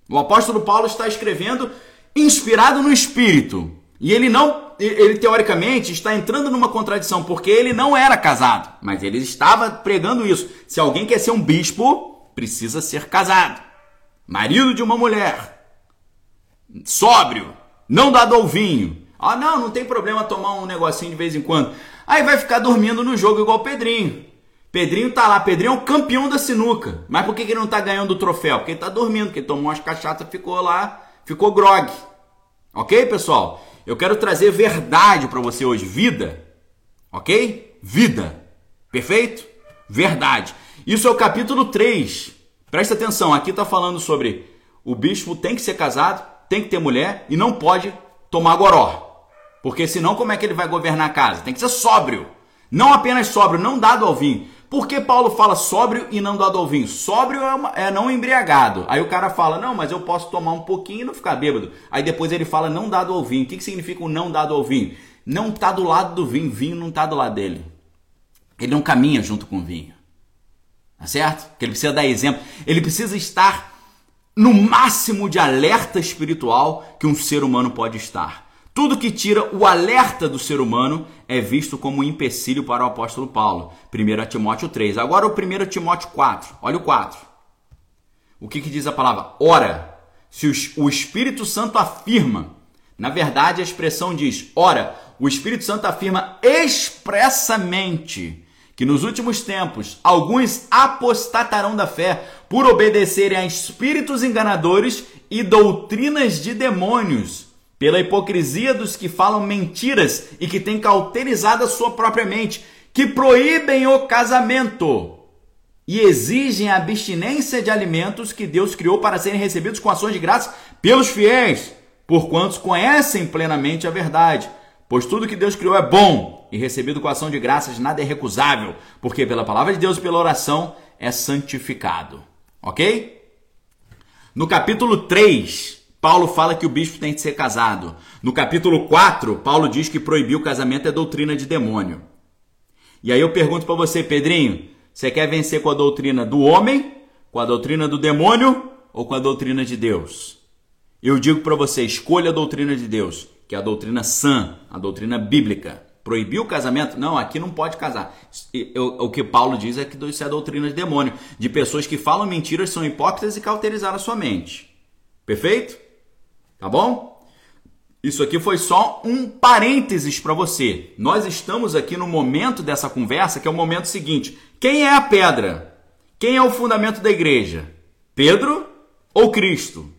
O apóstolo Paulo está escrevendo inspirado no Espírito. E ele não, ele teoricamente está entrando numa contradição, porque ele não era casado, mas ele estava pregando isso. Se alguém quer ser um bispo, precisa ser casado. Marido de uma mulher. Sóbrio, não dado ao vinho. Ah, não, não tem problema tomar um negocinho de vez em quando. Aí vai ficar dormindo no jogo igual o Pedrinho. Pedrinho tá lá, Pedrinho é o campeão da sinuca. Mas por que, ele não tá ganhando o troféu? Porque ele tá dormindo, porque ele tomou umas cachaças, ficou lá, ficou grog. Ok, pessoal? Eu quero trazer verdade para você hoje, vida. Ok? Vida. Perfeito? Verdade. Isso é o capítulo 3. Presta atenção, aqui tá falando sobre o bispo tem que ser casado, tem que ter mulher e não pode tomar goró. Porque senão, como é que ele vai governar a casa? Tem que ser sóbrio. Não apenas sóbrio, não dado ao vinho. Por que Paulo fala sóbrio e não dado ao vinho? Sóbrio é, uma, é, não embriagado. Aí o cara fala, não, mas eu posso tomar um pouquinho e não ficar bêbado. Aí depois ele fala não dado ao vinho. O que, que significa o não dado ao vinho? não está do lado do vinho, vinho não está do lado dele. Ele não caminha junto com o vinho. Tá certo? Porque ele precisa dar exemplo. Ele precisa estar no máximo de alerta espiritual que um ser humano pode estar. Tudo que tira o alerta do ser humano é visto como um empecilho para o apóstolo Paulo. 1 Timóteo 3. Agora o 1 Timóteo 4. Olha o 4. O que, que diz a palavra? Ora, se o Espírito Santo afirma, na verdade a expressão diz, ora, o Espírito Santo afirma expressamente que nos últimos tempos alguns apostatarão da fé por obedecerem a espíritos enganadores e doutrinas de demônios, pela hipocrisia dos que falam mentiras e que têm cauterizado a sua própria mente, que proíbem o casamento e exigem a abstinência de alimentos que Deus criou para serem recebidos com ações de graça pelos fiéis, por quantos conhecem plenamente a verdade. Pois tudo que Deus criou é bom e recebido com ação de graças nada é recusável, porque pela palavra de Deus e pela oração é santificado. Ok? No capítulo 3, Paulo fala que o bispo tem que ser casado. No capítulo 4, Paulo diz que proibir o casamento é doutrina de demônio. E aí eu pergunto para você, Pedrinho, você quer vencer com a doutrina do homem, com a doutrina do demônio ou com a doutrina de Deus? Eu digo para você, escolha a doutrina de Deus que é a doutrina sã, a doutrina bíblica. Proibiu o casamento? Não, aqui não pode casar. O que Paulo diz é que isso é doutrina de demônio, de pessoas que falam mentiras, são hipócritas e cauterizaram a sua mente. Perfeito? Tá bom? Isso aqui foi só um parênteses para você. Nós estamos aqui no momento dessa conversa, que é o momento seguinte: quem é a pedra? Quem é o fundamento da igreja? Pedro ou Cristo?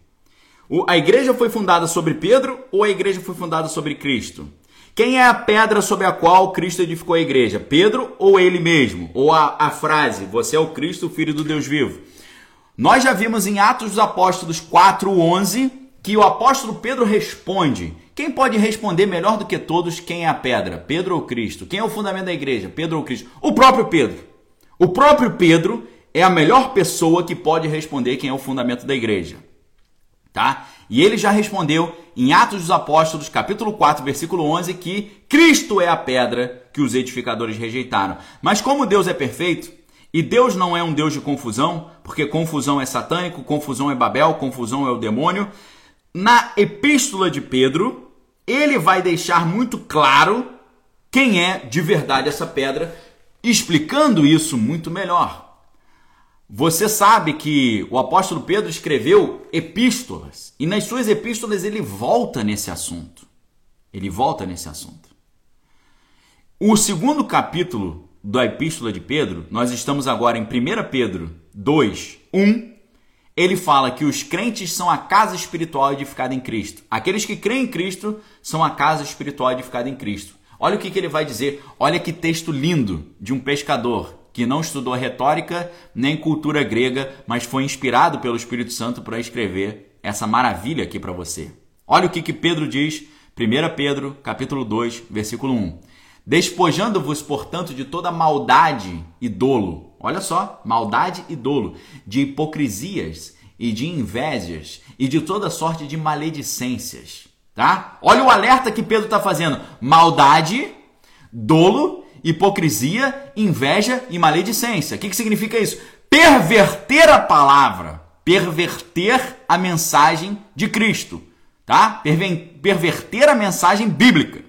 A igreja foi fundada sobre Pedro ou a igreja foi fundada sobre Cristo? Quem é a pedra sobre a qual Cristo edificou a igreja? Pedro ou ele mesmo? Ou a, a frase, você é o Cristo, o Filho do Deus vivo? Nós já vimos em Atos dos Apóstolos 4,11 que o apóstolo Pedro responde. Quem pode responder melhor do que todos quem é a pedra? Pedro ou Cristo? Quem é o fundamento da igreja? Pedro ou Cristo? O próprio Pedro. O próprio Pedro é a melhor pessoa que pode responder quem é o fundamento da igreja tá? E ele já respondeu em Atos dos Apóstolos, capítulo 4, versículo 11, que Cristo é a pedra que os edificadores rejeitaram. Mas como Deus é perfeito, e Deus não é um Deus de confusão, porque confusão é satânico, confusão é Babel, confusão é o demônio, na epístola de Pedro, ele vai deixar muito claro quem é de verdade essa pedra, explicando isso muito melhor. Você sabe que o apóstolo Pedro escreveu epístolas e nas suas epístolas ele volta nesse assunto. Ele volta nesse assunto. O segundo capítulo da epístola de Pedro, nós estamos agora em 1 Pedro 2, 1. Ele fala que os crentes são a casa espiritual edificada em Cristo. Aqueles que creem em Cristo são a casa espiritual edificada em Cristo. Olha o que, que ele vai dizer. Olha que texto lindo de um pescador que não estudou retórica nem cultura grega, mas foi inspirado pelo Espírito Santo para escrever essa maravilha aqui para você. Olha o que, que Pedro diz, 1 Pedro, capítulo 2, versículo 1. Despojando-vos, portanto, de toda maldade e dolo. Olha só, maldade e dolo, de hipocrisias e de invejas e de toda sorte de maledicências. Tá? Olha o alerta que Pedro está fazendo: maldade, dolo hipocrisia, inveja e maledicência. O que, que significa isso? Perverter a palavra, perverter a mensagem de Cristo, tá? Perverter a mensagem bíblica.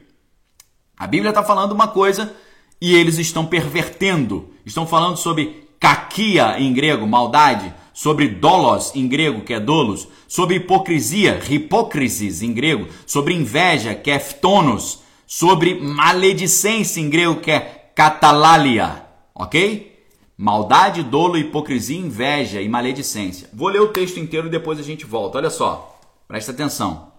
A Bíblia está falando uma coisa e eles estão pervertendo. Estão falando sobre kakia em grego, maldade, sobre dolos em grego, que é dolos, sobre hipocrisia, hipócrisis em grego, sobre inveja, que é ftonos, sobre maledicência em grego que é catalalia, ok? Maldade, dolo, hipocrisia, inveja e maledicência. Vou ler o texto inteiro e depois a gente volta. Olha só, presta atenção.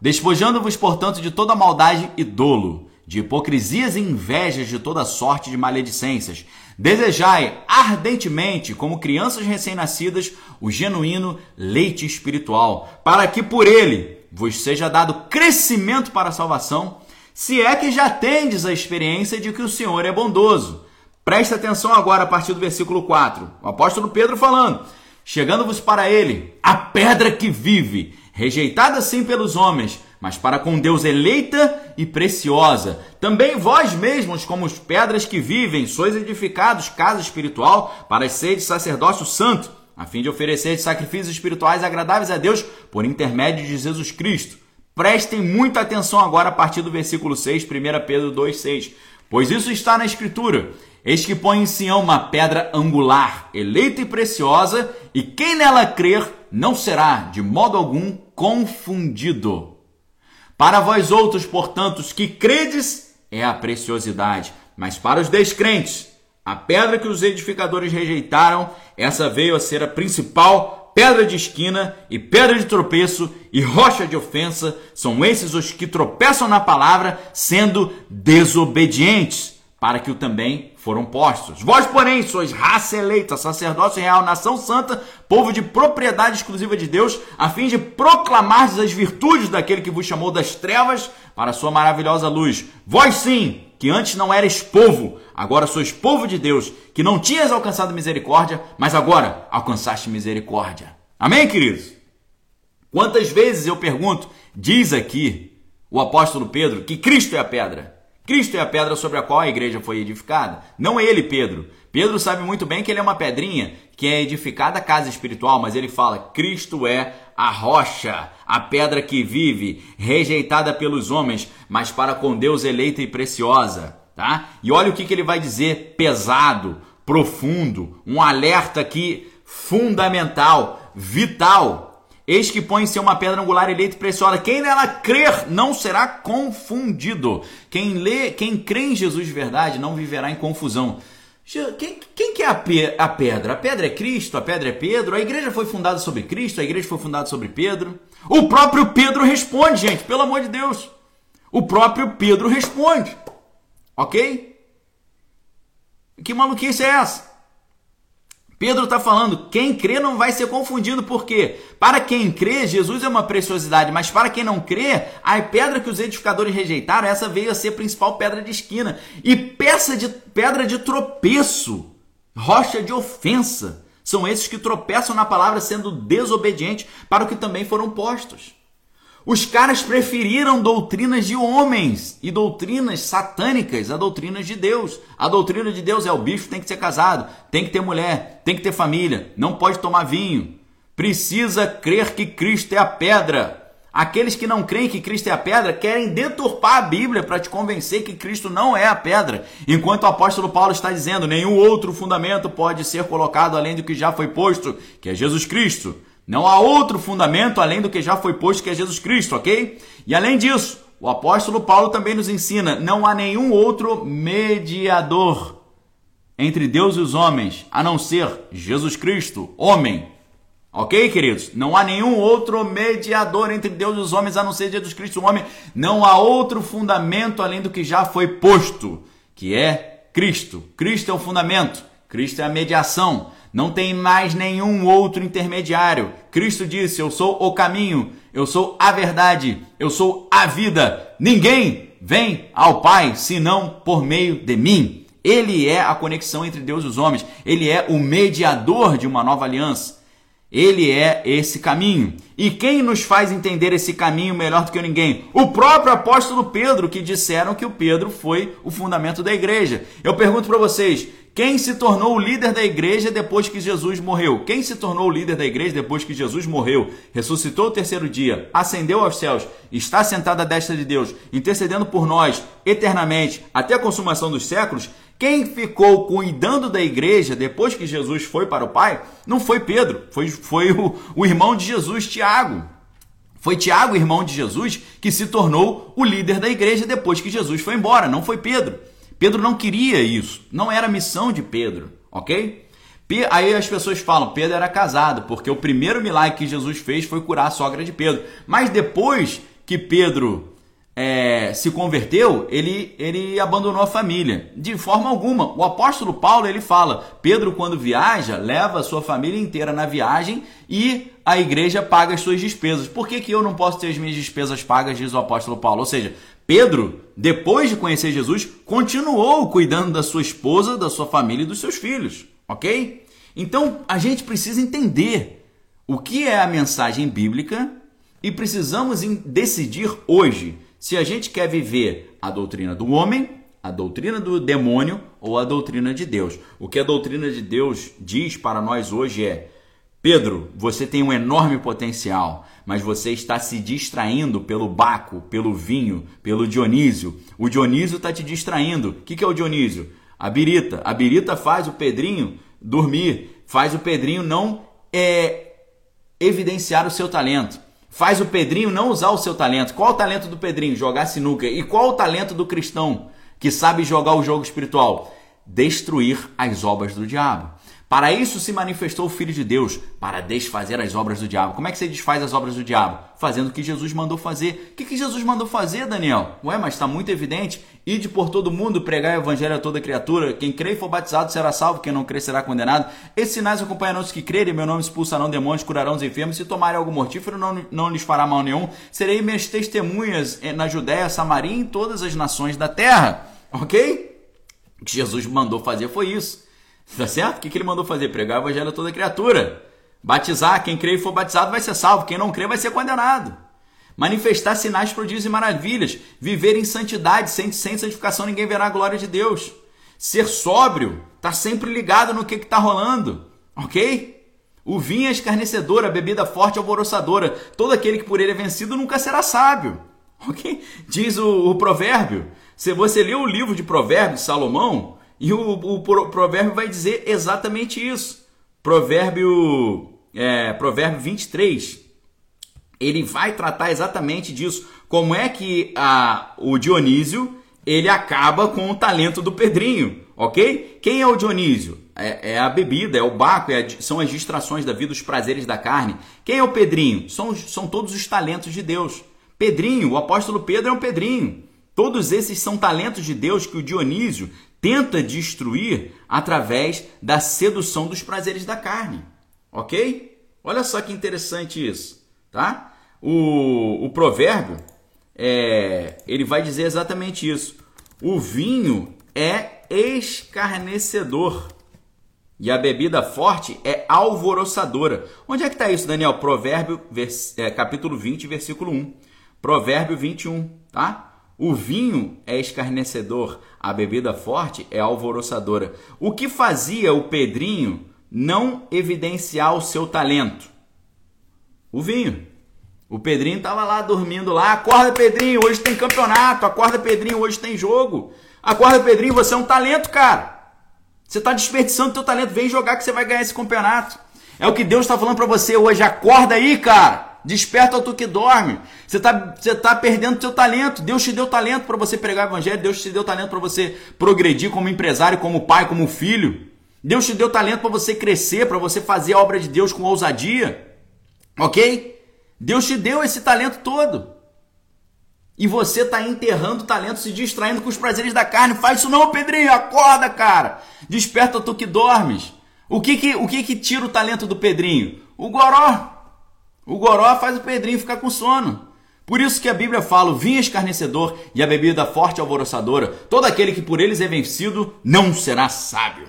Despojando-vos, portanto, de toda maldade e dolo, de hipocrisias e invejas de toda sorte de maledicências. Desejai ardentemente, como crianças recém-nascidas, o genuíno leite espiritual, para que por ele vos seja dado crescimento para a salvação se é que já tendes a experiência de que o Senhor é bondoso. Presta atenção agora a partir do versículo 4. O apóstolo Pedro falando: chegando-vos para ele, a pedra que vive, rejeitada sim pelos homens, mas para com Deus eleita e preciosa. Também vós mesmos, como as pedras que vivem, sois edificados casa espiritual para ser de sacerdócio santo, a fim de oferecer sacrifícios espirituais agradáveis a Deus por intermédio de Jesus Cristo. Prestem muita atenção agora a partir do versículo 6, 1 Pedro 2,6. Pois isso está na Escritura. Eis que põe em Sião uma pedra angular, eleita e preciosa, e quem nela crer não será, de modo algum, confundido. Para vós outros, portanto, os que credes, é a preciosidade, mas para os descrentes, a pedra que os edificadores rejeitaram, essa veio a ser a principal pedra de esquina e pedra de tropeço e rocha de ofensa. São esses os que tropeçam na palavra, sendo desobedientes, para que o também foram postos. Vós, porém, sois raça eleita, sacerdócio real, nação santa, povo de propriedade exclusiva de Deus, a fim de proclamar as virtudes daquele que vos chamou das trevas para a sua maravilhosa luz. Vós sim, que antes não eres povo, agora sois povo de Deus, que não tinhas alcançado misericórdia, mas agora alcançaste misericórdia. Amém, queridos? Quantas vezes eu pergunto, diz aqui o apóstolo Pedro, que Cristo é a pedra. Cristo é a pedra sobre a qual a igreja foi edificada. Não é ele, Pedro. Pedro sabe muito bem que ele é uma pedrinha que é edificada a casa espiritual, mas ele fala: Cristo é a rocha, a pedra que vive, rejeitada pelos homens, mas para com Deus eleita e preciosa. Tá? E olha o que, que ele vai dizer: pesado, profundo, um alerta aqui fundamental, vital. Eis que põe-se uma pedra angular eleita e preciosa. Quem nela crer não será confundido. Quem lê, quem crê em Jesus de verdade não viverá em confusão. Quem, quem que é a pedra? A pedra é Cristo, a pedra é Pedro. A igreja foi fundada sobre Cristo, a igreja foi fundada sobre Pedro. O próprio Pedro responde, gente, pelo amor de Deus. O próprio Pedro responde. Ok? Que maluquice é essa? Pedro está falando, quem crê não vai ser confundido, porque para quem crê, Jesus é uma preciosidade, mas para quem não crê, a pedra que os edificadores rejeitaram, essa veio a ser a principal pedra de esquina e peça de pedra de tropeço, rocha de ofensa. São esses que tropeçam na palavra sendo desobedientes para o que também foram postos. Os caras preferiram doutrinas de homens e doutrinas satânicas a doutrinas de Deus. A doutrina de Deus é o bicho tem que ser casado, tem que ter mulher, tem que ter família, não pode tomar vinho. Precisa crer que Cristo é a pedra. Aqueles que não creem que Cristo é a pedra querem deturpar a Bíblia para te convencer que Cristo não é a pedra. Enquanto o apóstolo Paulo está dizendo, nenhum outro fundamento pode ser colocado além do que já foi posto, que é Jesus Cristo. Não há outro fundamento além do que já foi posto, que é Jesus Cristo, ok? E além disso, o apóstolo Paulo também nos ensina: não há nenhum outro mediador entre Deus e os homens, a não ser Jesus Cristo, homem. Ok, queridos? Não há nenhum outro mediador entre Deus e os homens, a não ser Jesus Cristo, homem. Não há outro fundamento além do que já foi posto, que é Cristo. Cristo é o fundamento, Cristo é a mediação. Não tem mais nenhum outro intermediário. Cristo disse: Eu sou o caminho, eu sou a verdade, eu sou a vida. Ninguém vem ao Pai senão por meio de mim. Ele é a conexão entre Deus e os homens. Ele é o mediador de uma nova aliança. Ele é esse caminho. E quem nos faz entender esse caminho melhor do que ninguém? O próprio apóstolo Pedro, que disseram que o Pedro foi o fundamento da igreja. Eu pergunto para vocês: quem se tornou o líder da igreja depois que Jesus morreu? Quem se tornou o líder da igreja depois que Jesus morreu? Ressuscitou o terceiro dia, ascendeu aos céus, está sentado à destra de Deus, intercedendo por nós eternamente até a consumação dos séculos? Quem ficou cuidando da igreja depois que Jesus foi para o Pai não foi Pedro, foi, foi o, o irmão de Jesus, Tiago. Foi Tiago, irmão de Jesus, que se tornou o líder da igreja depois que Jesus foi embora, não foi Pedro. Pedro não queria isso, não era missão de Pedro, ok? Aí as pessoas falam, Pedro era casado, porque o primeiro milagre que Jesus fez foi curar a sogra de Pedro. Mas depois que Pedro é, se converteu, ele, ele abandonou a família. De forma alguma. O apóstolo Paulo ele fala: Pedro, quando viaja, leva a sua família inteira na viagem e a igreja paga as suas despesas. Por que, que eu não posso ter as minhas despesas pagas, diz o apóstolo Paulo? Ou seja, Pedro, depois de conhecer Jesus, continuou cuidando da sua esposa, da sua família e dos seus filhos, ok? Então a gente precisa entender o que é a mensagem bíblica e precisamos decidir hoje se a gente quer viver a doutrina do homem, a doutrina do demônio ou a doutrina de Deus. O que a doutrina de Deus diz para nós hoje é: Pedro, você tem um enorme potencial, mas você está se distraindo pelo Baco, pelo vinho, pelo Dionísio. O Dionísio está te distraindo. O que é o Dionísio? A birita. A birita faz o Pedrinho dormir, faz o Pedrinho não é, evidenciar o seu talento. Faz o Pedrinho não usar o seu talento. Qual o talento do Pedrinho? Jogar sinuca. E qual o talento do cristão que sabe jogar o jogo espiritual? Destruir as obras do diabo. Para isso se manifestou o Filho de Deus, para desfazer as obras do diabo. Como é que você desfaz as obras do diabo? Fazendo o que Jesus mandou fazer. O que, que Jesus mandou fazer, Daniel? Ué, mas está muito evidente. Ide por todo mundo, pregar o evangelho a toda criatura. Quem crê e for batizado será salvo, quem não crê será condenado. Esses sinais acompanharão os que crerem, meu nome expulsarão demônios, curarão os enfermos. Se tomarem algo mortífero, não, não lhes fará mal nenhum. Serei minhas testemunhas na Judéia, Samaria e em todas as nações da terra. Ok? O que Jesus mandou fazer foi isso. Tá certo? O que, que ele mandou fazer? Pregar o evangelho a toda criatura. Batizar, quem crê e for batizado vai ser salvo, quem não crê vai ser condenado. Manifestar sinais, prodígios e maravilhas. Viver em santidade, sem, sem santificação ninguém verá a glória de Deus. Ser sóbrio, tá sempre ligado no que está rolando, ok? O vinho é escarnecedor, a bebida forte é alvoroçadora. Todo aquele que por ele é vencido nunca será sábio. Ok? Diz o, o provérbio. Se você lê o livro de provérbios de Salomão, e o, o provérbio vai dizer exatamente isso. Provérbio, é, provérbio 23. Ele vai tratar exatamente disso. Como é que a, o Dionísio ele acaba com o talento do Pedrinho, ok? Quem é o Dionísio? É, é a bebida, é o baco, é a, são as distrações da vida, os prazeres da carne. Quem é o Pedrinho? São, são todos os talentos de Deus. Pedrinho, o apóstolo Pedro é um Pedrinho. Todos esses são talentos de Deus que o Dionísio tenta destruir através da sedução dos prazeres da carne. Ok? Olha só que interessante isso, tá? O, o provérbio é, ele vai dizer exatamente isso. O vinho é escarnecedor e a bebida forte é alvoroçadora. Onde é que está isso, Daniel? Provérbio, vers, é, capítulo 20, versículo 1. Provérbio 21, tá? O vinho é escarnecedor, a bebida forte é alvoroçadora. O que fazia o Pedrinho não evidenciar o seu talento? O vinho. O Pedrinho estava lá dormindo lá. Acorda, Pedrinho, hoje tem campeonato. Acorda, Pedrinho, hoje tem jogo. Acorda, Pedrinho, você é um talento, cara. Você está desperdiçando teu talento. Vem jogar que você vai ganhar esse campeonato. É o que Deus está falando para você hoje. Acorda aí, cara. Desperta tu que dorme. Você está você tá perdendo seu talento. Deus te deu talento para você pregar o evangelho. Deus te deu talento para você progredir como empresário, como pai, como filho. Deus te deu talento para você crescer, para você fazer a obra de Deus com ousadia. Ok? Deus te deu esse talento todo. E você está enterrando o talento, se distraindo com os prazeres da carne. Faz isso não, Pedrinho. Acorda, cara. Desperta tu que dormes. O que que, o que que tira o talento do Pedrinho? O goró. O goró faz o Pedrinho ficar com sono. Por isso que a Bíblia fala: o vinho escarnecedor e a bebida forte alvoroçadora, todo aquele que por eles é vencido não será sábio.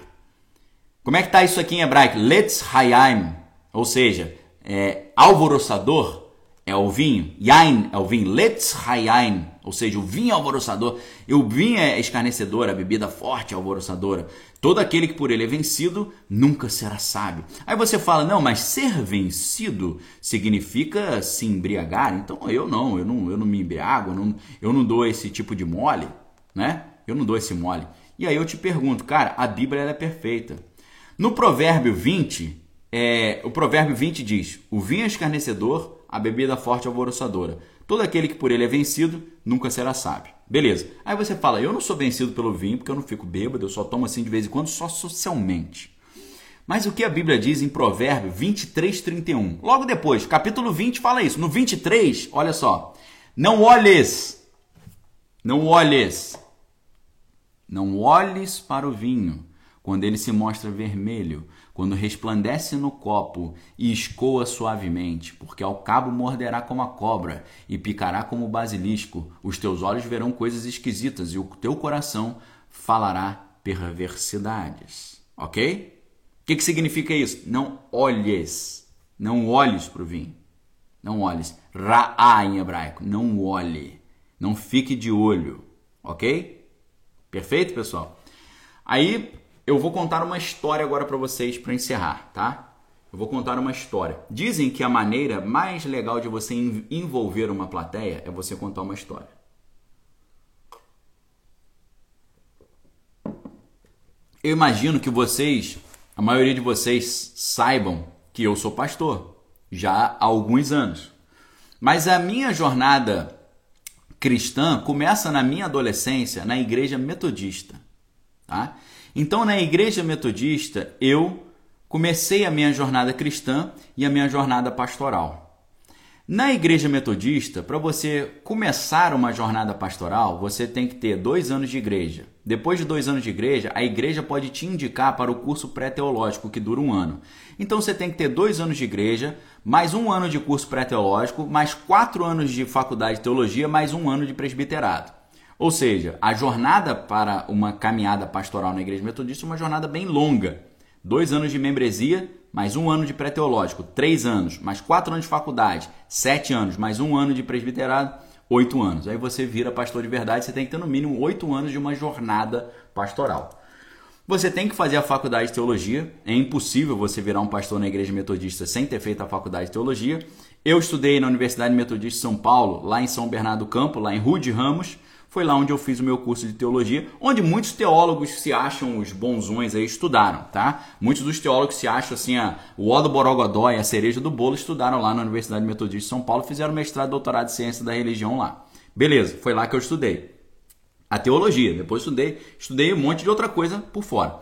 Como é que está isso aqui em hebraico? Let's hayim, ou seja, é, alvoroçador é o vinho, yain é o vinho, let's hayain, ou seja, o vinho alvoroçador, e o vinho é escarnecedor, a bebida forte é alvoroçadora. Todo aquele que por ele é vencido nunca será sábio. Aí você fala, não, mas ser vencido significa se embriagar. Então eu não, eu não, eu não me embriago, eu não, eu não dou esse tipo de mole, né? Eu não dou esse mole. E aí eu te pergunto, cara, a Bíblia é perfeita. No Provérbio 20, é, o Provérbio 20 diz: o vinho é escarnecedor, a bebida forte alvoroçadora. Todo aquele que por ele é vencido nunca será sábio. Beleza. Aí você fala, eu não sou vencido pelo vinho porque eu não fico bêbado, eu só tomo assim de vez em quando, só socialmente. Mas o que a Bíblia diz em Provérbio 23, 31? Logo depois, capítulo 20 fala isso. No 23, olha só. Não olhes, não olhes, não olhes para o vinho quando ele se mostra vermelho, quando resplandece no copo e escoa suavemente, porque ao cabo morderá como a cobra e picará como o basilisco. Os teus olhos verão coisas esquisitas e o teu coração falará perversidades. Ok? O que, que significa isso? Não olhes. Não olhes para o vinho. Não olhes. Ra'a em hebraico. Não olhe. Não fique de olho. Ok? Perfeito, pessoal? Aí eu vou contar uma história agora para vocês para encerrar, tá? Eu vou contar uma história. Dizem que a maneira mais legal de você envolver uma plateia é você contar uma história. Eu imagino que vocês, a maioria de vocês, saibam que eu sou pastor já há alguns anos. Mas a minha jornada cristã começa na minha adolescência na igreja metodista. Tá? Então, na igreja metodista, eu comecei a minha jornada cristã e a minha jornada pastoral. Na igreja metodista, para você começar uma jornada pastoral, você tem que ter dois anos de igreja. Depois de dois anos de igreja, a igreja pode te indicar para o curso pré-teológico, que dura um ano. Então você tem que ter dois anos de igreja, mais um ano de curso pré-teológico, mais quatro anos de faculdade de teologia, mais um ano de presbiterado. Ou seja, a jornada para uma caminhada pastoral na igreja metodista é uma jornada bem longa dois anos de membresia, mais um ano de pré-teológico, três anos, mais quatro anos de faculdade, sete anos, mais um ano de presbiterado, oito anos. Aí você vira pastor de verdade, você tem que ter no mínimo oito anos de uma jornada pastoral. Você tem que fazer a faculdade de teologia. É impossível você virar um pastor na igreja metodista sem ter feito a faculdade de teologia. Eu estudei na Universidade Metodista de São Paulo, lá em São Bernardo do Campo, lá em Rude Ramos. Foi lá onde eu fiz o meu curso de teologia, onde muitos teólogos se acham os bonzões aí estudaram, tá? Muitos dos teólogos se acham assim, a, o ó do borogodó e a cereja do bolo estudaram lá na Universidade Metodista de São Paulo, fizeram mestrado doutorado de ciência da religião lá. Beleza, foi lá que eu estudei. A teologia, depois estudei, estudei um monte de outra coisa por fora.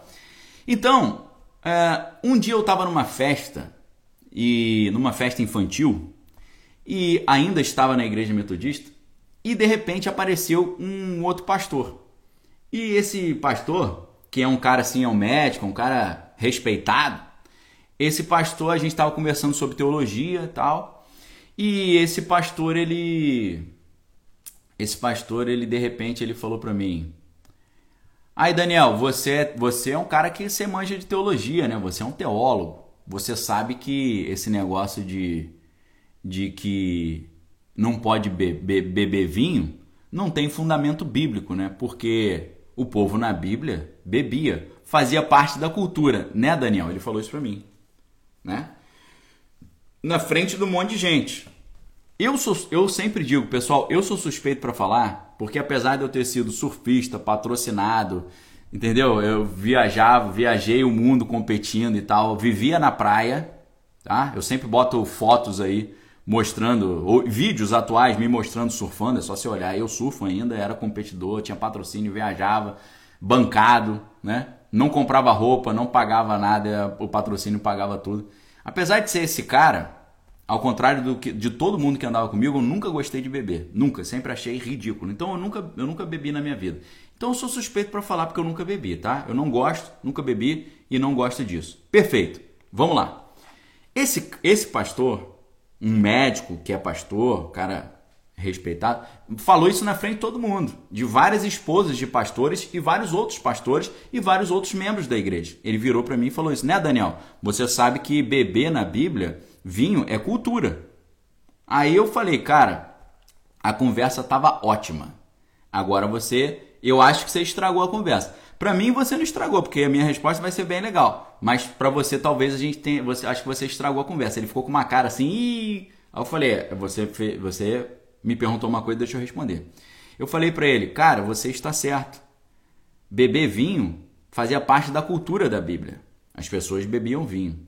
Então, é, um dia eu estava numa festa, e numa festa infantil, e ainda estava na igreja metodista, e de repente apareceu um outro pastor. E esse pastor, que é um cara assim, é um médico, um cara respeitado, esse pastor a gente estava conversando sobre teologia e tal. E esse pastor, ele esse pastor, ele de repente ele falou para mim: "Aí, Daniel, você você é um cara que você manja de teologia, né? Você é um teólogo. Você sabe que esse negócio de de que não pode beber, beber vinho, não tem fundamento bíblico, né? Porque o povo na Bíblia bebia, fazia parte da cultura, né, Daniel? Ele falou isso para mim, né? Na frente do monte de gente. Eu, sou, eu sempre digo, pessoal, eu sou suspeito para falar, porque apesar de eu ter sido surfista, patrocinado, entendeu? Eu viajava, viajei o mundo competindo e tal, vivia na praia, tá? Eu sempre boto fotos aí mostrando, ou, vídeos atuais me mostrando surfando, é só você olhar. Eu surfo ainda, era competidor, tinha patrocínio, viajava, bancado, né? Não comprava roupa, não pagava nada, o patrocínio pagava tudo. Apesar de ser esse cara, ao contrário do que, de todo mundo que andava comigo, eu nunca gostei de beber. Nunca, sempre achei ridículo. Então eu nunca, eu nunca bebi na minha vida. Então eu sou suspeito para falar porque eu nunca bebi, tá? Eu não gosto, nunca bebi e não gosto disso. Perfeito. Vamos lá. Esse, esse pastor, um médico que é pastor, cara respeitado, falou isso na frente de todo mundo, de várias esposas de pastores e vários outros pastores e vários outros membros da igreja. Ele virou para mim e falou isso, né, Daniel? Você sabe que beber na Bíblia, vinho é cultura. Aí eu falei, cara, a conversa tava ótima. Agora você, eu acho que você estragou a conversa. Para mim você não estragou, porque a minha resposta vai ser bem legal. Mas para você talvez a gente tenha, você acho que você estragou a conversa. Ele ficou com uma cara assim, Ih! aí eu falei, é, você você me perguntou uma coisa, deixa eu responder. Eu falei para ele, cara, você está certo. Beber vinho fazia parte da cultura da Bíblia. As pessoas bebiam vinho.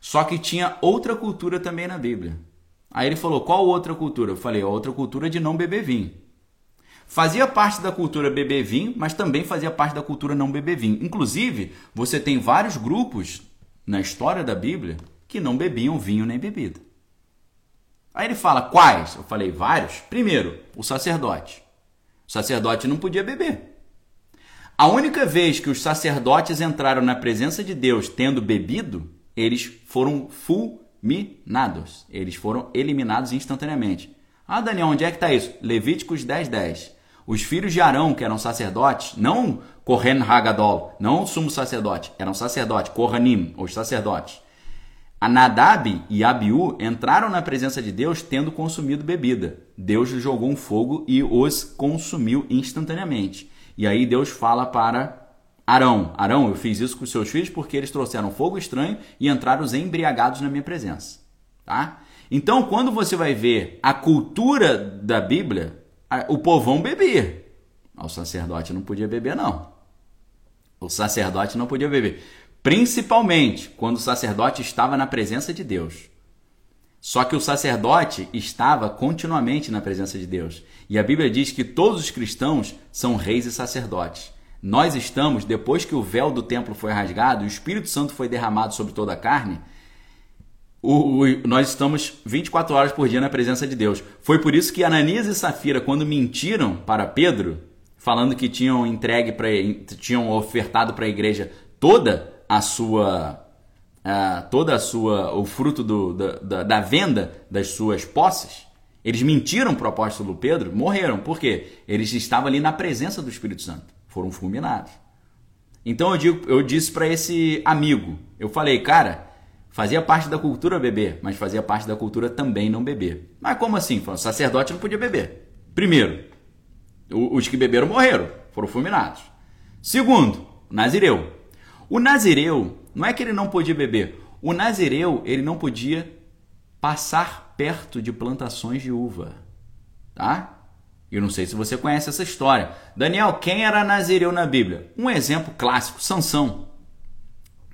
Só que tinha outra cultura também na Bíblia. Aí ele falou: qual outra cultura? Eu falei: outra cultura de não beber vinho. Fazia parte da cultura beber vinho, mas também fazia parte da cultura não beber vinho. Inclusive, você tem vários grupos na história da Bíblia que não bebiam vinho nem bebida. Aí ele fala: quais? Eu falei: vários. Primeiro, o sacerdote. O sacerdote não podia beber. A única vez que os sacerdotes entraram na presença de Deus tendo bebido, eles foram fulminados. Eles foram eliminados instantaneamente. Ah, Daniel, onde é que está isso? Levíticos 10, 10. Os filhos de Arão, que eram sacerdotes, não Kohen Hagadol, não sumo sacerdote, eram sacerdotes, Kohanim, os sacerdotes. A Nadab e Abiú entraram na presença de Deus tendo consumido bebida. Deus jogou um fogo e os consumiu instantaneamente. E aí Deus fala para Arão: Arão, eu fiz isso com seus filhos porque eles trouxeram fogo estranho e entraram embriagados na minha presença. Tá? Então, quando você vai ver a cultura da Bíblia, o povão bebia. O sacerdote não podia beber, não. O sacerdote não podia beber. Principalmente quando o sacerdote estava na presença de Deus. Só que o sacerdote estava continuamente na presença de Deus. E a Bíblia diz que todos os cristãos são reis e sacerdotes. Nós estamos, depois que o véu do templo foi rasgado, o Espírito Santo foi derramado sobre toda a carne, o, o, nós estamos 24 horas por dia na presença de Deus. Foi por isso que Ananias e Safira, quando mentiram para Pedro, falando que tinham entregue para tinham ofertado para a igreja toda a sua uh, toda a sua o fruto do, da, da, venda das suas posses, eles mentiram para o apóstolo Pedro, morreram. Por quê? Eles estavam ali na presença do Espírito Santo, foram fulminados. Então eu, digo, eu disse para esse amigo, eu falei, cara, fazia parte da cultura beber, mas fazia parte da cultura também não beber. Mas como assim? O sacerdote não podia beber. Primeiro, os que beberam morreram, foram fulminados. Segundo, o nazireu. O nazireu, não é que ele não podia beber. O nazireu, ele não podia passar perto de plantações de uva. Tá? Eu não sei se você conhece essa história. Daniel, quem era nazireu na Bíblia? Um exemplo clássico, Sansão.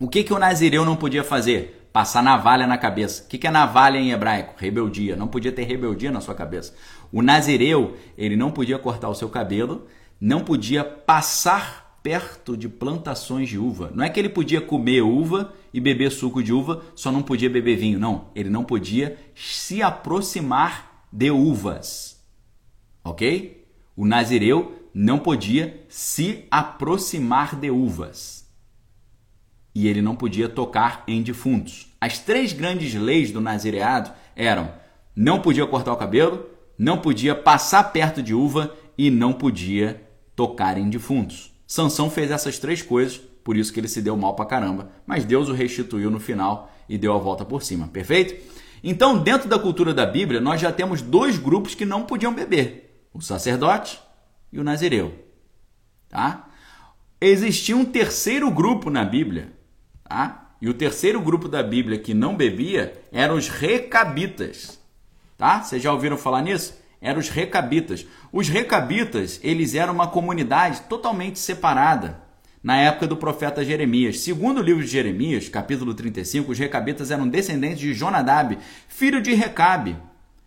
O que, que o nazireu não podia fazer? Passar navalha na cabeça. O que, é navalha em hebraico? Rebeldia. Não podia ter rebeldia na sua cabeça. O nazireu, ele não podia cortar o seu cabelo, não podia passar perto de plantações de uva. Não é que ele podia comer uva e beber suco de uva, só não podia beber vinho. Não, ele não podia se aproximar de uvas. Ok? O nazireu não podia se aproximar de uvas. E ele não podia tocar em defuntos. As três grandes leis do nazireado eram: não podia cortar o cabelo, não podia passar perto de uva e não podia tocar em defuntos. Sansão fez essas três coisas, por isso que ele se deu mal pra caramba, mas Deus o restituiu no final e deu a volta por cima, perfeito? Então, dentro da cultura da Bíblia, nós já temos dois grupos que não podiam beber: o sacerdote e o nazireu. Tá? Existia um terceiro grupo na Bíblia, tá? E o terceiro grupo da Bíblia que não bebia eram os recabitas. Tá? Vocês já ouviram falar nisso? eram os recabitas. Os recabitas, eles eram uma comunidade totalmente separada na época do profeta Jeremias. Segundo o livro de Jeremias, capítulo 35, os recabitas eram descendentes de Jonadab, filho de Recabe,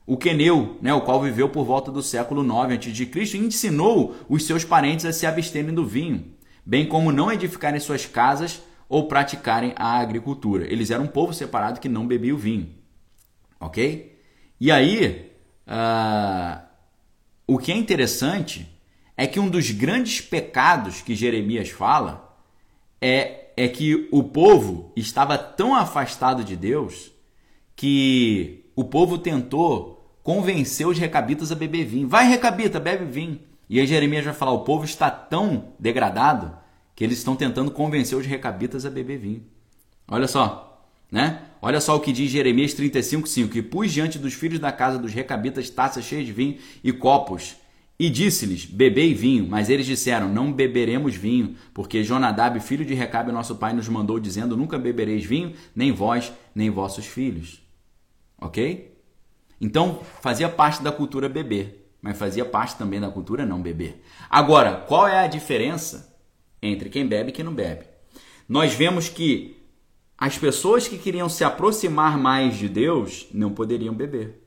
o queneu, né, o qual viveu por volta do século 9 a.C. e ensinou os seus parentes a se absterem do vinho, bem como não edificarem suas casas ou praticarem a agricultura. Eles eram um povo separado que não bebia o vinho. Ok? E aí, Uh, o que é interessante é que um dos grandes pecados que Jeremias fala é, é que o povo estava tão afastado de Deus que o povo tentou convencer os recabitas a beber vinho. Vai, recabita, bebe vinho. E aí Jeremias vai falar: o povo está tão degradado que eles estão tentando convencer os recabitas a beber vinho. Olha só, né? Olha só o que diz Jeremias 35:5, e pus diante dos filhos da casa dos recabitas taças cheias de vinho e copos, e disse-lhes: Bebei vinho, mas eles disseram: Não beberemos vinho, porque Jonadab, filho de Recabe, nosso pai, nos mandou dizendo: Nunca bebereis vinho, nem vós, nem vossos filhos. OK? Então, fazia parte da cultura beber, mas fazia parte também da cultura não beber. Agora, qual é a diferença entre quem bebe e quem não bebe? Nós vemos que as pessoas que queriam se aproximar mais de Deus não poderiam beber.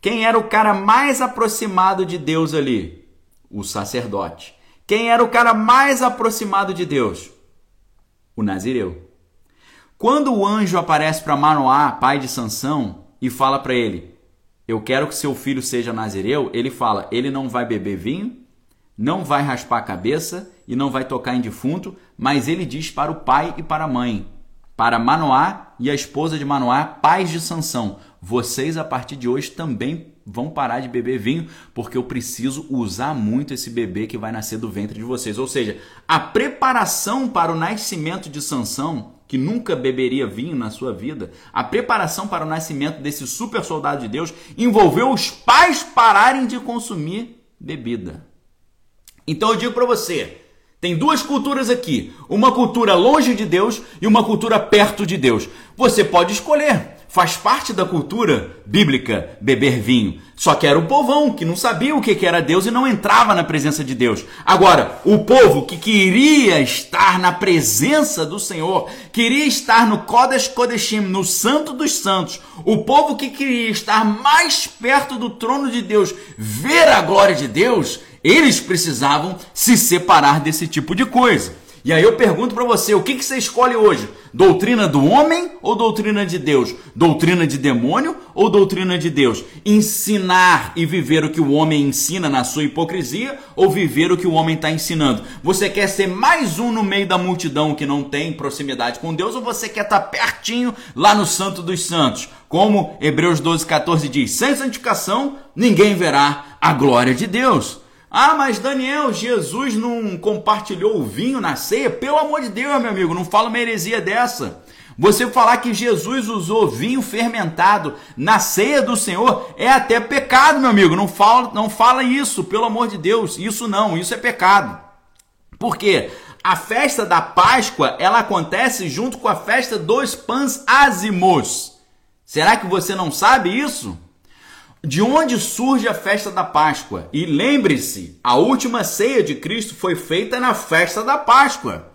Quem era o cara mais aproximado de Deus ali? O sacerdote. Quem era o cara mais aproximado de Deus? O nazireu. Quando o anjo aparece para Manoá, pai de Sansão, e fala para ele: "Eu quero que seu filho seja nazireu", ele fala: "Ele não vai beber vinho, não vai raspar a cabeça e não vai tocar em defunto", mas ele diz para o pai e para a mãe: para Manoá e a esposa de Manoá, pais de Sansão: vocês a partir de hoje também vão parar de beber vinho, porque eu preciso usar muito esse bebê que vai nascer do ventre de vocês. Ou seja, a preparação para o nascimento de Sansão, que nunca beberia vinho na sua vida, a preparação para o nascimento desse super soldado de Deus envolveu os pais pararem de consumir bebida. Então eu digo para você, tem duas culturas aqui, uma cultura longe de Deus e uma cultura perto de Deus. Você pode escolher. Faz parte da cultura bíblica beber vinho. Só que era o povão que não sabia o que era Deus e não entrava na presença de Deus. Agora, o povo que queria estar na presença do Senhor, queria estar no Kodesh Kodeshim, no Santo dos Santos, o povo que queria estar mais perto do trono de Deus, ver a glória de Deus, eles precisavam se separar desse tipo de coisa. E aí eu pergunto para você, o que, que você escolhe hoje? Doutrina do homem ou doutrina de Deus? Doutrina de demônio ou doutrina de Deus? Ensinar e viver o que o homem ensina na sua hipocrisia ou viver o que o homem está ensinando? Você quer ser mais um no meio da multidão que não tem proximidade com Deus ou você quer estar tá pertinho lá no Santo dos Santos? Como Hebreus 12, 14 diz: sem santificação ninguém verá a glória de Deus. Ah, mas Daniel, Jesus não compartilhou o vinho na ceia? Pelo amor de Deus, meu amigo, não fala uma heresia dessa. Você falar que Jesus usou vinho fermentado na ceia do Senhor é até pecado, meu amigo. Não fala, não fala isso, pelo amor de Deus. Isso não, isso é pecado. Por quê? A festa da Páscoa, ela acontece junto com a festa dos pães ázimos. Será que você não sabe isso? De onde surge a festa da Páscoa? E lembre-se, a última ceia de Cristo foi feita na festa da Páscoa.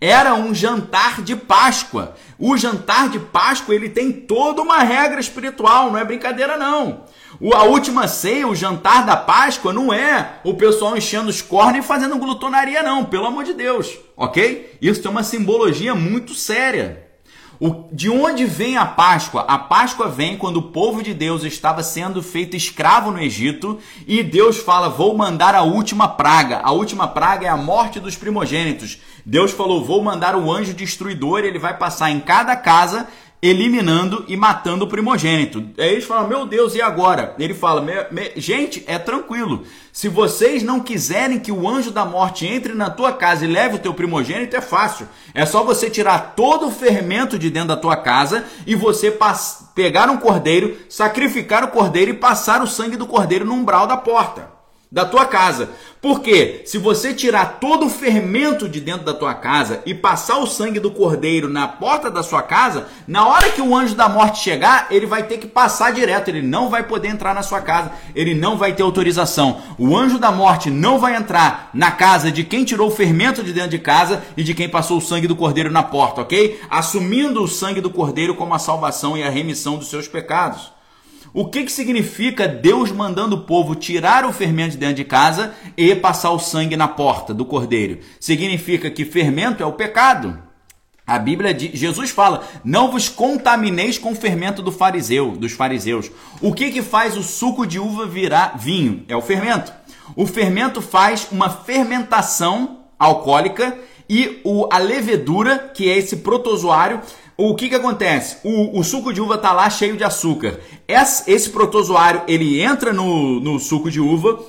Era um jantar de Páscoa. O jantar de Páscoa ele tem toda uma regra espiritual, não é brincadeira não. A última ceia, o jantar da Páscoa, não é o pessoal enchendo os cornos e fazendo glutonaria, não, pelo amor de Deus, ok? Isso tem uma simbologia muito séria. O, de onde vem a Páscoa? A Páscoa vem quando o povo de Deus estava sendo feito escravo no Egito e Deus fala: Vou mandar a última praga. A última praga é a morte dos primogênitos. Deus falou: Vou mandar o anjo destruidor, ele vai passar em cada casa eliminando e matando o primogênito. Aí eles falam, meu Deus, e agora? Ele fala, me, me, gente, é tranquilo. Se vocês não quiserem que o anjo da morte entre na tua casa e leve o teu primogênito, é fácil. É só você tirar todo o fermento de dentro da tua casa e você pegar um cordeiro, sacrificar o cordeiro e passar o sangue do cordeiro no umbral da porta da tua casa. Porque se você tirar todo o fermento de dentro da tua casa e passar o sangue do cordeiro na porta da sua casa, na hora que o anjo da morte chegar, ele vai ter que passar direto, ele não vai poder entrar na sua casa, ele não vai ter autorização. O anjo da morte não vai entrar na casa de quem tirou o fermento de dentro de casa e de quem passou o sangue do cordeiro na porta, ok? Assumindo o sangue do cordeiro como a salvação e a remissão dos seus pecados. O que, que significa Deus mandando o povo tirar o fermento de dentro de casa e passar o sangue na porta do cordeiro? Significa que fermento é o pecado. A Bíblia diz, Jesus fala: "Não vos contamineis com o fermento do fariseu, dos fariseus". O que que faz o suco de uva virar vinho? É o fermento. O fermento faz uma fermentação alcoólica e o, a levedura, que é esse protozoário, o que que acontece? O, o suco de uva tá lá cheio de açúcar. Esse, esse protozoário, ele entra no, no suco de uva,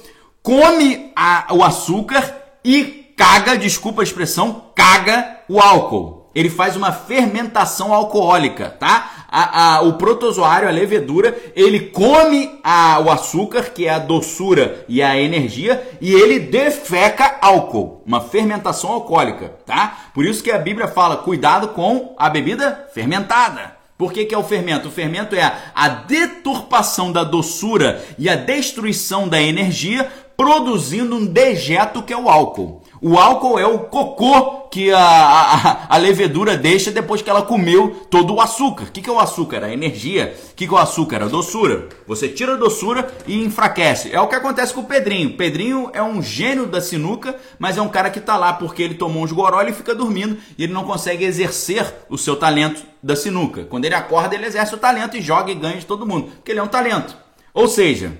come a, o açúcar e caga, desculpa a expressão, caga o álcool. Ele faz uma fermentação alcoólica, tá? a, a, o protozoário, a levedura, ele come a, o açúcar, que é a doçura e a energia, e ele defeca álcool, uma fermentação alcoólica, tá? Por isso que a Bíblia fala, cuidado com a bebida fermentada. Por que, que é o fermento? O fermento é a, a deturpação da doçura e a destruição da energia, produzindo um dejeto que é o álcool. O álcool é o cocô que a, a, a, levedura deixa depois que ela comeu todo o açúcar. O que, que é o açúcar? A energia. O que, que é o açúcar? A doçura. Você tira a doçura e enfraquece. É o que acontece com o Pedrinho. Pedrinho é um gênio da sinuca, mas é um cara que está lá porque ele tomou uns goró e fica dormindo e ele não consegue exercer o seu talento da sinuca. Quando ele acorda, ele exerce o talento e joga e ganha de todo mundo, porque ele é um talento. Ou seja,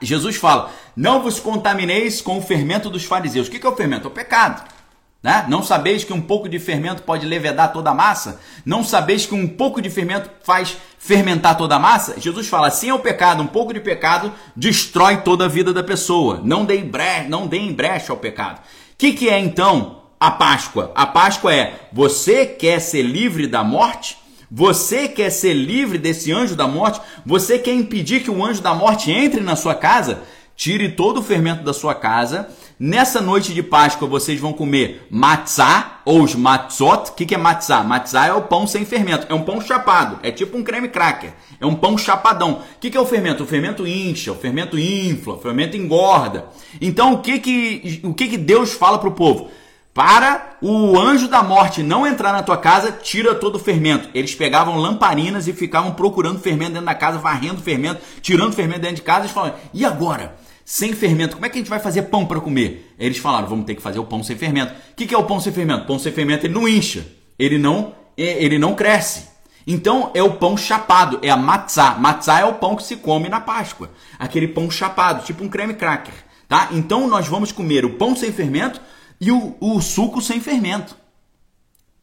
Jesus fala: Não vos contamineis com o fermento dos fariseus. O que é o fermento? É o pecado. Né? Não sabeis que um pouco de fermento pode levedar toda a massa? Não sabeis que um pouco de fermento faz fermentar toda a massa? Jesus fala: assim é o pecado, um pouco de pecado destrói toda a vida da pessoa. Não dê brecha, brecha ao pecado. O que, que é então a Páscoa? A Páscoa é: você quer ser livre da morte? Você quer ser livre desse anjo da morte? Você quer impedir que o anjo da morte entre na sua casa? Tire todo o fermento da sua casa Nessa noite de Páscoa vocês vão comer matzá ou os matzot. O que, é matzá? Matzá é o pão sem fermento. É um pão chapado. É tipo um creme cracker. É um pão chapadão. O que, que é o fermento? O fermento incha, o fermento infla, o fermento engorda. Então o que, que, o que, que Deus fala para o povo? Para o anjo da morte não entrar na tua casa, tira todo o fermento. Eles pegavam lamparinas e ficavam procurando fermento dentro da casa, varrendo fermento, tirando fermento dentro de casa e falavam: e agora? sem fermento. Como é que a gente vai fazer pão para comer? Eles falaram, vamos ter que fazer o pão sem fermento. O que, que é o pão sem fermento? Pão sem fermento ele não incha, ele não, é, ele não cresce. Então é o pão chapado, é a matzá. Matzá é o pão que se come na Páscoa, aquele pão chapado, tipo um creme cracker, tá? Então nós vamos comer o pão sem fermento e o, o suco sem fermento.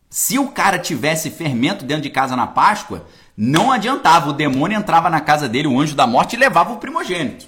Se o cara tivesse fermento dentro de casa na Páscoa, não adiantava, o demônio entrava na casa dele, o anjo da morte e levava o primogênito.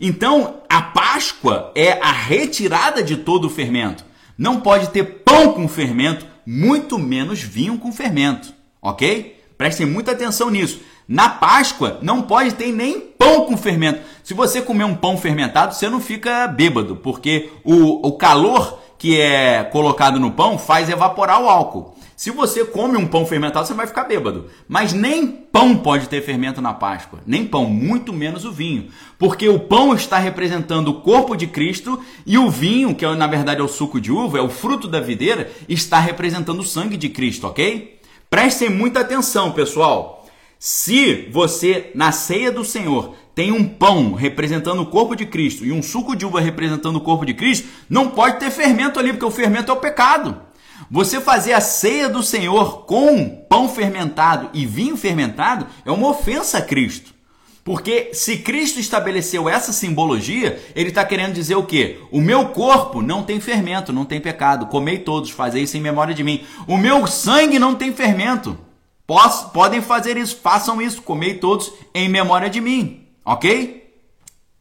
Então, a Páscoa é a retirada de todo o fermento. Não pode ter pão com fermento, muito menos vinho com fermento, ok? Prestem muita atenção nisso. Na Páscoa não pode ter nem pão com fermento. Se você comer um pão fermentado, você não fica bêbado, porque o, o calor que é colocado no pão faz evaporar o álcool. Se você come um pão fermentado, você vai ficar bêbado. Mas nem pão pode ter fermento na Páscoa. Nem pão, muito menos o vinho. Porque o pão está representando o corpo de Cristo e o vinho, que é, na verdade é o suco de uva, é o fruto da videira, está representando o sangue de Cristo, ok? Prestem muita atenção, pessoal. Se você, na ceia do Senhor, tem um pão representando o corpo de Cristo e um suco de uva representando o corpo de Cristo, não pode ter fermento ali, porque o fermento é o pecado. Você fazer a ceia do Senhor com pão fermentado e vinho fermentado é uma ofensa a Cristo. Porque se Cristo estabeleceu essa simbologia, ele está querendo dizer o quê? O meu corpo não tem fermento, não tem pecado. Comei todos, fazei isso em memória de mim. O meu sangue não tem fermento. Posso, podem fazer isso, façam isso, comei todos em memória de mim. Ok?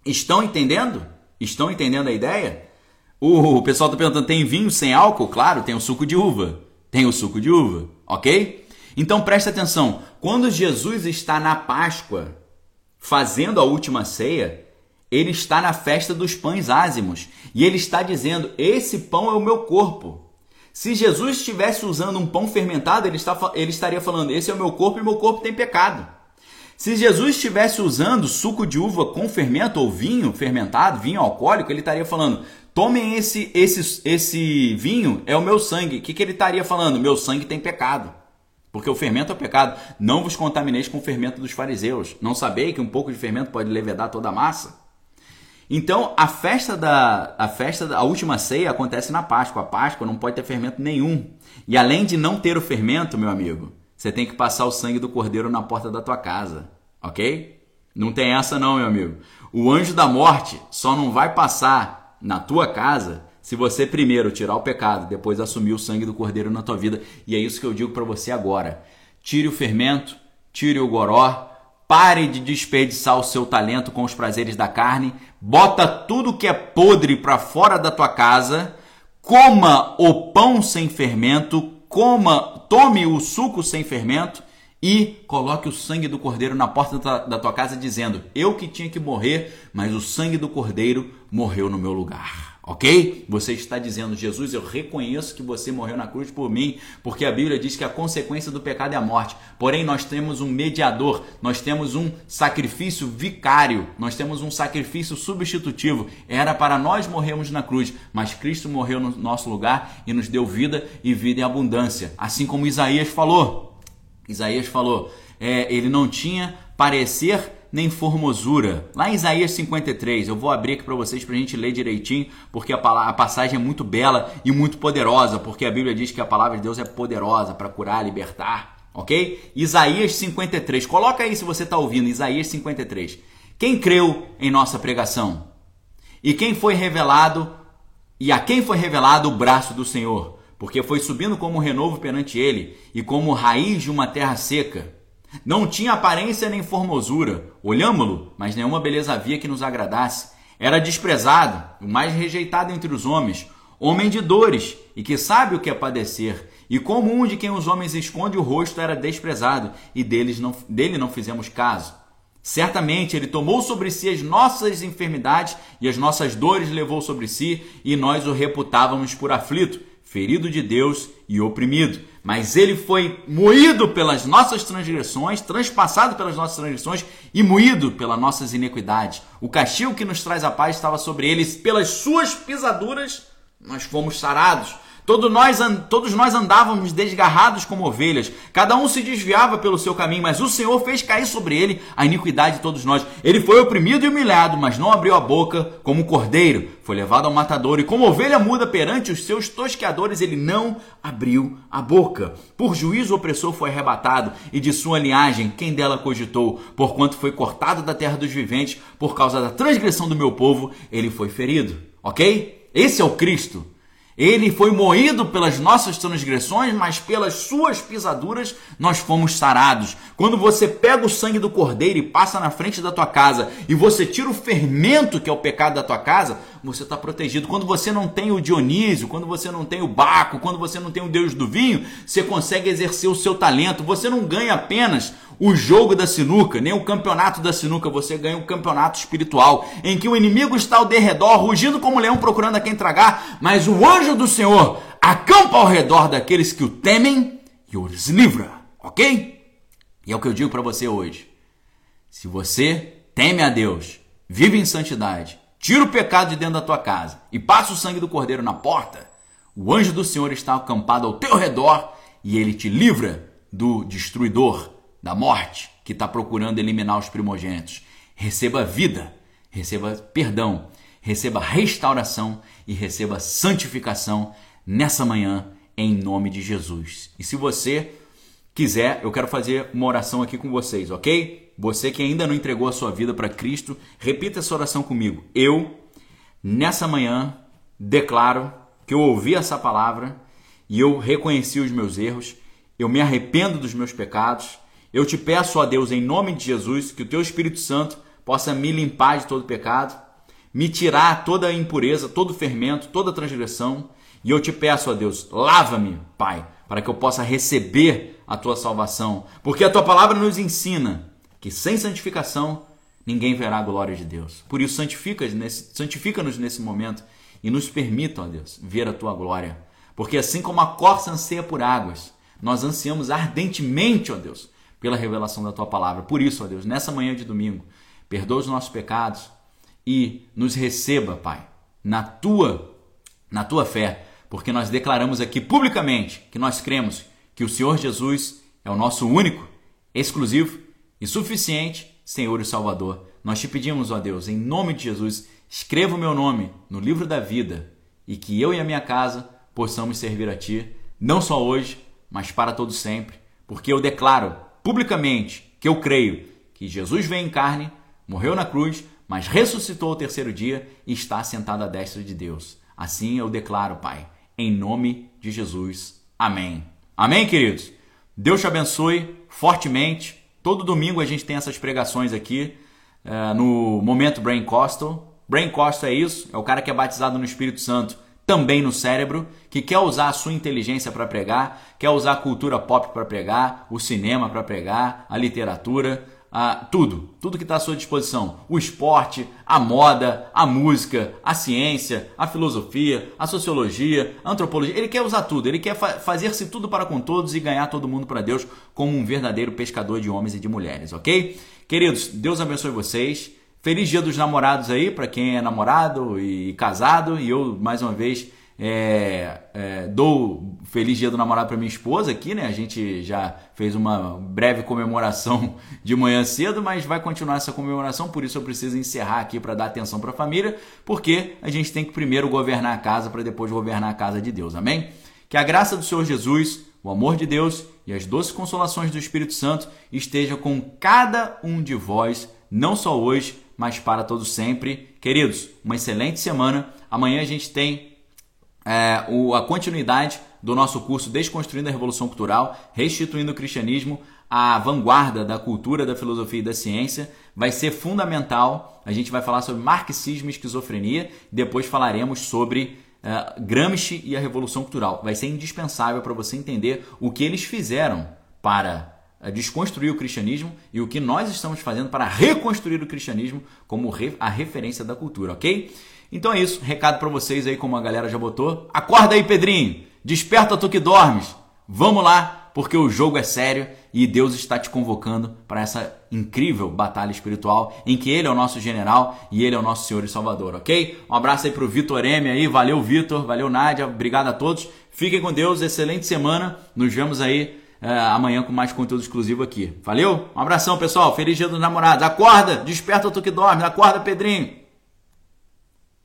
Estão entendendo? Estão entendendo a ideia? O pessoal está perguntando: tem vinho sem álcool? Claro, tem o suco de uva. Tem o suco de uva, ok? Então presta atenção: quando Jesus está na Páscoa, fazendo a última ceia, ele está na festa dos pães ázimos e ele está dizendo: Esse pão é o meu corpo. Se Jesus estivesse usando um pão fermentado, ele, está, ele estaria falando: Esse é o meu corpo e meu corpo tem pecado. Se Jesus estivesse usando suco de uva com fermento ou vinho fermentado, vinho alcoólico, ele estaria falando: tomem esse, esse, esse vinho, é o meu sangue. O que, que ele estaria falando? Meu sangue tem pecado. Porque o fermento é pecado. Não vos contamineis com o fermento dos fariseus. Não sabei que um pouco de fermento pode levedar toda a massa? Então, a festa da a festa da a última ceia acontece na Páscoa. A Páscoa não pode ter fermento nenhum. E além de não ter o fermento, meu amigo, você tem que passar o sangue do cordeiro na porta da tua casa, OK? Não tem essa não, meu amigo. O anjo da morte só não vai passar na tua casa se você primeiro tirar o pecado, depois assumir o sangue do cordeiro na tua vida. E é isso que eu digo para você agora. Tire o fermento, tire o goró, pare de desperdiçar o seu talento com os prazeres da carne, bota tudo que é podre para fora da tua casa, coma o pão sem fermento, coma, tome o suco sem fermento e coloque o sangue do cordeiro na porta da tua casa, dizendo: Eu que tinha que morrer, mas o sangue do cordeiro morreu no meu lugar. Ok? Você está dizendo, Jesus, eu reconheço que você morreu na cruz por mim, porque a Bíblia diz que a consequência do pecado é a morte. Porém, nós temos um mediador, nós temos um sacrifício vicário, nós temos um sacrifício substitutivo. Era para nós morrermos na cruz, mas Cristo morreu no nosso lugar e nos deu vida e vida em abundância. Assim como Isaías falou. Isaías falou, é, ele não tinha parecer nem formosura. Lá em Isaías 53, eu vou abrir aqui para vocês para a gente ler direitinho, porque a, a, passagem é muito bela e muito poderosa, porque a Bíblia diz que a palavra de Deus é poderosa para curar, libertar, ok? Isaías 53, coloca aí se você está ouvindo, Isaías 53. Quem creu em nossa pregação? E quem foi revelado, e a quem foi revelado o braço do Senhor? porque foi subindo como renovo perante ele e como raiz de uma terra seca. Não tinha aparência nem formosura. Olhámo-lo, mas nenhuma beleza havia que nos agradasse. Era desprezado, o mais rejeitado entre os homens, homem de dores e que sabe o que é padecer. E como um de quem os homens esconde o rosto era desprezado, e deles não, dele não fizemos caso. Certamente ele tomou sobre si as nossas enfermidades e as nossas dores levou sobre si, e nós o reputávamos por aflito, ferido de Deus e oprimido. Mas ele foi moído pelas nossas transgressões, transpassado pelas nossas transgressões e moído pelas nossas iniquidades. O castigo que nos traz a paz estava sobre ele, pelas suas pisaduras nós fomos sarados. Todos nós, todos nós andávamos desgarrados como ovelhas, cada um se desviava pelo seu caminho, mas o Senhor fez cair sobre ele a iniquidade de todos nós. Ele foi oprimido e humilhado, mas não abriu a boca como cordeiro, foi levado ao matador, e como ovelha muda perante os seus tosqueadores, ele não abriu a boca. Por juízo o opressor foi arrebatado, e de sua linhagem, quem dela cogitou, porquanto foi cortado da terra dos viventes, por causa da transgressão do meu povo, ele foi ferido. Ok? Esse é o Cristo. Ele foi moído pelas nossas transgressões, mas pelas suas pisaduras nós fomos sarados. Quando você pega o sangue do cordeiro e passa na frente da tua casa e você tira o fermento que é o pecado da tua casa, você está protegido. Quando você não tem o Dionísio, quando você não tem o Baco, quando você não tem o Deus do vinho, você consegue exercer o seu talento. Você não ganha apenas o jogo da sinuca, nem o campeonato da sinuca, você ganha um campeonato espiritual, em que o inimigo está ao derredor, rugindo como leão procurando a quem tragar, mas o anjo do Senhor acampa ao redor daqueles que o temem e os livra, ok? E é o que eu digo para você hoje. Se você teme a Deus, vive em santidade, tira o pecado de dentro da tua casa e passa o sangue do cordeiro na porta, o anjo do Senhor está acampado ao teu redor e ele te livra do destruidor da morte, que está procurando eliminar os primogênitos. Receba vida, receba perdão, receba restauração e receba santificação nessa manhã, em nome de Jesus. E se você quiser, eu quero fazer uma oração aqui com vocês, ok? Você que ainda não entregou a sua vida para Cristo, repita essa oração comigo. Eu, nessa manhã, declaro que eu ouvi essa palavra e eu reconheci os meus erros, eu me arrependo dos meus pecados eu te peço, ó Deus, em nome de Jesus, que o teu Espírito Santo possa me limpar de todo pecado, me tirar toda a impureza, todo fermento, toda transgressão. E eu te peço, ó Deus, lava-me, Pai, para que eu possa receber a tua salvação. Porque a tua palavra nos ensina que sem santificação ninguém verá a glória de Deus. Por isso, santifica-nos nesse, santifica nesse momento e nos permita, ó Deus, ver a tua glória. Porque assim como a corça anseia por águas, nós ansiamos ardentemente, ó Deus, pela revelação da tua palavra. Por isso, ó Deus, nessa manhã de domingo, perdoa os nossos pecados e nos receba, Pai, na tua na tua fé, porque nós declaramos aqui publicamente que nós cremos que o Senhor Jesus é o nosso único, exclusivo e suficiente Senhor e Salvador. Nós te pedimos, ó Deus, em nome de Jesus, escreva o meu nome no livro da vida e que eu e a minha casa possamos servir a ti, não só hoje, mas para todo sempre, porque eu declaro publicamente que eu creio que Jesus veio em carne, morreu na cruz, mas ressuscitou ao terceiro dia e está sentado à destra de Deus. Assim eu declaro, Pai, em nome de Jesus. Amém. Amém, queridos? Deus te abençoe fortemente. Todo domingo a gente tem essas pregações aqui uh, no Momento Brain Costal. Brain Costal é isso, é o cara que é batizado no Espírito Santo também no cérebro, que quer usar a sua inteligência para pregar, quer usar a cultura pop para pregar, o cinema para pregar, a literatura, a, tudo, tudo que está à sua disposição. O esporte, a moda, a música, a ciência, a filosofia, a sociologia, a antropologia. Ele quer usar tudo, ele quer fa fazer-se tudo para com todos e ganhar todo mundo para Deus como um verdadeiro pescador de homens e de mulheres, ok? Queridos, Deus abençoe vocês. Feliz Dia dos Namorados aí para quem é namorado e casado. E eu, mais uma vez, é, é, dou Feliz Dia do Namorado para minha esposa aqui, né? A gente já fez uma breve comemoração de manhã cedo, mas vai continuar essa comemoração. Por isso eu preciso encerrar aqui para dar atenção para a família, porque a gente tem que primeiro governar a casa para depois governar a casa de Deus. Amém? Que a graça do Senhor Jesus, o amor de Deus e as doces consolações do Espírito Santo estejam com cada um de vós, não só hoje mas para todos sempre. Queridos, uma excelente semana. Amanhã a gente tem é, o, a continuidade do nosso curso Desconstruindo a Revolução Cultural, Restituindo o Cristianismo à vanguarda da cultura, da filosofia e da ciência. Vai ser fundamental. A gente vai falar sobre marxismo e esquizofrenia. Depois falaremos sobre uh, Gramsci e a Revolução Cultural. Vai ser indispensável para você entender o que eles fizeram para desconstruir o cristianismo e o que nós estamos fazendo para reconstruir o cristianismo como a referência da cultura, ok? Então é isso. Recado para vocês aí, como a galera já botou. Acorda aí, Pedrinho! Desperta tu que dormes! Vamos lá! porque o jogo é sério e Deus está te convocando para essa incrível batalha espiritual em que Ele é o nosso general e Ele é o nosso Senhor e Salvador, ok? Um abraço aí para o Vitor M aí, valeu Vitor, valeu Nádia, obrigado a todos. Fiquem com Deus, excelente semana, nos vemos aí uh, amanhã com mais conteúdo exclusivo aqui. Valeu? Um abração pessoal, feliz dia dos namorados, acorda, desperta tu que dorme, acorda Pedrinho.